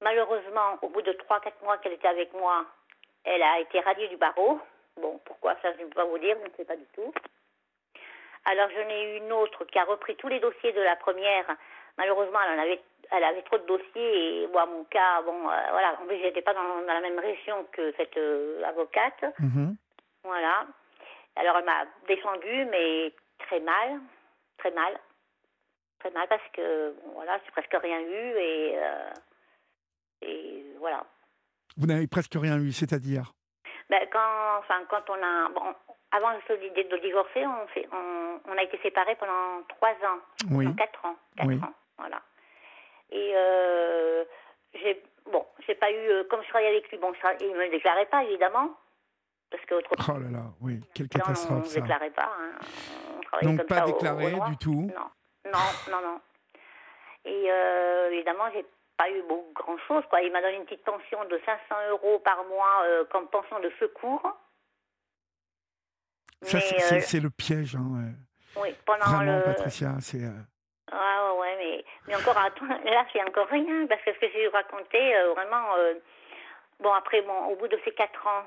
Malheureusement, au bout de trois, quatre mois qu'elle était avec moi, elle a été radiée du barreau. Bon, pourquoi ça, je ne peux pas vous dire, je ne sais pas du tout. Alors, j'en ai eu une autre qui a repris tous les dossiers de la première. Malheureusement, elle en avait elle avait trop de dossiers et moi, mon cas, bon, voilà, en plus, j'étais pas dans, la même région que cette avocate. Mhm. Voilà. Alors, elle m'a défendue, mais très mal, très mal, très mal parce que, bon, voilà, j'ai presque rien eu et, et voilà. Vous n'avez presque rien eu, c'est-à-dire? Ben, quand, enfin, quand on a, bon, avant de, de divorcer, on, fait, on, on, a été séparés pendant trois ans, oui. quatre ans, quatre Oui. ans, voilà. Et euh, j'ai, bon, j'ai pas eu, euh, comme je travaillais avec lui, bon, je- il me déclarait pas évidemment, parce que autrement, Oh là là, oui, quelle on catastrophe ne ça. déclarait pas. hein. On Donc comme pas ça au- au déclaré droit. du tout. Non, non, non, non. Et euh, évidemment, j'ai pas eu beaucoup grand chose. Quoi. Il m'a donné une petite pension de 500 euros par mois euh, comme pension de secours. Ça, c'est- euh, c'est le piège, hein, oui, pendant Vraiment, le. Patricia, c'est. euh, Ah ouais, mais, mais encore, attends, là, c'est encore rien, parce que ce que j'ai raconté, euh, vraiment, euh, bon, après, bon, au bout de ces quatre ans,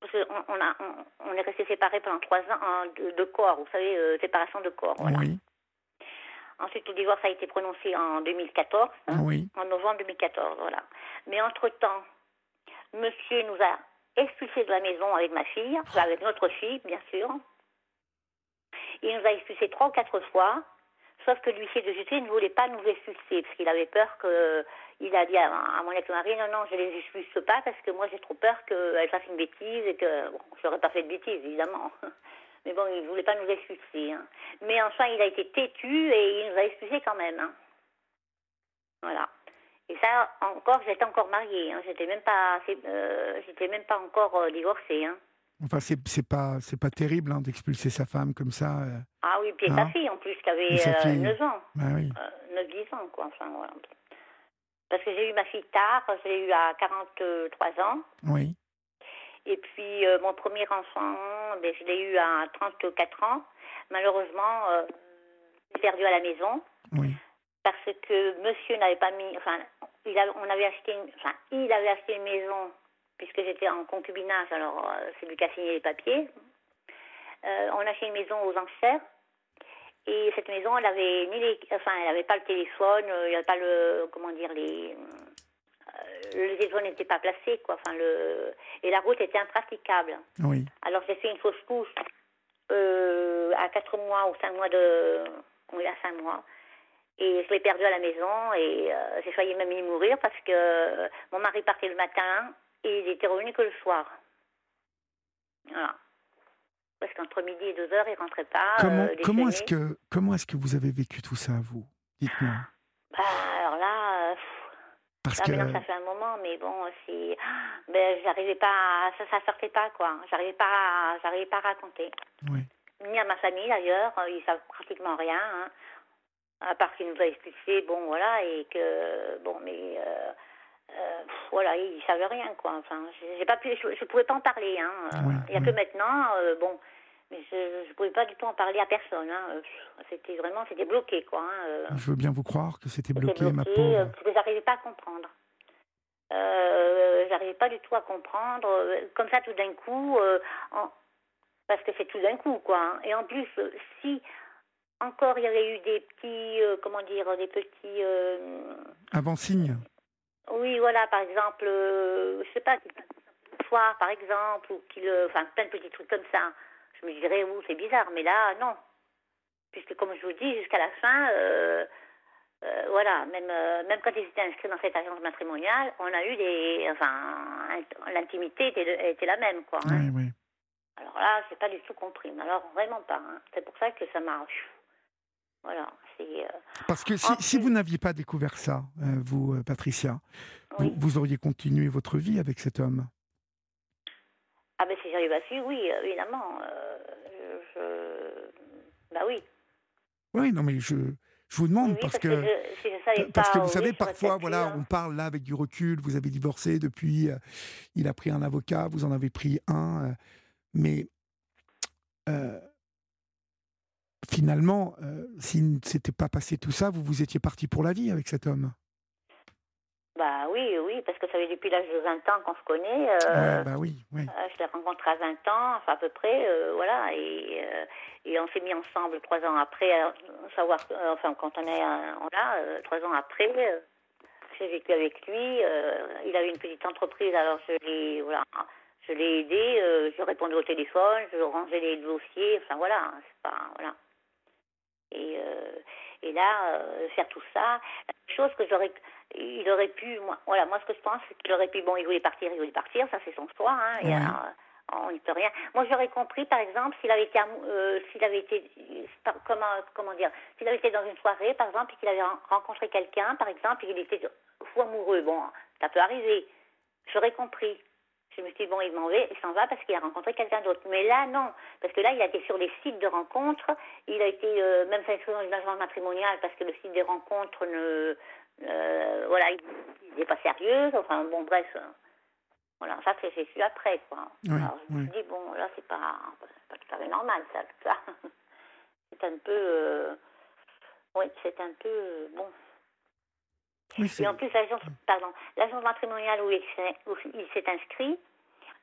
parce qu'on on a, on, on est resté séparés pendant trois ans hein, de, de corps, vous savez, euh, séparation de corps, voilà. Oui, Ensuite, le divorce a été prononcé en 2014, hein, oui, en novembre 2014, voilà. Mais entre-temps, monsieur nous a expulsés de la maison avec ma fille, avec notre fille, bien sûr. Il nous a expulsés trois ou quatre fois, sauf que l'huissier de justice ne voulait pas nous expulser, parce qu'il avait peur que. Il a dit à, mon ex-mari non, non, je les expulse pas, parce que moi j'ai trop peur qu'elle fasse une bêtise et que. Bon, je n'aurais pas fait de bêtise, évidemment. Mais bon, il ne voulait pas nous expulser. hein. Mais enfin, il a été têtu et il nous a expulsés quand même. hein. Voilà. Et ça, encore, j'étais encore mariée. Hein. J'étais même pas, euh, j'étais même pas encore euh, divorcée. Hein. Enfin, c'est pas, c'est pas terrible hein, d'expulser sa femme comme ça. euh. Ah oui, puis sa fille en plus, qui avait Et sa euh, fille. 9 ans, Bah oui. euh, 9-10 ans, quoi. Enfin, voilà. Parce que j'ai eu ma fille tard, je l'ai eu à 43 ans. Oui, Et puis, euh, mon premier enfant, ben, je l'ai eu à 34 ans. Malheureusement, euh, j'ai perdu à la maison. oui, parce que monsieur n'avait pas mis, enfin, il a- on avait acheté, une, enfin, il avait acheté une maison puisque j'étais en concubinage, alors euh, c'est lui qui a signé les papiers. Euh, on a acheté une maison aux enchères et cette maison, elle avait ni les, enfin, elle avait pas le téléphone, il n'y avait pas le, comment dire, les, euh, le téléphone n'était pas placé, quoi. Enfin, le, et la route était impraticable. oui. Alors j'ai fait une fausse couche euh, à 4 mois ou 5 mois de... Oui, à 5 mois. Et je l'ai perdu à la maison et euh, j'ai failli même y mourir parce que euh, mon mari partait le matin et il était revenu que le soir. Voilà. Parce qu'entre midi et 2 heures, il rentrait pas. Comment, euh, comment est-ce que, comment est-ce que vous avez vécu tout ça, vous? Dites-moi. Bah, alors là, Parce que, maintenant ça fait un moment, mais bon, c'est... Ben, j'arrivais pas... à- Ça, ça sortait pas, quoi. J'arrivais pas, à- j'arrivais pas à raconter. oui. ni à ma famille d'ailleurs, euh, ils savent pratiquement rien, hein. à part qu'il nous a expulsés, bon voilà, et que bon mais euh, euh, voilà, ils savaient rien quoi. Enfin, j'ai pas pu, je, je pouvais pas en parler, hein. Il y a que maintenant, euh, bon, mais je, je pouvais pas du tout en parler à personne. Hein. Euh, C'était vraiment, c'était bloqué quoi. hein, euh. Je veux bien vous croire que c'était bloqué, ma pauvre. euh, parce que j'arrivais pas à comprendre. Euh, j'arrivais pas du tout à comprendre. euh, Comme ça, tout d'un coup, euh, en- parce que c'est tout d'un coup, quoi. hein. Et en plus, euh, si encore il y avait eu des petits, euh, comment dire, des petits, euh, Avant signe. oui, voilà, par exemple, euh, je sais pas, soir, par exemple, ou qu'il, euh, enfin, plein de petits trucs comme ça. Je me dirais, ouh, c'est bizarre, mais là, non. Puisque, comme je vous dis, jusqu'à la fin, euh, euh, voilà, même, euh, même quand ils étaient inscrits dans cette agence matrimoniale, on a eu des, enfin, int- l'intimité était, était la même, quoi. hein. Oui, oui. Alors là, j'ai pas du tout compris, mais alors vraiment pas. hein. C'est pour ça que ça m'a, voilà, c'est, Parce que si, vous n'aviez pas découvert ça, vous, Patricia, oui. vous, vous auriez continué votre vie avec cet homme? Ah ben si j'arrive à suivre, oui, euh, évidemment. euh, je, Bah oui. Oui, non, mais je, je vous demande Oui, parce, parce que. je, si Parce que vous savez, parfois, voilà, on parle là avec du recul, vous avez divorcé depuis, euh, il a pris un avocat, vous en avez pris un, euh, mais finalement, s'il ne s'était pas passé tout ça, vous vous étiez parti pour la vie avec cet homme. Oui, oui, parce que ça fait depuis l'âge de 20 ans qu'on se connaît. Euh, bah oui, oui. Euh, je l'ai rencontré à 20 ans, enfin à peu près, euh, voilà. Et, et on s'est mis ensemble trois ans après, savoir, enfin quand on est là, trois ans après, j'ai vécu avec lui. il avait une petite entreprise, alors je l'ai, voilà, je l'ai aidé, je répondais au téléphone, je rangeais les dossiers, enfin voilà, c'est pas, voilà. Et, et là, faire tout ça, chose que j'aurais il aurait pu, moi, voilà, moi ce que je pense, c'est qu'il aurait pu, bon, il voulait partir, il voulait partir, ça c'est son choix, hein, et, euh, on n'y peut rien. Moi j'aurais compris, par exemple, s'il avait été, euh, s'il avait été, comment, comment dire, s'il avait été dans une soirée, par exemple, et qu'il avait rencontré quelqu'un, par exemple, et qu'il était fou amoureux, bon, ça peut arriver, j'aurais compris. Je me suis dit, bon, il m'en va, il s'en va parce qu'il a rencontré quelqu'un d'autre. Mais là, non. Parce que là, il a été sur les sites de rencontres. Il a été, euh, même s'inscrit dans une agence matrimoniale parce que le site des rencontres ne, euh, voilà, il n'est pas sérieux. Enfin, bon, bref. Euh, voilà, ça, c'est su après, quoi. Alors, je me suis dit, bon, là, c'est pas, pas tout à fait normal, ça. ça. c'est un peu. Euh, oui, c'est un peu. bon. Oui, et en plus, l'agence, pardon, l'agence matrimoniale où il s'est inscrit,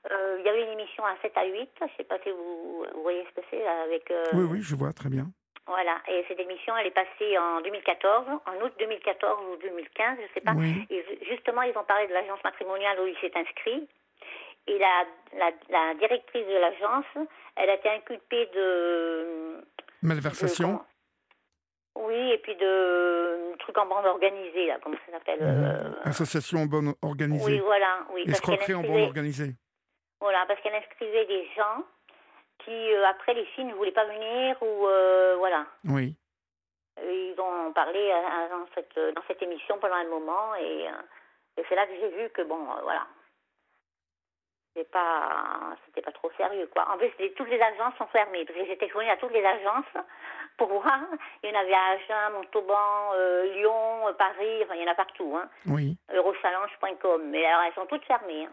il y avait une émission à 7 à 8. Je ne sais pas si vous, vous voyez ce que c'est avec. oui, oui, je vois très bien. Voilà, et cette émission, elle est passée en 2014, en août 2014 ou 2015, je ne sais pas. Et justement, ils ont parlé de l'agence matrimoniale où il s'est inscrit. Et la, la, directrice de l'agence, elle a été inculpée de... Malversation Oui, et puis de trucs en bande organisée, là, comment ça s'appelle mhm. euh, Association en bande organisée. Oui, voilà. Oui, Escroquerie en bande organisée. Voilà, parce qu'elle inscrivait des gens qui, euh, après, les filles ne voulaient pas venir ou euh, voilà. Oui. Ils ont parlé euh, dans cette, dans cette émission pendant un moment et, et c'est là que j'ai vu que, bon, voilà. C'était pas, c'était pas trop sérieux, quoi. En plus, toutes les agences sont fermées parce que j'ai téléphoné à toutes les agences pour voir. Il y en avait à Agen, Montauban, Lyon, Paris, enfin, il y en a partout, hein. Oui. Eurochallenge.com. Mais alors, elles sont toutes fermées, hein.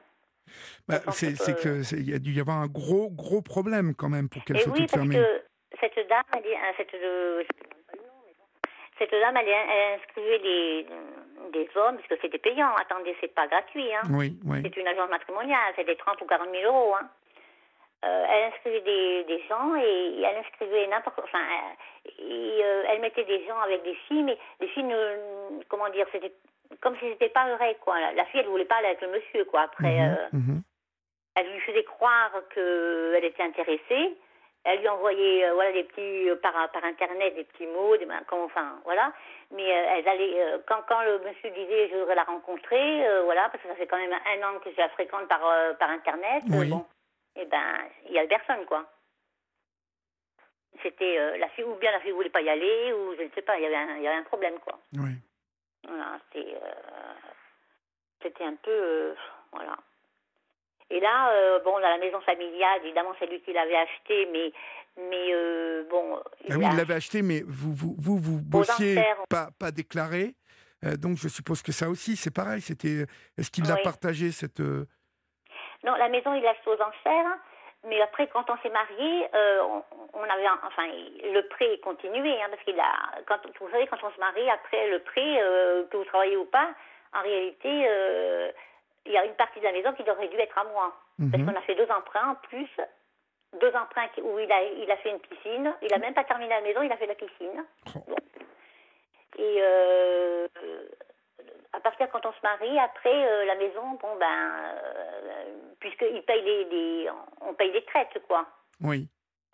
Bah, c'est qu'il y a dû y avoir un gros, gros problème quand même pour qu'elle soit oui, toute fermée. Que cette dame, elle, euh, cette, euh, cette dame, elle, elle inscrivait des, des hommes, parce que c'était payant. Attendez, c'est pas gratuit. Hein. Oui, oui. C'est une agence matrimoniale, c'était 30 ou 40 000 euros. Hein. Euh, elle inscrivait des, des gens et, elle inscrivait n'importe enfin et, elle mettait des gens avec des filles mais les filles ne comment dire c'était comme si c'était pas vrai, quoi. La, fille, elle voulait parler avec le monsieur, quoi. Après, mhm, euh, mhm. elle lui faisait croire qu'elle était intéressée. Elle lui envoyait, euh, voilà, des petits, euh, par, par internet, des petits mots, des, enfin, voilà. Mais elle allait, quand, quand le monsieur disait, je voudrais la rencontrer, voilà, parce que ça fait quand même un an que je la fréquente par, par internet, bon, et eh ben, il y a personne, quoi. C'était la fille, ou bien la fille voulait pas y aller, ou je ne sais pas, il y avait un, il y avait un problème, quoi. Oui. Voilà, euh, c'était un peu. Euh, voilà. Et là, euh, bon, dans la maison familiale, évidemment, c'est lui qui l'avait acheté, mais, mais bon. Ah oui, il l'avait acheté, mais vous, vous, vous, vous bossiez pas, pas déclaré. donc, je suppose que ça aussi, c'est pareil. C'était, est-ce qu'il l'a partagé cette Non, la maison, il l'a acheté aux enchères. Mais après, quand on s'est marié, euh, on, avait, enfin, le prêt continué, hein, parce qu'il a, quand, vous savez, quand on se marie, après le prêt, euh, que vous travaillez ou pas, en réalité, euh, il y a une partie de la maison qui aurait dû être à moi, parce mhm. qu'on a fait deux emprunts en plus, deux emprunts où il a, il a fait une piscine. Il a même pas terminé la maison, il a fait la piscine. Oh. Et à partir quand on se marie, après euh, la maison, bon ben, euh, puisqu'ils payent les, on paye des traites quoi. Oui.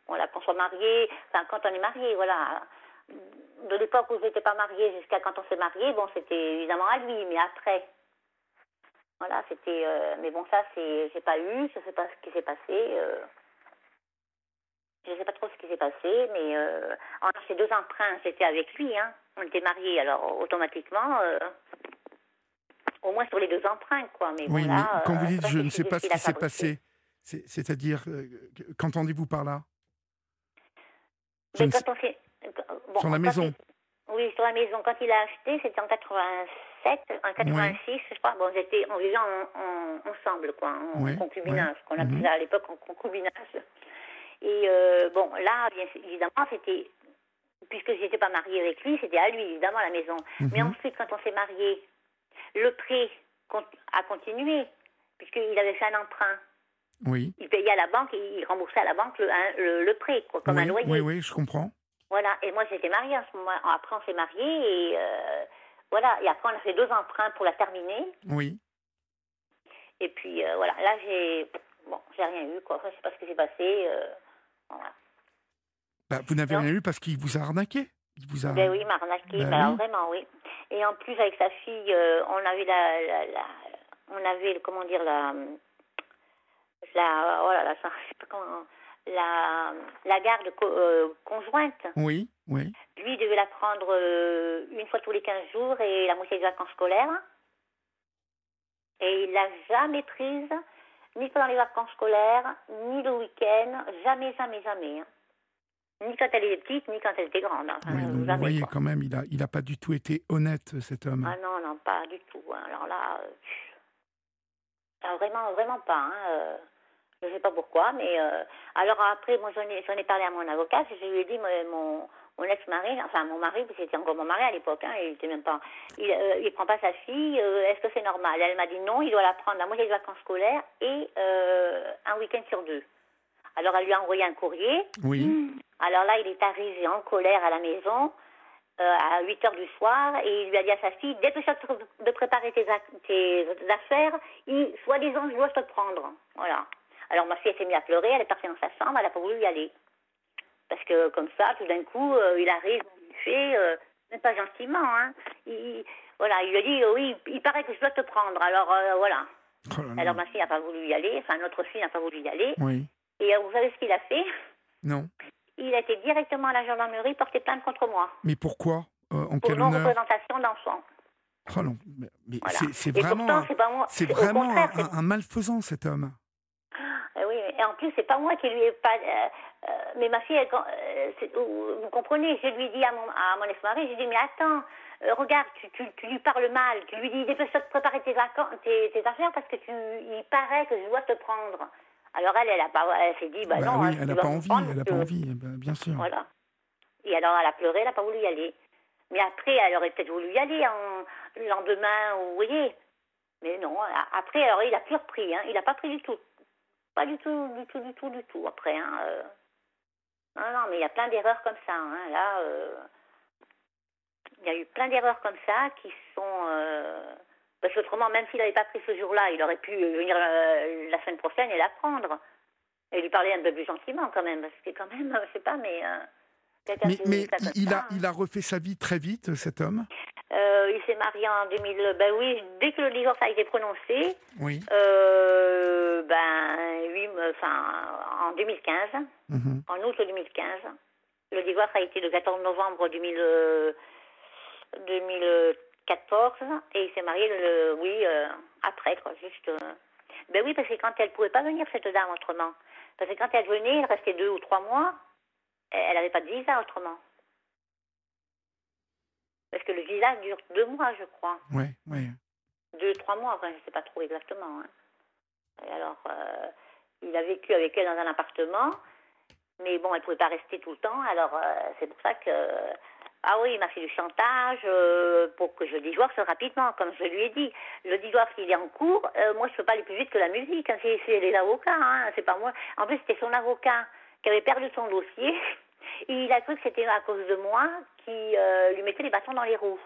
Voilà, qu'on soit marié, enfin quand on est marié, voilà. De l'époque où j'étais pas mariée jusqu'à quand on s'est marié, bon c'était évidemment à lui, mais après. Voilà, c'était, euh, mais bon ça c'est, j'ai pas eu, je sais pas ce qui s'est passé. je sais pas trop ce qui s'est passé, mais en ces deux emprunts, j'étais avec lui, hein. On était mariés, alors automatiquement, au moins sur les deux emprunts, quoi. Mais oui, mais quand vous dites je ne sais pas ce qui s'est passé, c'est-à-dire, euh, qu'entendez-vous par là? Mais quand on fait, bon, Sur la maison Oui, sur la maison. Quand il a acheté, c'était en 87, en 86, je crois. Bon, on vivait en, ensemble, quoi, en concubinage, qu'on appelait mhm. à l'époque en concubinage. Et euh, bon, là, bien évidemment, c'était puisque je n'étais pas mariée avec lui, c'était à lui, évidemment, la maison. Mais mhm. ensuite, quand on s'est mariés, le prêt, à continuer, puisqu'il avait fait un emprunt. Oui. Il payait à la banque et il remboursait à la banque le, le, prêt, quoi, comme oui, un loyer. Oui, oui, je comprends. Voilà, et moi j'étais mariée à ce moment. Après, on s'est mariés et euh, voilà. Et après, on a fait deux emprunts pour la terminer. Oui. Et puis euh, voilà, là j'ai bon, j'ai rien eu quoi. Je sais pas ce qui s'est passé. Euh, voilà. Bah, vous n'avez rien eu parce qu'il vous a arnaqué. Il vous a. Ben oui, il m'a arnaqué. Ben ben oui. vraiment oui. Et en plus avec sa fille, on avait la, la, la, on avait comment dire la la voilà la, je sais pas comment la, la garde co euh, conjointe. Oui, oui. Lui, il devait la prendre euh, une fois tous les 15 jours et la moitié des vacances scolaires. Et il l'a jamais prise, ni pendant les vacances scolaires, ni le week-end, jamais, jamais, jamais. Hein. Ni quand elle était petite, ni quand elle était grande. Enfin, oui, donc jamais, vous voyez quoi. quand même, il n'a il a pas du tout été honnête, cet homme. Ah non, non, pas du tout. Hein. Alors là, euh, ah, vraiment, vraiment pas. Hein. Euh, je ne sais pas pourquoi, mais euh, alors après, moi j'en ai, ai, parlé à mon avocat, je lui ai dit, mon, mon ex-mari, enfin mon mari, parce que c'était encore mon mari à l'époque, hein, il était même pas, il, euh, il prend pas sa fille, euh, est-ce que c'est normal? Elle m'a dit non, il doit la prendre la moitié des vacances scolaires et euh, un week-end sur deux. Alors elle lui a envoyé un courrier. Oui. Alors là, il est arrivé en colère à la maison. Euh, à 8 heures du soir et il lui a dit à sa fille dépêche-toi de préparer tes, tes affaires, soi-disant je dois te prendre. Voilà. Alors ma fille s'est mise à pleurer, elle est partie dans sa chambre, elle n'a pas voulu y aller. Parce que comme ça, tout d'un coup, euh, il arrive, il fait, euh, même pas gentiment, hein. Il, voilà, il lui a dit, oui, il paraît que je dois te prendre. Alors voilà. Oh là là. Alors ma fille n'a pas voulu y aller, enfin notre fille n'a pas voulu y aller. Oui. Et vous savez ce qu'il a fait? Non. Il a été directement à la gendarmerie porter plainte contre moi. Mais pourquoi? Euh, En Pour quel honneur? non-représentation d'enfant. Oh non, mais, mais Voilà. c'est vraiment, c'est vraiment un, un- un malfaisant cet homme. Euh, oui, et en plus, c'est pas moi qui lui ai pas. euh, euh, mais ma fille, elle, vous comprenez, je lui dit à mon, à mon ex-mari, je lui ai dit, mais attends, regarde, tu, tu, tu lui parles mal, tu lui dis, dépêche-toi de préparer tes, vacances, tes, tes affaires parce que tu, il paraît que je dois te prendre. Alors elle, elle, a pas, elle s'est dit, bah, Bah non, oui, hein, elle n'a pas envie, elle n'a pas envie, ben, bien sûr. Voilà. Et alors, elle a pleuré, elle n'a pas voulu y aller. Mais après, elle aurait peut-être voulu y aller en, le lendemain, ou, vous voyez. Mais non, après, alors il a plus repris, hein. il n'a pas pris du tout. Pas du tout, du tout, du tout, du tout, après. Hein. euh. Non, non, mais il y a plein d'erreurs comme ça. Hein. Là, euh, il y a eu plein d'erreurs comme ça qui sont... euh, parce qu'autrement, même s'il n'avait pas pris ce jour-là, il aurait pu euh, venir euh, la semaine prochaine et la prendre. Et lui parler un peu plus gentiment quand même, parce que quand même, je sais pas, mais... Euh, mais, il, a, refait sa vie très vite, cet homme? Il s'est marié en 2000. Ben oui, dès que le divorce a été prononcé, oui. Ben lui, enfin, en 2015, mhm. en août 2015, le divorce a été le 14 novembre 2000, 14 et il s'est marié le, oui, euh, après, quoi, juste. Euh. Ben oui, parce que quand elle pouvait pas venir, cette dame, autrement. Parce que quand elle venait, elle restait deux ou trois mois, elle n'avait pas de visa autrement. Parce que le visa dure deux mois, je crois. Oui, oui. Deux, trois mois, je ne sais pas trop exactement. Hein. Alors, euh, il a vécu avec elle dans un appartement, mais bon, elle ne pouvait pas rester tout le temps, alors euh, c'est pour ça que ah oui, il m'a fait du chantage euh, pour que je divorce rapidement, comme je lui ai dit. Le divorce, il est en cours. euh, moi, je ne peux pas aller plus vite que la musique. hein, c'est c'est les avocats, hein, c'est pas moi. En plus, c'était son avocat qui avait perdu son dossier. Et il a cru que c'était à cause de moi qui euh, lui mettait les bâtons dans les roues.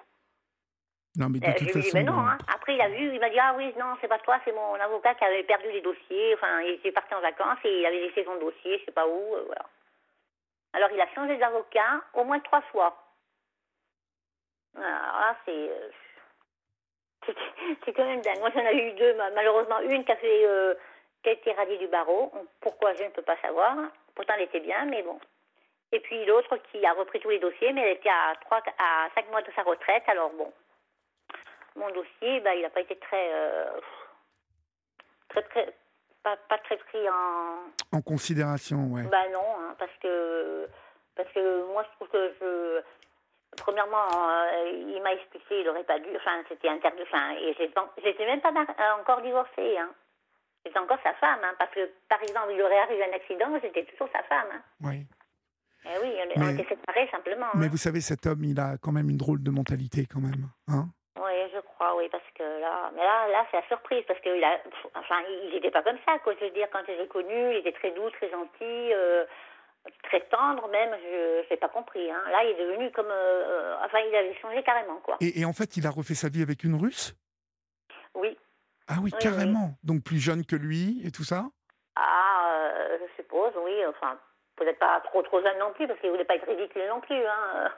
Non, mais de toute dit, mais non. Hein. Après, il a vu, il m'a dit, ah oui, non, c'est pas toi, c'est mon avocat qui avait perdu les dossiers. Enfin, il était parti en vacances et il avait laissé son dossier, je sais pas où. voilà. Alors, il a changé d'avocat au moins trois fois. Alors là, c'est. euh, c'est- quand même dingue. Moi, j'en ai eu deux, ma- malheureusement. Une qui a, fait, euh, qui a été radiée du barreau. Pourquoi, je ne peux pas savoir. Pourtant, elle était bien, mais bon. Et puis l'autre qui a repris tous les dossiers, mais elle était à, trois, à 5 mois de sa retraite. Alors bon, mon dossier, bah, il n'a pas été très, euh, très, très pas, pas très pris en. En considération, ouais. Bah non, hein, parce que parce que moi je trouve que je. Premièrement, euh, il m'a expliqué, il aurait pas dû. Enfin, c'était interdit. Enfin, et j'étais même pas euh, encore divorcée. Hein. J'étais encore sa femme, hein, parce que par exemple, il aurait arrivé un accident, j'étais toujours sa femme. Hein. Oui. Eh oui, on, Mais- était séparés simplement. Mais hein. vous savez, cet homme, il a quand même une drôle de mentalité, quand même. Hein Oui, je crois. crois, oui, parce que là, mais là, là, c'est la surprise, parce qu'il a, enfin, il n'était pas comme ça, quoi. Je veux dire, quand je l'ai connu, il était très doux, très gentil, euh, très tendre, même. Je n'ai pas compris. Hein. Là, il est devenu comme, euh, enfin, il avait changé carrément, quoi. Et, en fait, il a refait sa vie avec une Russe? Oui. Ah oui, carrément. Donc plus jeune que lui et tout ça? Ah, je suppose, oui. Enfin, peut-être pas trop trop jeune non plus, parce qu'il voulait pas être ridicule non plus. Hein.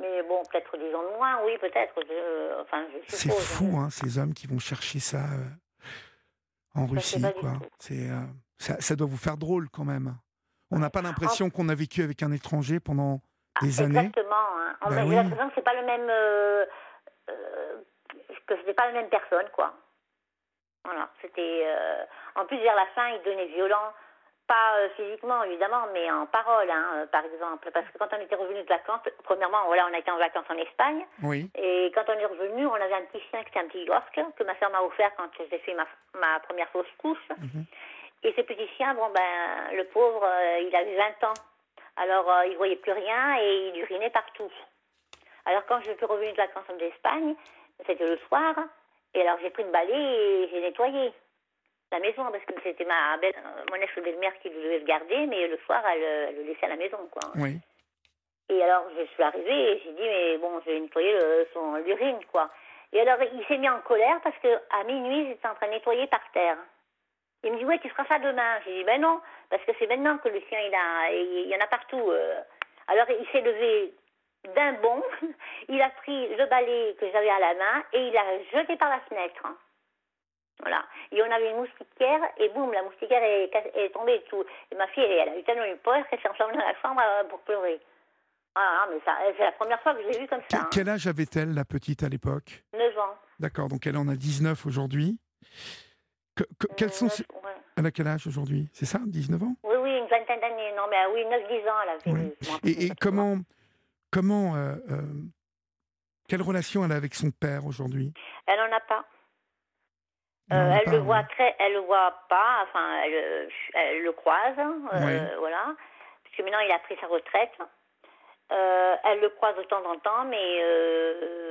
Mais bon, peut-être dix ans de moins, oui, peut-être. Enfin, C'est fou, hein, ces hommes qui vont chercher ça euh, en Russie, quoi. C'est, euh, ça, ça, doit vous faire drôle quand même. On n'a pas l'impression qu'on a vécu avec un étranger pendant ah, des années. Exactement. Hein. On ben l'impression que c'est pas le même, euh, que c'était pas la même personne, quoi. Voilà. C'était. En plus, vers la fin, il devenait violent. Pas euh, physiquement, évidemment, mais en parole, hein, euh, par exemple. Parce que quand on était revenu de vacances, premièrement, voilà, on a été en vacances en Espagne. Oui. Et quand on est revenu, on avait un petit chien qui était un petit York que ma soeur m'a offert quand j'ai fait ma, ma, première fausse couche. Mhm. Et ce petit chien, bon, ben, le pauvre, euh, il avait 20 ans. Alors, il voyait plus rien et il urinait partout. Alors, quand je suis revenue de vacances en Espagne, c'était le soir, et alors j'ai pris une balai et j'ai nettoyé la maison parce que c'était ma belle, euh, mon ex-belle-mère qui devait le garder, mais le soir, elle, le laissait à la maison. Quoi. Oui. Et alors, je suis arrivée et j'ai dit, mais bon, je vais nettoyer le, son l'urine, quoi. Et alors, il s'est mis en colère parce qu'à minuit, j'étais en train de nettoyer par terre. Il me dit, ouais, tu feras ça demain. J'ai dit, ben non, parce que c'est maintenant que le chien, il, a, il y en a partout. Euh. Alors, il s'est levé d'un bond, il a pris le balai que j'avais à la main et il a jeté par la fenêtre. Voilà. Et on avait une moustiquaire, et boum, la moustiquaire est, est tombée et tout. Et ma fille, elle, a eu tellement une peur qu'elle s'est enfermée dans la chambre euh, pour pleurer. Ah, mais c'est la première fois que je l'ai vue comme ça. Hein. Quel âge avait-elle, la petite, à l'époque? 9 ans. D'accord, donc elle en a 19 aujourd'hui. Quels sont Elle a quel âge aujourd'hui? C'est ça, 19 ans? Oui, oui, une vingtaine d'années. Non, mais euh, oui, 9-10 ans, elle avait. Et, et comment. comment euh, quelle relation elle a avec son père aujourd'hui? Elle n'en a pas. Euh, elle le voit très, elle le voit pas, enfin, elle, elle le croise, euh, voilà. Parce que maintenant, il a pris sa retraite. Euh, elle le croise de temps en temps, mais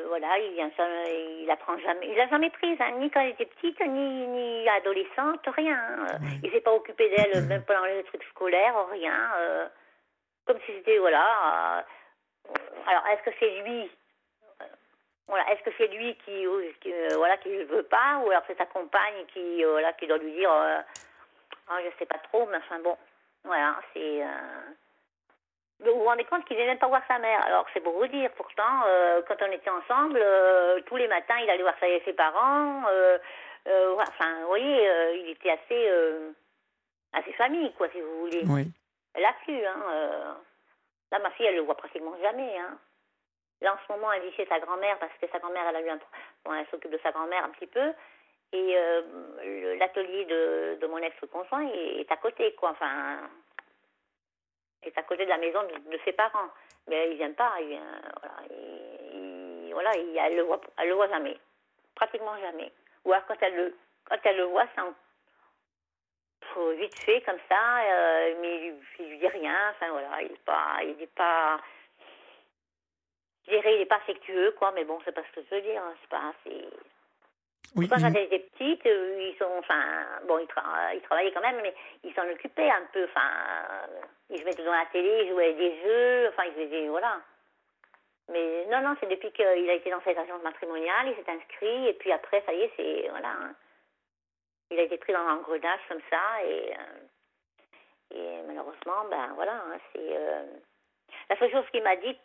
voilà, il vient, il apprend jamais, il l'a jamais prise, hein, ni quand elle était petite, ni, ni adolescente, rien. Il s'est pas occupé d'elle, même pendant les trucs scolaires, rien. comme si c'était, voilà. alors, est-ce que c'est lui voilà, est-ce que c'est lui qui, qui euh, voilà qui ne veut pas ou alors c'est sa compagne qui euh, voilà qui doit lui dire euh, ah, je sais pas trop mais enfin bon voilà c'est vous vous rendez compte qu'il vient même pas voir sa mère alors c'est pour vous dire pourtant quand on était ensemble tous les matins il allait voir ses parents enfin vous voyez il était assez assez famille quoi si vous voulez oui. elle a pu hein là ma fille elle le voit pratiquement jamais hein Là, en ce moment, elle vit chez sa grand-mère parce que sa grand-mère, elle a eu un... bon, elle s'occupe de sa grand-mère un petit peu. Et euh, l'atelier de, de, mon ex-conjoint est, à côté, quoi. Enfin, est à côté de la maison de, ses parents. Mais il vient pas. Il vient, voilà, il, voilà il, elle le voit, le voit jamais, pratiquement jamais. Ou alors quand elle le, quand elle le voit, c'est vite fait comme ça, euh, mais il, lui dit rien. Enfin voilà, il est pas, il est pas je dirais, il n'est pas affectueux, quoi, mais bon, c'est pas ce que je veux dire. Hein, c'est pas assez. Oui, quand elle était petite, euh, ils sont, enfin, bon, ils, ils, travaillaient quand même, mais ils s'en occupaient un peu. Enfin, ils se mettaient devant la télé, ils jouaient des jeux, enfin, ils faisaient, voilà. Mais non, non, c'est depuis qu'il a été dans cette agence matrimoniale, il s'est inscrit, et puis après, ça y est, c'est, voilà. Hein. Il a été pris dans l'engrenage comme ça, et, euh, et malheureusement, ben voilà, hein, c'est. Euh, la seule chose qu'il m'a dite,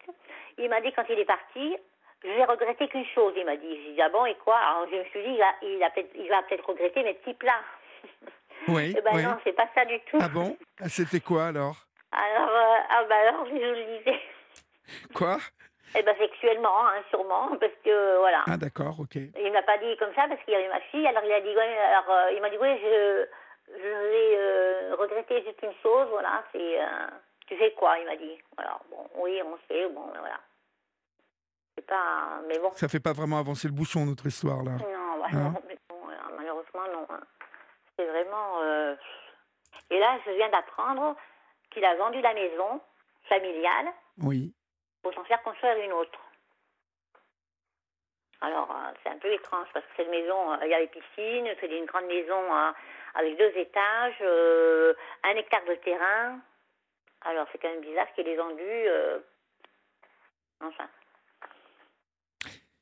il m'a dit quand il est parti, je vais regretter qu'une chose, il m'a dit. J'ai dit, ah bon, et quoi? Alors je me suis dit, il va, il, il va peut-être regretter mes petits plats. Oui. eh ben oui. non, c'est pas ça du tout. Ah bon? Ah, C'était quoi alors? Alors, euh, ah ben alors, je vous le disais. Quoi? Eh ben sexuellement, hein, sûrement, parce que voilà. Ah d'accord, ok. Il m'a pas dit comme ça parce qu'il y avait ma fille, alors il a dit, ouais, alors euh, il m'a dit, oui, je, je vais euh, regretter juste une chose, voilà, c'est tu sais quoi Il m'a dit. Voilà, bon, oui, on sait, bon, voilà. C'est pas. Mais bon. Ça fait pas vraiment avancer le bouchon, notre histoire, là. Non, bah, hein malheureusement, non. Hein. C'est vraiment. Euh, et là, je viens d'apprendre qu'il a vendu la maison familiale. Oui. Pour s'en faire construire une autre. Alors, euh, c'est un peu étrange parce que cette maison, euh, il y a les piscines, c'est une grande maison euh, avec deux étages, euh, un hectare de terrain. Alors, c'est quand même bizarre qu'il ait vendu. euh, Enfin,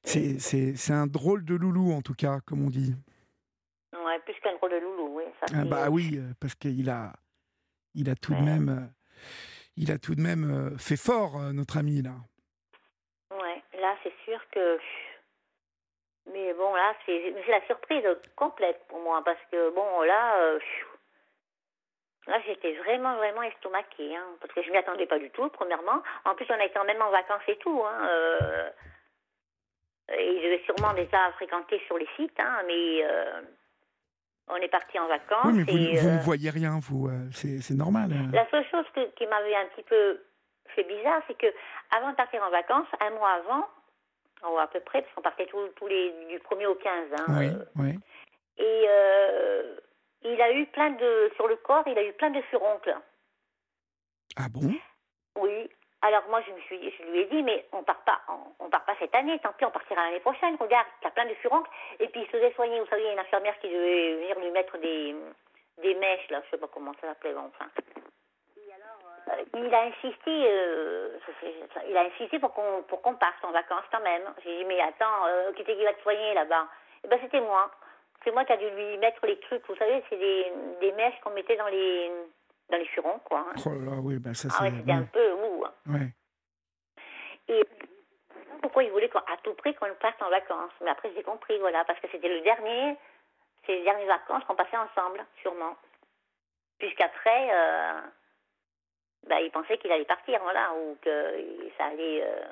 C'est- un drôle de loulou, en tout cas, comme on dit. ouais, plus qu'un drôle de loulou, oui. Ça, Ah bah oui, euh, parce qu'il a, il a tout de même, euh, il a tout de même euh, fait fort, notre ami là. Ouais, là, c'est sûr que. Mais bon, là, c'est c'est la surprise complète pour moi parce que, bon, là. euh, Là, j'étais vraiment, vraiment estomaquée, hein, parce que je m'y attendais pas du tout, premièrement. En plus, on a été en même en vacances et tout. Hein, euh, et je vais sûrement déjà fréquenter sur les sites, hein, mais euh, on est parti en vacances. Oui, mais vous, vous euh, ne voyez rien, vous, euh, c'est normal. euh. la seule chose que- qui m'avait un petit peu fait bizarre, c'est que avant de partir en vacances, un mois avant, ou à peu près, parce qu'on partait tous, tous les du 1er au 15, hein, Oui, euh, oui. et euh, il a eu plein de, sur le corps, il a eu plein de furoncles. Ah bon? Oui. Alors moi, je me suis, je lui ai dit, mais on part pas, on, on part pas cette année. Tant pis, on partira l'année prochaine. Regarde, t'as plein de furoncles. Et puis il se faisait soigner. Vous savez, il y a une infirmière qui devait venir lui mettre des, des mèches là. Je sais pas comment ça s'appelait, enfin. Euh, Il a insisté, euh, il a insisté pour qu'on pour qu'on parte en vacances quand même. J'ai dit mais attends, euh, qui c'est qui va te soigner là-bas? Eh ben c'était moi. C'est moi qui a dû lui mettre les trucs. Vous savez, c'est des, des mèches qu'on mettait dans les dans les furons quoi. hein. Oh là là, oui, bah ça Ah ouais, c'était un peu Et pourquoi il voulait qu'à tout prix qu'on parte en vacances. Mais après, j'ai compris, voilà, parce que c'était le dernier, c'est les dernières vacances qu'on passait ensemble, sûrement. Puisqu'après, euh, bah, il pensait qu'il allait partir, voilà, ou que ça allait, euh,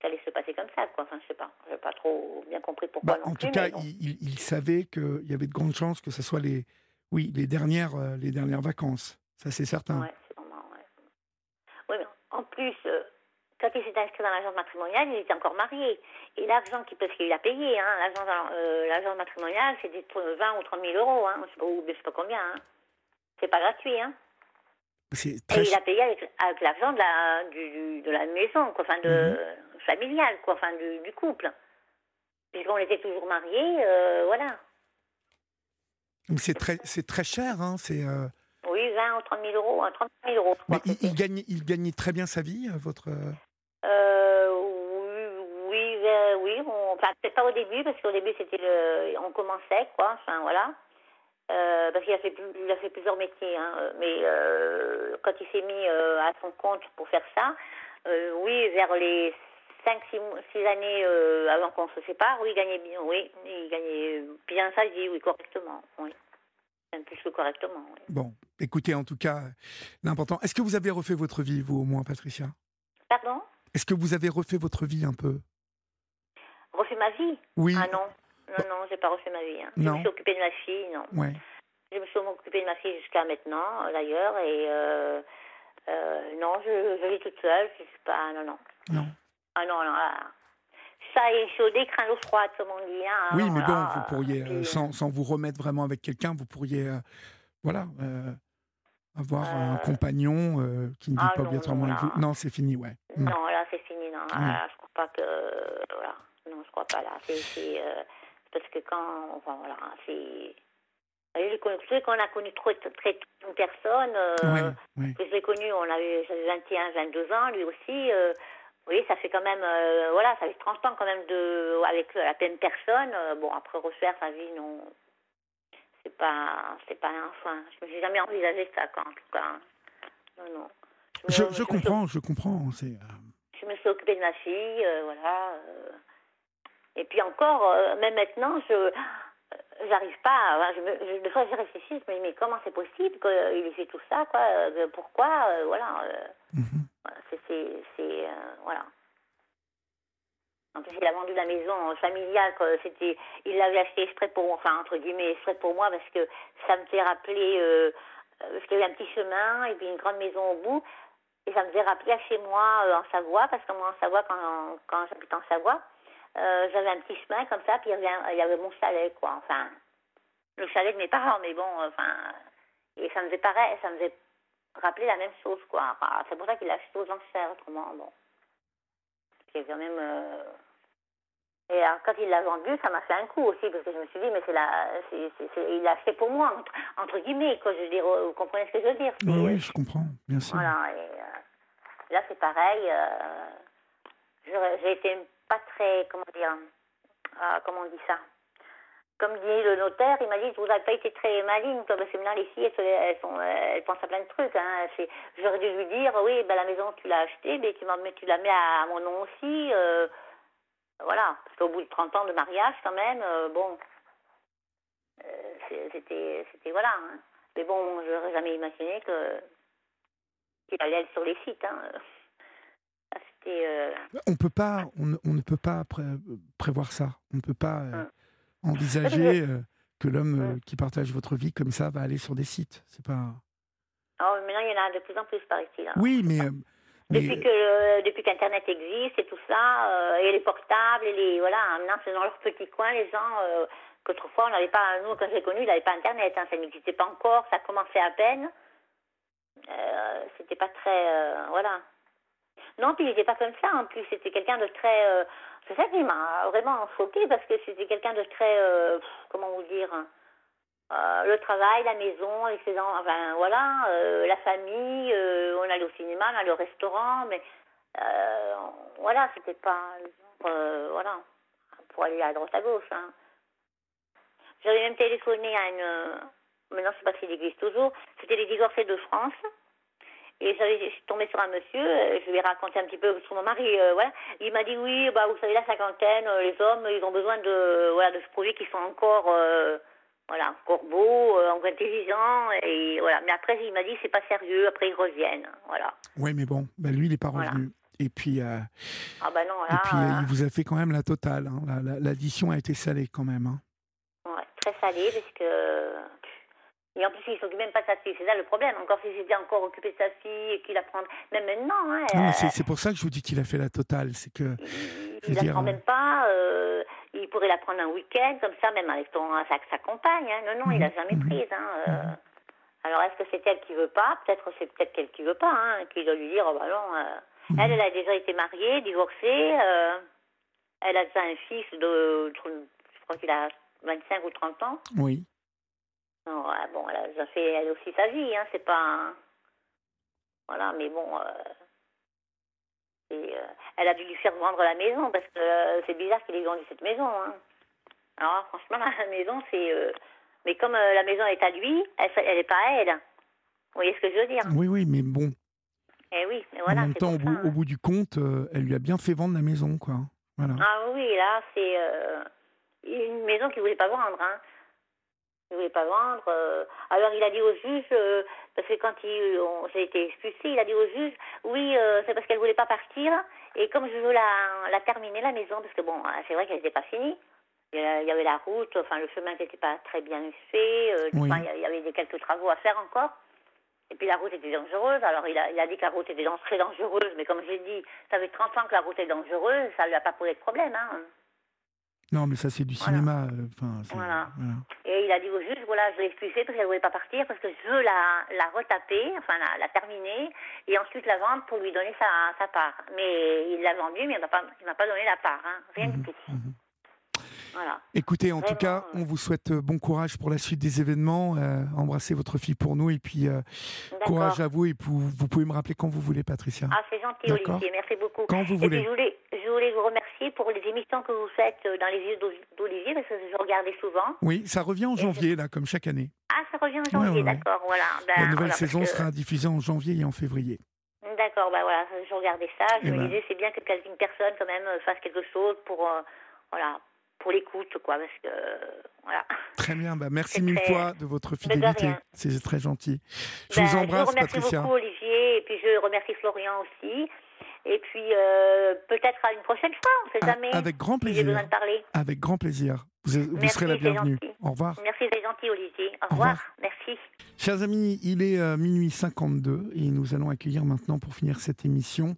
ça allait se passer comme ça, quoi. Enfin, je sais pas, j'ai pas trop bien compris pourquoi Bah, non en plus. tout cas, il, il- savait qu'il y avait de grandes chances que ce soit les, oui, les dernières, euh, les dernières vacances. Ça, c'est certain. Ouais. En plus, euh, quand il s'est inscrit dans l'agence matrimoniale, il était encore marié. Et l'argent qu'il, parce qu'il a payé, hein, l'agence, euh, l'agence matrimoniale, c'était pour 20 ou 30 000 euros, hein, ou je sais pas combien. Hein. C'est pas gratuit, hein. C'est Et il a payé avec, avec l'argent de la, du, du- de la maison, quoi, enfin, de, Mhm. familiale, quoi, enfin, du, du couple. Puisqu'on était toujours mariés, euh, voilà. C'est très, c'est très cher. Hein, c'est. euh, Oui, 20 ou 30 000 euros, hein, 30 000 euros, je crois. Mais il, il gagnait, il très bien sa vie, euh, votre. euh, Euh, oui, oui, euh, oui. on- enfin, peut-être pas au début, parce qu'au début, c'était le, on commençait, quoi. Enfin, voilà. Euh, parce qu'il a fait, plus- il a fait plusieurs métiers, hein. Mais euh, quand il s'est mis à son compte pour faire ça, oui, vers les 5-6 années euh, avant qu'on se sépare, oui, il gagnait bien, oui. Il gagnait bien sa vie, oui, correctement, oui. Plus que correctement, oui. Bon, écoutez, en tout cas, l'important. Est-ce que vous avez refait votre vie, vous au moins, Patricia? Pardon? Est-ce que vous avez refait votre vie un peu? Refait ma vie? Oui. Ah non, non, non, j'ai pas refait ma vie. Hein. Je me suis occupée de ma fille, non. Ouais. Je me suis occupée de ma fille jusqu'à maintenant, euh, d'ailleurs, et euh, euh, non, je, je vis toute seule, je suis pas, non, non. Non. Ah non, non, là, ça est chaudé, craint l'eau froide, comme on dit. Hein, oui, mais bon, là, vous pourriez, euh, puis, sans, sans vous remettre vraiment avec quelqu'un, vous pourriez, euh, voilà, euh, avoir un Euh, compagnon euh, qui ne vit ah pas non, obligatoirement non, avec vous. Non, c'est fini, ouais. Mm. Non, là, c'est fini, non. Oui. Là, je crois pas que, voilà, non, je crois pas, là. C'est, euh, parce que quand, enfin, voilà, c'est... Je qu'on a connu trop, très tôt une personne, euh, ouais. que je l'ai connu, on avait j'avais 21, 22 ans, lui aussi. euh, oui, ça fait quand même, euh, voilà, ça fait 30 ans quand même de, avec la même personne. euh, bon, après refaire sa vie, non, c'est pas, c'est pas, enfin, je me suis jamais envisagé ça, quoi, en tout cas. Non, non. Je, comprends, je comprends. C'est, euh, Je me suis occupée de ma fille, euh, voilà. Et puis encore, même maintenant, je, j'arrive pas. à- je me, je- des fois, je réfléchis, je me dis mais comment c'est possible qu'il ait fait tout ça, quoi Pourquoi Voilà. mhm. C'est, euh, voilà. En plus, il a vendu la maison familiale. C'était, il l'avait acheté exprès pour, enfin entre guillemets, exprès pour moi parce que ça me fait rappeler, euh, euh, parce qu'il y avait un petit chemin et puis une grande maison au bout, et ça me faisait rappeler à chez moi en Savoie, parce que moi en Savoie, quand, quand j'habitais en Savoie, j'avais un petit chemin comme ça, puis il y avait, il y avait mon chalet, quoi. Enfin, le chalet de mes parents, mais bon, enfin, et ça me faisait pareil, ça me faisait rappeler la même chose, quoi. Enfin, c'est pour ça qu'il a acheté aux enchères, autrement, bon. C'est quand même. euh, Et alors, quand il l'a vendu, ça m'a fait un coup aussi, parce que je me suis dit, mais c'est la, c'est, il l'a fait pour moi, entre, guillemets, quoi. Je veux dire, vous comprenez ce que je veux dire? Oui, oui, je comprends, bien sûr. Voilà, et euh, là, c'est pareil. Euh, j'ai été pas très, comment dire, ah, comment on dit ça? Comme dit le notaire, il m'a dit, vous n'avez pas été très maligne, parce que maintenant les filles, elles, sont, elles pensent à plein de trucs. Hein. J'aurais dû lui dire, oui, ben, la maison, tu l'as achetée, mais tu, tu la mets à, mon nom aussi. Euh, voilà, parce qu'au bout de 30 ans de mariage, quand même, euh, bon, euh, c'était, voilà. Hein. Mais bon, je n'aurais jamais imaginé que qu'il allait être sur les sites. Hein. On peut pas, on, on, ne peut pas prévoir ça. On ne peut pas. Hum envisager euh, que l'homme euh, qui partage votre vie comme ça va aller sur des sites. C'est pas. Oh, maintenant, il y en a de plus en plus par ici. Là. Oui, mais. Euh, depuis que depuis qu'Internet existe et tout ça, et les portables, et les voilà, maintenant c'est dans leur petit coin les gens qu'autrefois on n'avait pas, nous quand j'ai connu, il n'avait pas Internet, hein, ça n'existait pas encore, ça commençait à peine, c'était pas très voilà. Non, puis il n'était pas comme ça en plus, c'était quelqu'un de très c'est ça qui m'a vraiment choquée parce que c'était quelqu'un de très, euh, comment vous dire, euh, le travail, la maison, avec ses enfants, enfin voilà, euh, la famille, on allait au cinéma, on allait au restaurant, mais voilà, c'était pas, voilà, pour aller à droite à gauche. Hein. J'avais même téléphoné à une, maintenant je sais pas s'il existe toujours, c'était les divorcés de France. Et je suis tombée sur un monsieur, euh, je lui ai raconté un petit peu sur mon mari, euh, voilà. Il m'a dit oui, bah vous savez la cinquantaine, euh, les hommes, ils ont besoin de voilà de se prouver qu'ils sont encore voilà encore beaux, encore intelligents et voilà. Mais après il m'a dit c'est pas sérieux, après ils reviennent, voilà. Oui, mais bon, bah, lui il n'est pas revenu. Et puis, ah bah non, et puis il vous a fait quand même la totale. Hein. L'addition a été salée quand même. Hein. Ouais, très salée parce que et en plus, il ne s'occupe même pas de sa fille. C'est ça le problème. Encore s'il s'était encore occupé de sa fille et qu'il la prend. Même maintenant. Hein, c'est pour ça que je vous dis qu'il a fait la totale. C'est que. Il ne la prend même pas. Euh, il pourrait la prendre un week-end, comme ça, même avec son, sa, sa compagne. Hein. Non, non, il l'a mhm, jamais mhm, prise. Hein, euh. mhm. Alors, est-ce que c'est elle qui veut pas? Peut-être c'est peut-être qu'elle qui veut pas, hein, qui doit lui dire, oh, bah non. Euh. Elle, elle a déjà été mariée, divorcée. elle a déjà un fils de, je crois qu'il a 25 ou 30 ans. Oui. Non, bon, elle a fait elle aussi sa vie, hein, c'est pas. Voilà, mais bon. Euh, euh, elle a dû lui faire vendre la maison parce que euh, c'est bizarre qu'il ait vendu cette maison. Hein. Alors, franchement, la maison, c'est. mais comme la maison est à lui, elle, elle est pas à elle. Vous voyez ce que je veux dire? Oui, oui, mais bon. Eh oui, mais voilà. En même temps, au bout, au bout, du compte, elle lui a bien fait vendre la maison, quoi. Voilà. Ah oui, là, c'est une maison qu'il voulait pas vendre. Hein ne voulait pas vendre. Euh. alors il a dit au juge, euh, parce que quand il, j'ai été expulsé, il a dit au juge, oui, euh, c'est parce qu'elle voulait pas partir, et comme je veux la, la terminer la maison, parce que bon, c'est vrai qu'elle n'était pas finie. Il y avait la route, enfin le chemin n'était pas très bien fait, il y avait des, quelques travaux à faire encore. Et puis la route était dangereuse, alors il a, il a dit que la route était très dangereuse, mais comme j'ai dit, ça fait 30 ans que la route est dangereuse, ça lui a pas posé de problème. Hein. Non, mais ça, c'est du cinéma. Euh, voilà. Et il a dit au juge, voilà, je l'ai expulsée parce qu'elle ne voulait pas partir, parce que je veux la, la retaper, enfin la, la, terminer, et ensuite la vendre pour lui donner sa, sa part. Mais il l'a vendue, mais il ne m'a pas, donné la part, hein, rien du mhm, tout. Écoutez, en tout cas, on vous souhaite euh, bon courage pour la suite des événements. Euh, embrassez votre fille pour nous et puis euh, courage à vous. Et vous, vous, pouvez me rappeler quand vous voulez, Patricia. Ah, c'est gentil, Olivier. Merci beaucoup. Quand vous voulez. je, voulais, je voulais vous remercier pour les émissions que vous faites dans les yeux d'Olivier parce que je regardais souvent. Oui, ça revient en janvier, là, comme chaque année. Ah, ça revient en janvier, d'accord. Voilà. Ben, la nouvelle saison sera diffusée en janvier et en février. D'accord, ben voilà, je regardais ça. Je me ben. disais, c'est bien que une personne, quand même, fasse quelque chose pour. voilà pour l'écoute, quoi, parce que voilà. Très bien, bah merci mille fois de votre fidélité. C'est très gentil. Je vous ben, embrasse, je vous remercie Patricia. beaucoup, Olivier, et puis je remercie Florian aussi. Et puis euh, peut-être à une prochaine fois, on ne sait ah, jamais. Avec grand plaisir. besoin de parler. Avec grand plaisir. Vous, serez la bienvenue. Au revoir. Merci, c'est gentil, Olivier. Au, revoir. Merci. Chers amis, il est euh, minuit 52 et nous allons accueillir maintenant pour finir cette émission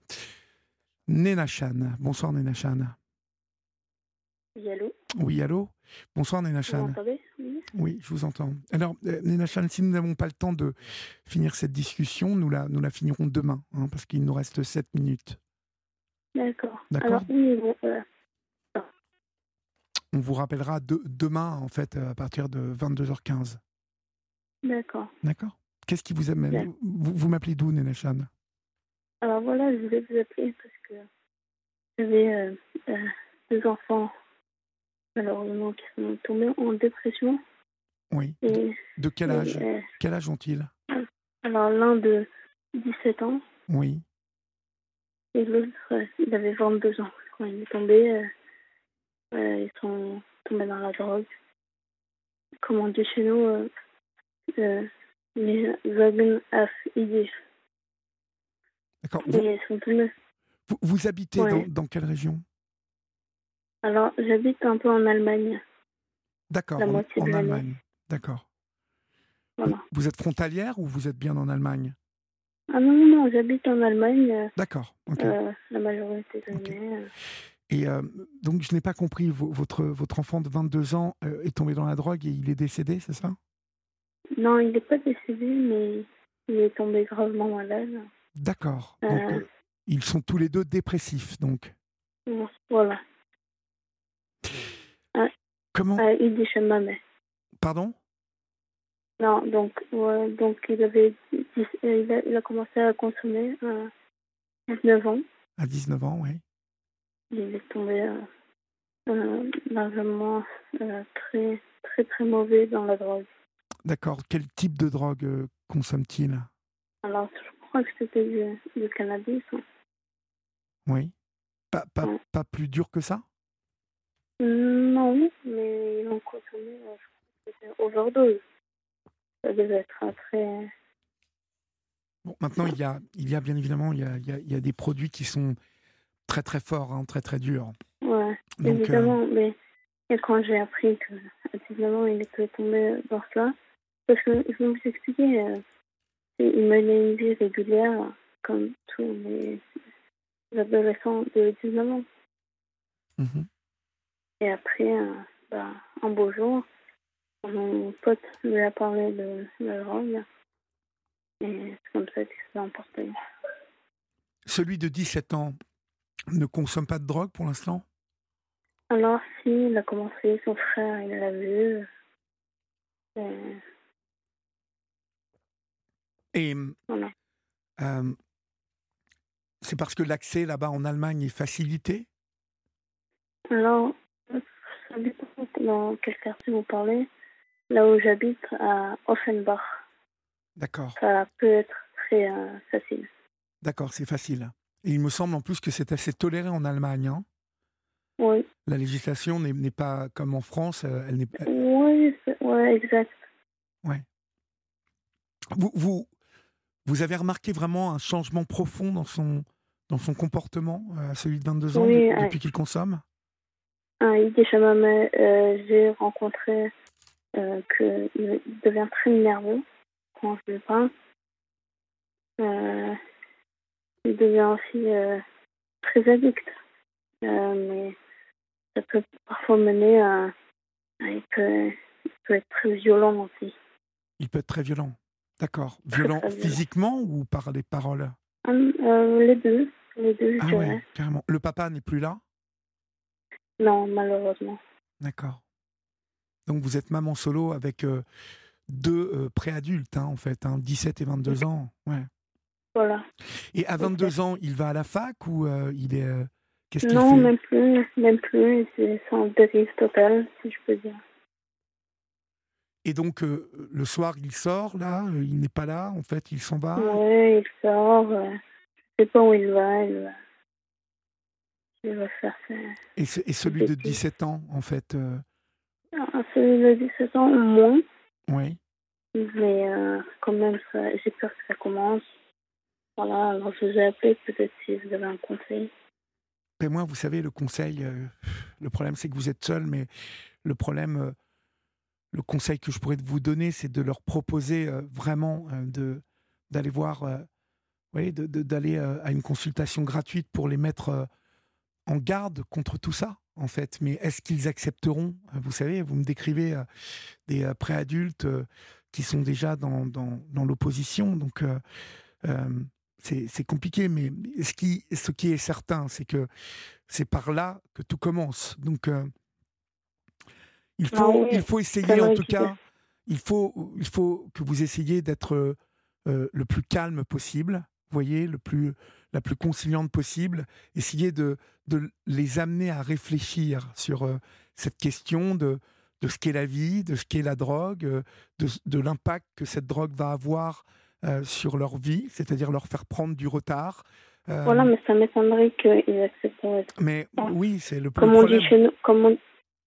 Nena Chan. Bonsoir Nena Chan. Oui, allô? Oui, allô? Bonsoir Néna Chan. Vous oui. oui, je vous entends. Alors, euh, Néna Chan, si nous n'avons pas le temps de finir cette discussion, nous la, nous la finirons demain, hein, parce qu'il nous reste 7 minutes. D'accord. Alors, oui, bon, on vous rappellera demain, en fait, à partir de 22h15. D'accord. D'accord? Qu'est-ce qui vous amène Vous, vous m'appelez d'où, Nénéchan Alors voilà, je voulais vous appeler parce que j'avais euh, euh, deux enfants, malheureusement, qui sont tombés en dépression. Oui. de quel âge euh, Quel âge ont-ils? Alors l'un de 17 ans. Oui. Et l'autre, il avait 22 ans. Quand il est tombé, ils sont tombés dans la drogue. Comme on dit chez nous, les wagons af D'accord. Vous, vous, habitez dans, dans, quelle région? Alors, j'habite un peu en Allemagne. D'accord, en, en Allemagne. D'accord. Voilà. Vous êtes frontalière ou vous êtes bien en Allemagne? Ah non, non, non, j'habite en Allemagne. Euh, D'accord. Euh, la majorité de l'année. Euh. Et donc, je n'ai pas compris, votre, votre enfant de 22 ans est tombé dans la drogue et il est décédé, c'est ça? Non, il n'est pas décédé, mais il est tombé gravement malade. D'accord. Ils sont tous les deux dépressifs, donc. Voilà. Comment Il dit chez ma mère. Pardon? Non, donc, donc il, avait, il, a, commencé à consommer à 19 ans. À 19 ans, oui. Il est tombé euh, euh, largement euh, très, très, très mauvais dans la drogue. D'accord. Quel type de drogue consomme-t-il? Alors, je crois que c'était du, cannabis. Hein. Oui. Pas, pas, pas plus dur que ça? Non, mais ils ont consommé, je crois que overdose. Ça devait être très. Bon, maintenant, il y a, il y a bien évidemment, il y a, il y a, des produits qui sont très très forts, hein, très très durs. Ouais, évidemment, euh, mais et quand j'ai appris que, évidemment, il était tombé dans cela, parce que je vais vous expliquer, euh, il menait une vie régulière, comme tous les adolescents de 19 ans. Mhm. Et après, euh, bah, un beau jour, mon pote lui a parlé de la drogue. Et c'est comme ça que s'est emporté. Celui de 17 ans ne consomme pas de drogue pour l'instant? Alors, si, il a commencé, son frère, il l'a vu. Et et euh, c'est parce que l'accès là-bas en Allemagne est facilité? Alors, ça dans quel quartier vous parlez. Là où j'habite, à Offenbach. D'accord. Ça peut être très euh, facile. D'accord, c'est facile. Et il me semble en plus que c'est assez toléré en Allemagne. Hein oui. La législation n'est pas comme en France. Euh, elle n'est. Oui, ouais, exact. Ouais. Vous, vous, vous avez remarqué vraiment un changement profond dans son, dans son comportement, à euh, celui de 22 ans, depuis qu'il consomme? Ah, Il euh, j'ai rencontré euh, qu'il devient très nerveux quand je le parle. Euh, il devient aussi très addict. mais ça peut parfois mener à. il, peut, il peut être très violent aussi. Il peut être très violent D'accord. Violent physiquement ou par les paroles? Hum, euh, Les deux. Les deux, ah ouais, carrément. Le papa n'est plus là? Non, malheureusement. D'accord. Donc vous êtes maman solo avec euh, deux euh, préadultes, hein, en fait, hein, 17 et 22 ans. Ouais. Voilà. Et à 22 ans, il va à la fac ou il est. Qu'est-ce qu'il Non, même plus. Même plus. C'est en dérive totale, si je peux dire. Et donc, euh, le soir, il sort, là, euh, il n'est pas là, en fait, il s'en va? Oui, il sort, je ne sais pas où il va, il va, faire ça. Et, et celui de 17 ans, en fait euh... Celui de 17 ans, moins. Oui. Mais euh, quand même, j'ai peur que ça commence. Voilà, alors je vous ai appelé, peut-être si vous avez un conseil. Mais moi, vous savez, le conseil, le problème, c'est que vous êtes seul, mais le problème le conseil que je pourrais vous donner, c'est de leur proposer euh, vraiment euh, de d'aller voir, euh, d'aller à une consultation gratuite pour les mettre en garde contre tout ça, en fait. Mais est-ce qu'ils accepteront? Vous savez, vous me décrivez des préadultes qui sont déjà dans, dans, dans l'opposition, donc c'est compliqué. Mais ce qui, ce qui est certain, c'est que c'est par là que tout commence. Donc Il faut, il faut essayer en tout cas, il faut, il faut que vous essayiez d'être le plus calme possible, voyez, le plus, la plus conciliante possible. Essayez de, de les amener à réfléchir sur cette question de, de ce qu'est la vie, de ce qu'est la drogue, euh, de, de l'impact que cette drogue va avoir euh, sur leur vie, c'est-à-dire leur faire prendre du retard. Euh, voilà, mais ça m'étonnerait qu'ils acceptent. Mais oui, c'est le comme problème. On dit chez nous, comme, on,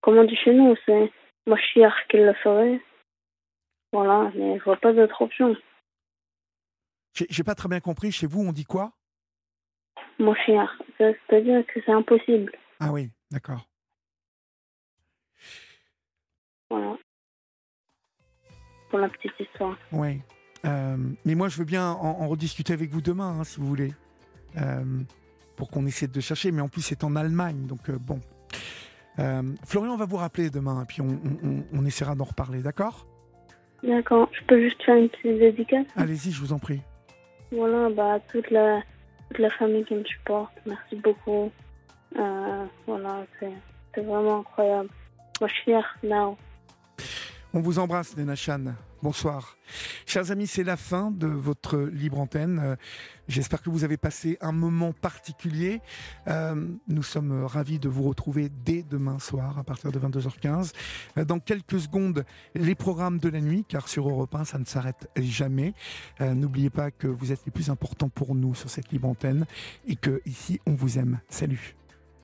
comme on dit chez nous, c'est moi fier qu'il le ferait. Voilà, mais je vois pas d'autre option. J'ai pas très bien compris. Chez vous, on dit quoi? Moi fier. C'est-à-dire que c'est impossible. Ah oui, d'accord. Voilà. Pour la petite histoire. Oui. Euh, mais moi, je veux bien en, rediscuter avec vous demain, hein, si vous voulez. Euh, pour qu'on essaie de chercher. Mais en plus, c'est en Allemagne. Donc, euh, bon. Florian va vous rappeler demain. Et puis, on, essaiera d'en reparler. D'accord? D'accord. Je peux juste faire une petite dédicace? Allez-y, je vous en prie. Voilà, bah, toute la, toute la famille qui me supporte. Merci beaucoup. voilà, c'est vraiment incroyable. Moi, je suis fière, now. On vous embrasse, Nena Chan. Bonsoir. Chers amis, c'est la fin de votre libre antenne. Euh, j'espère que vous avez passé un moment particulier. Euh, nous sommes ravis de vous retrouver dès demain soir à partir de 22h15. Euh, dans quelques secondes, les programmes de la nuit, car sur Europe 1, ça ne s'arrête jamais. N'oubliez pas que vous êtes les plus importants pour nous sur cette libre antenne et que ici, on vous aime. Salut.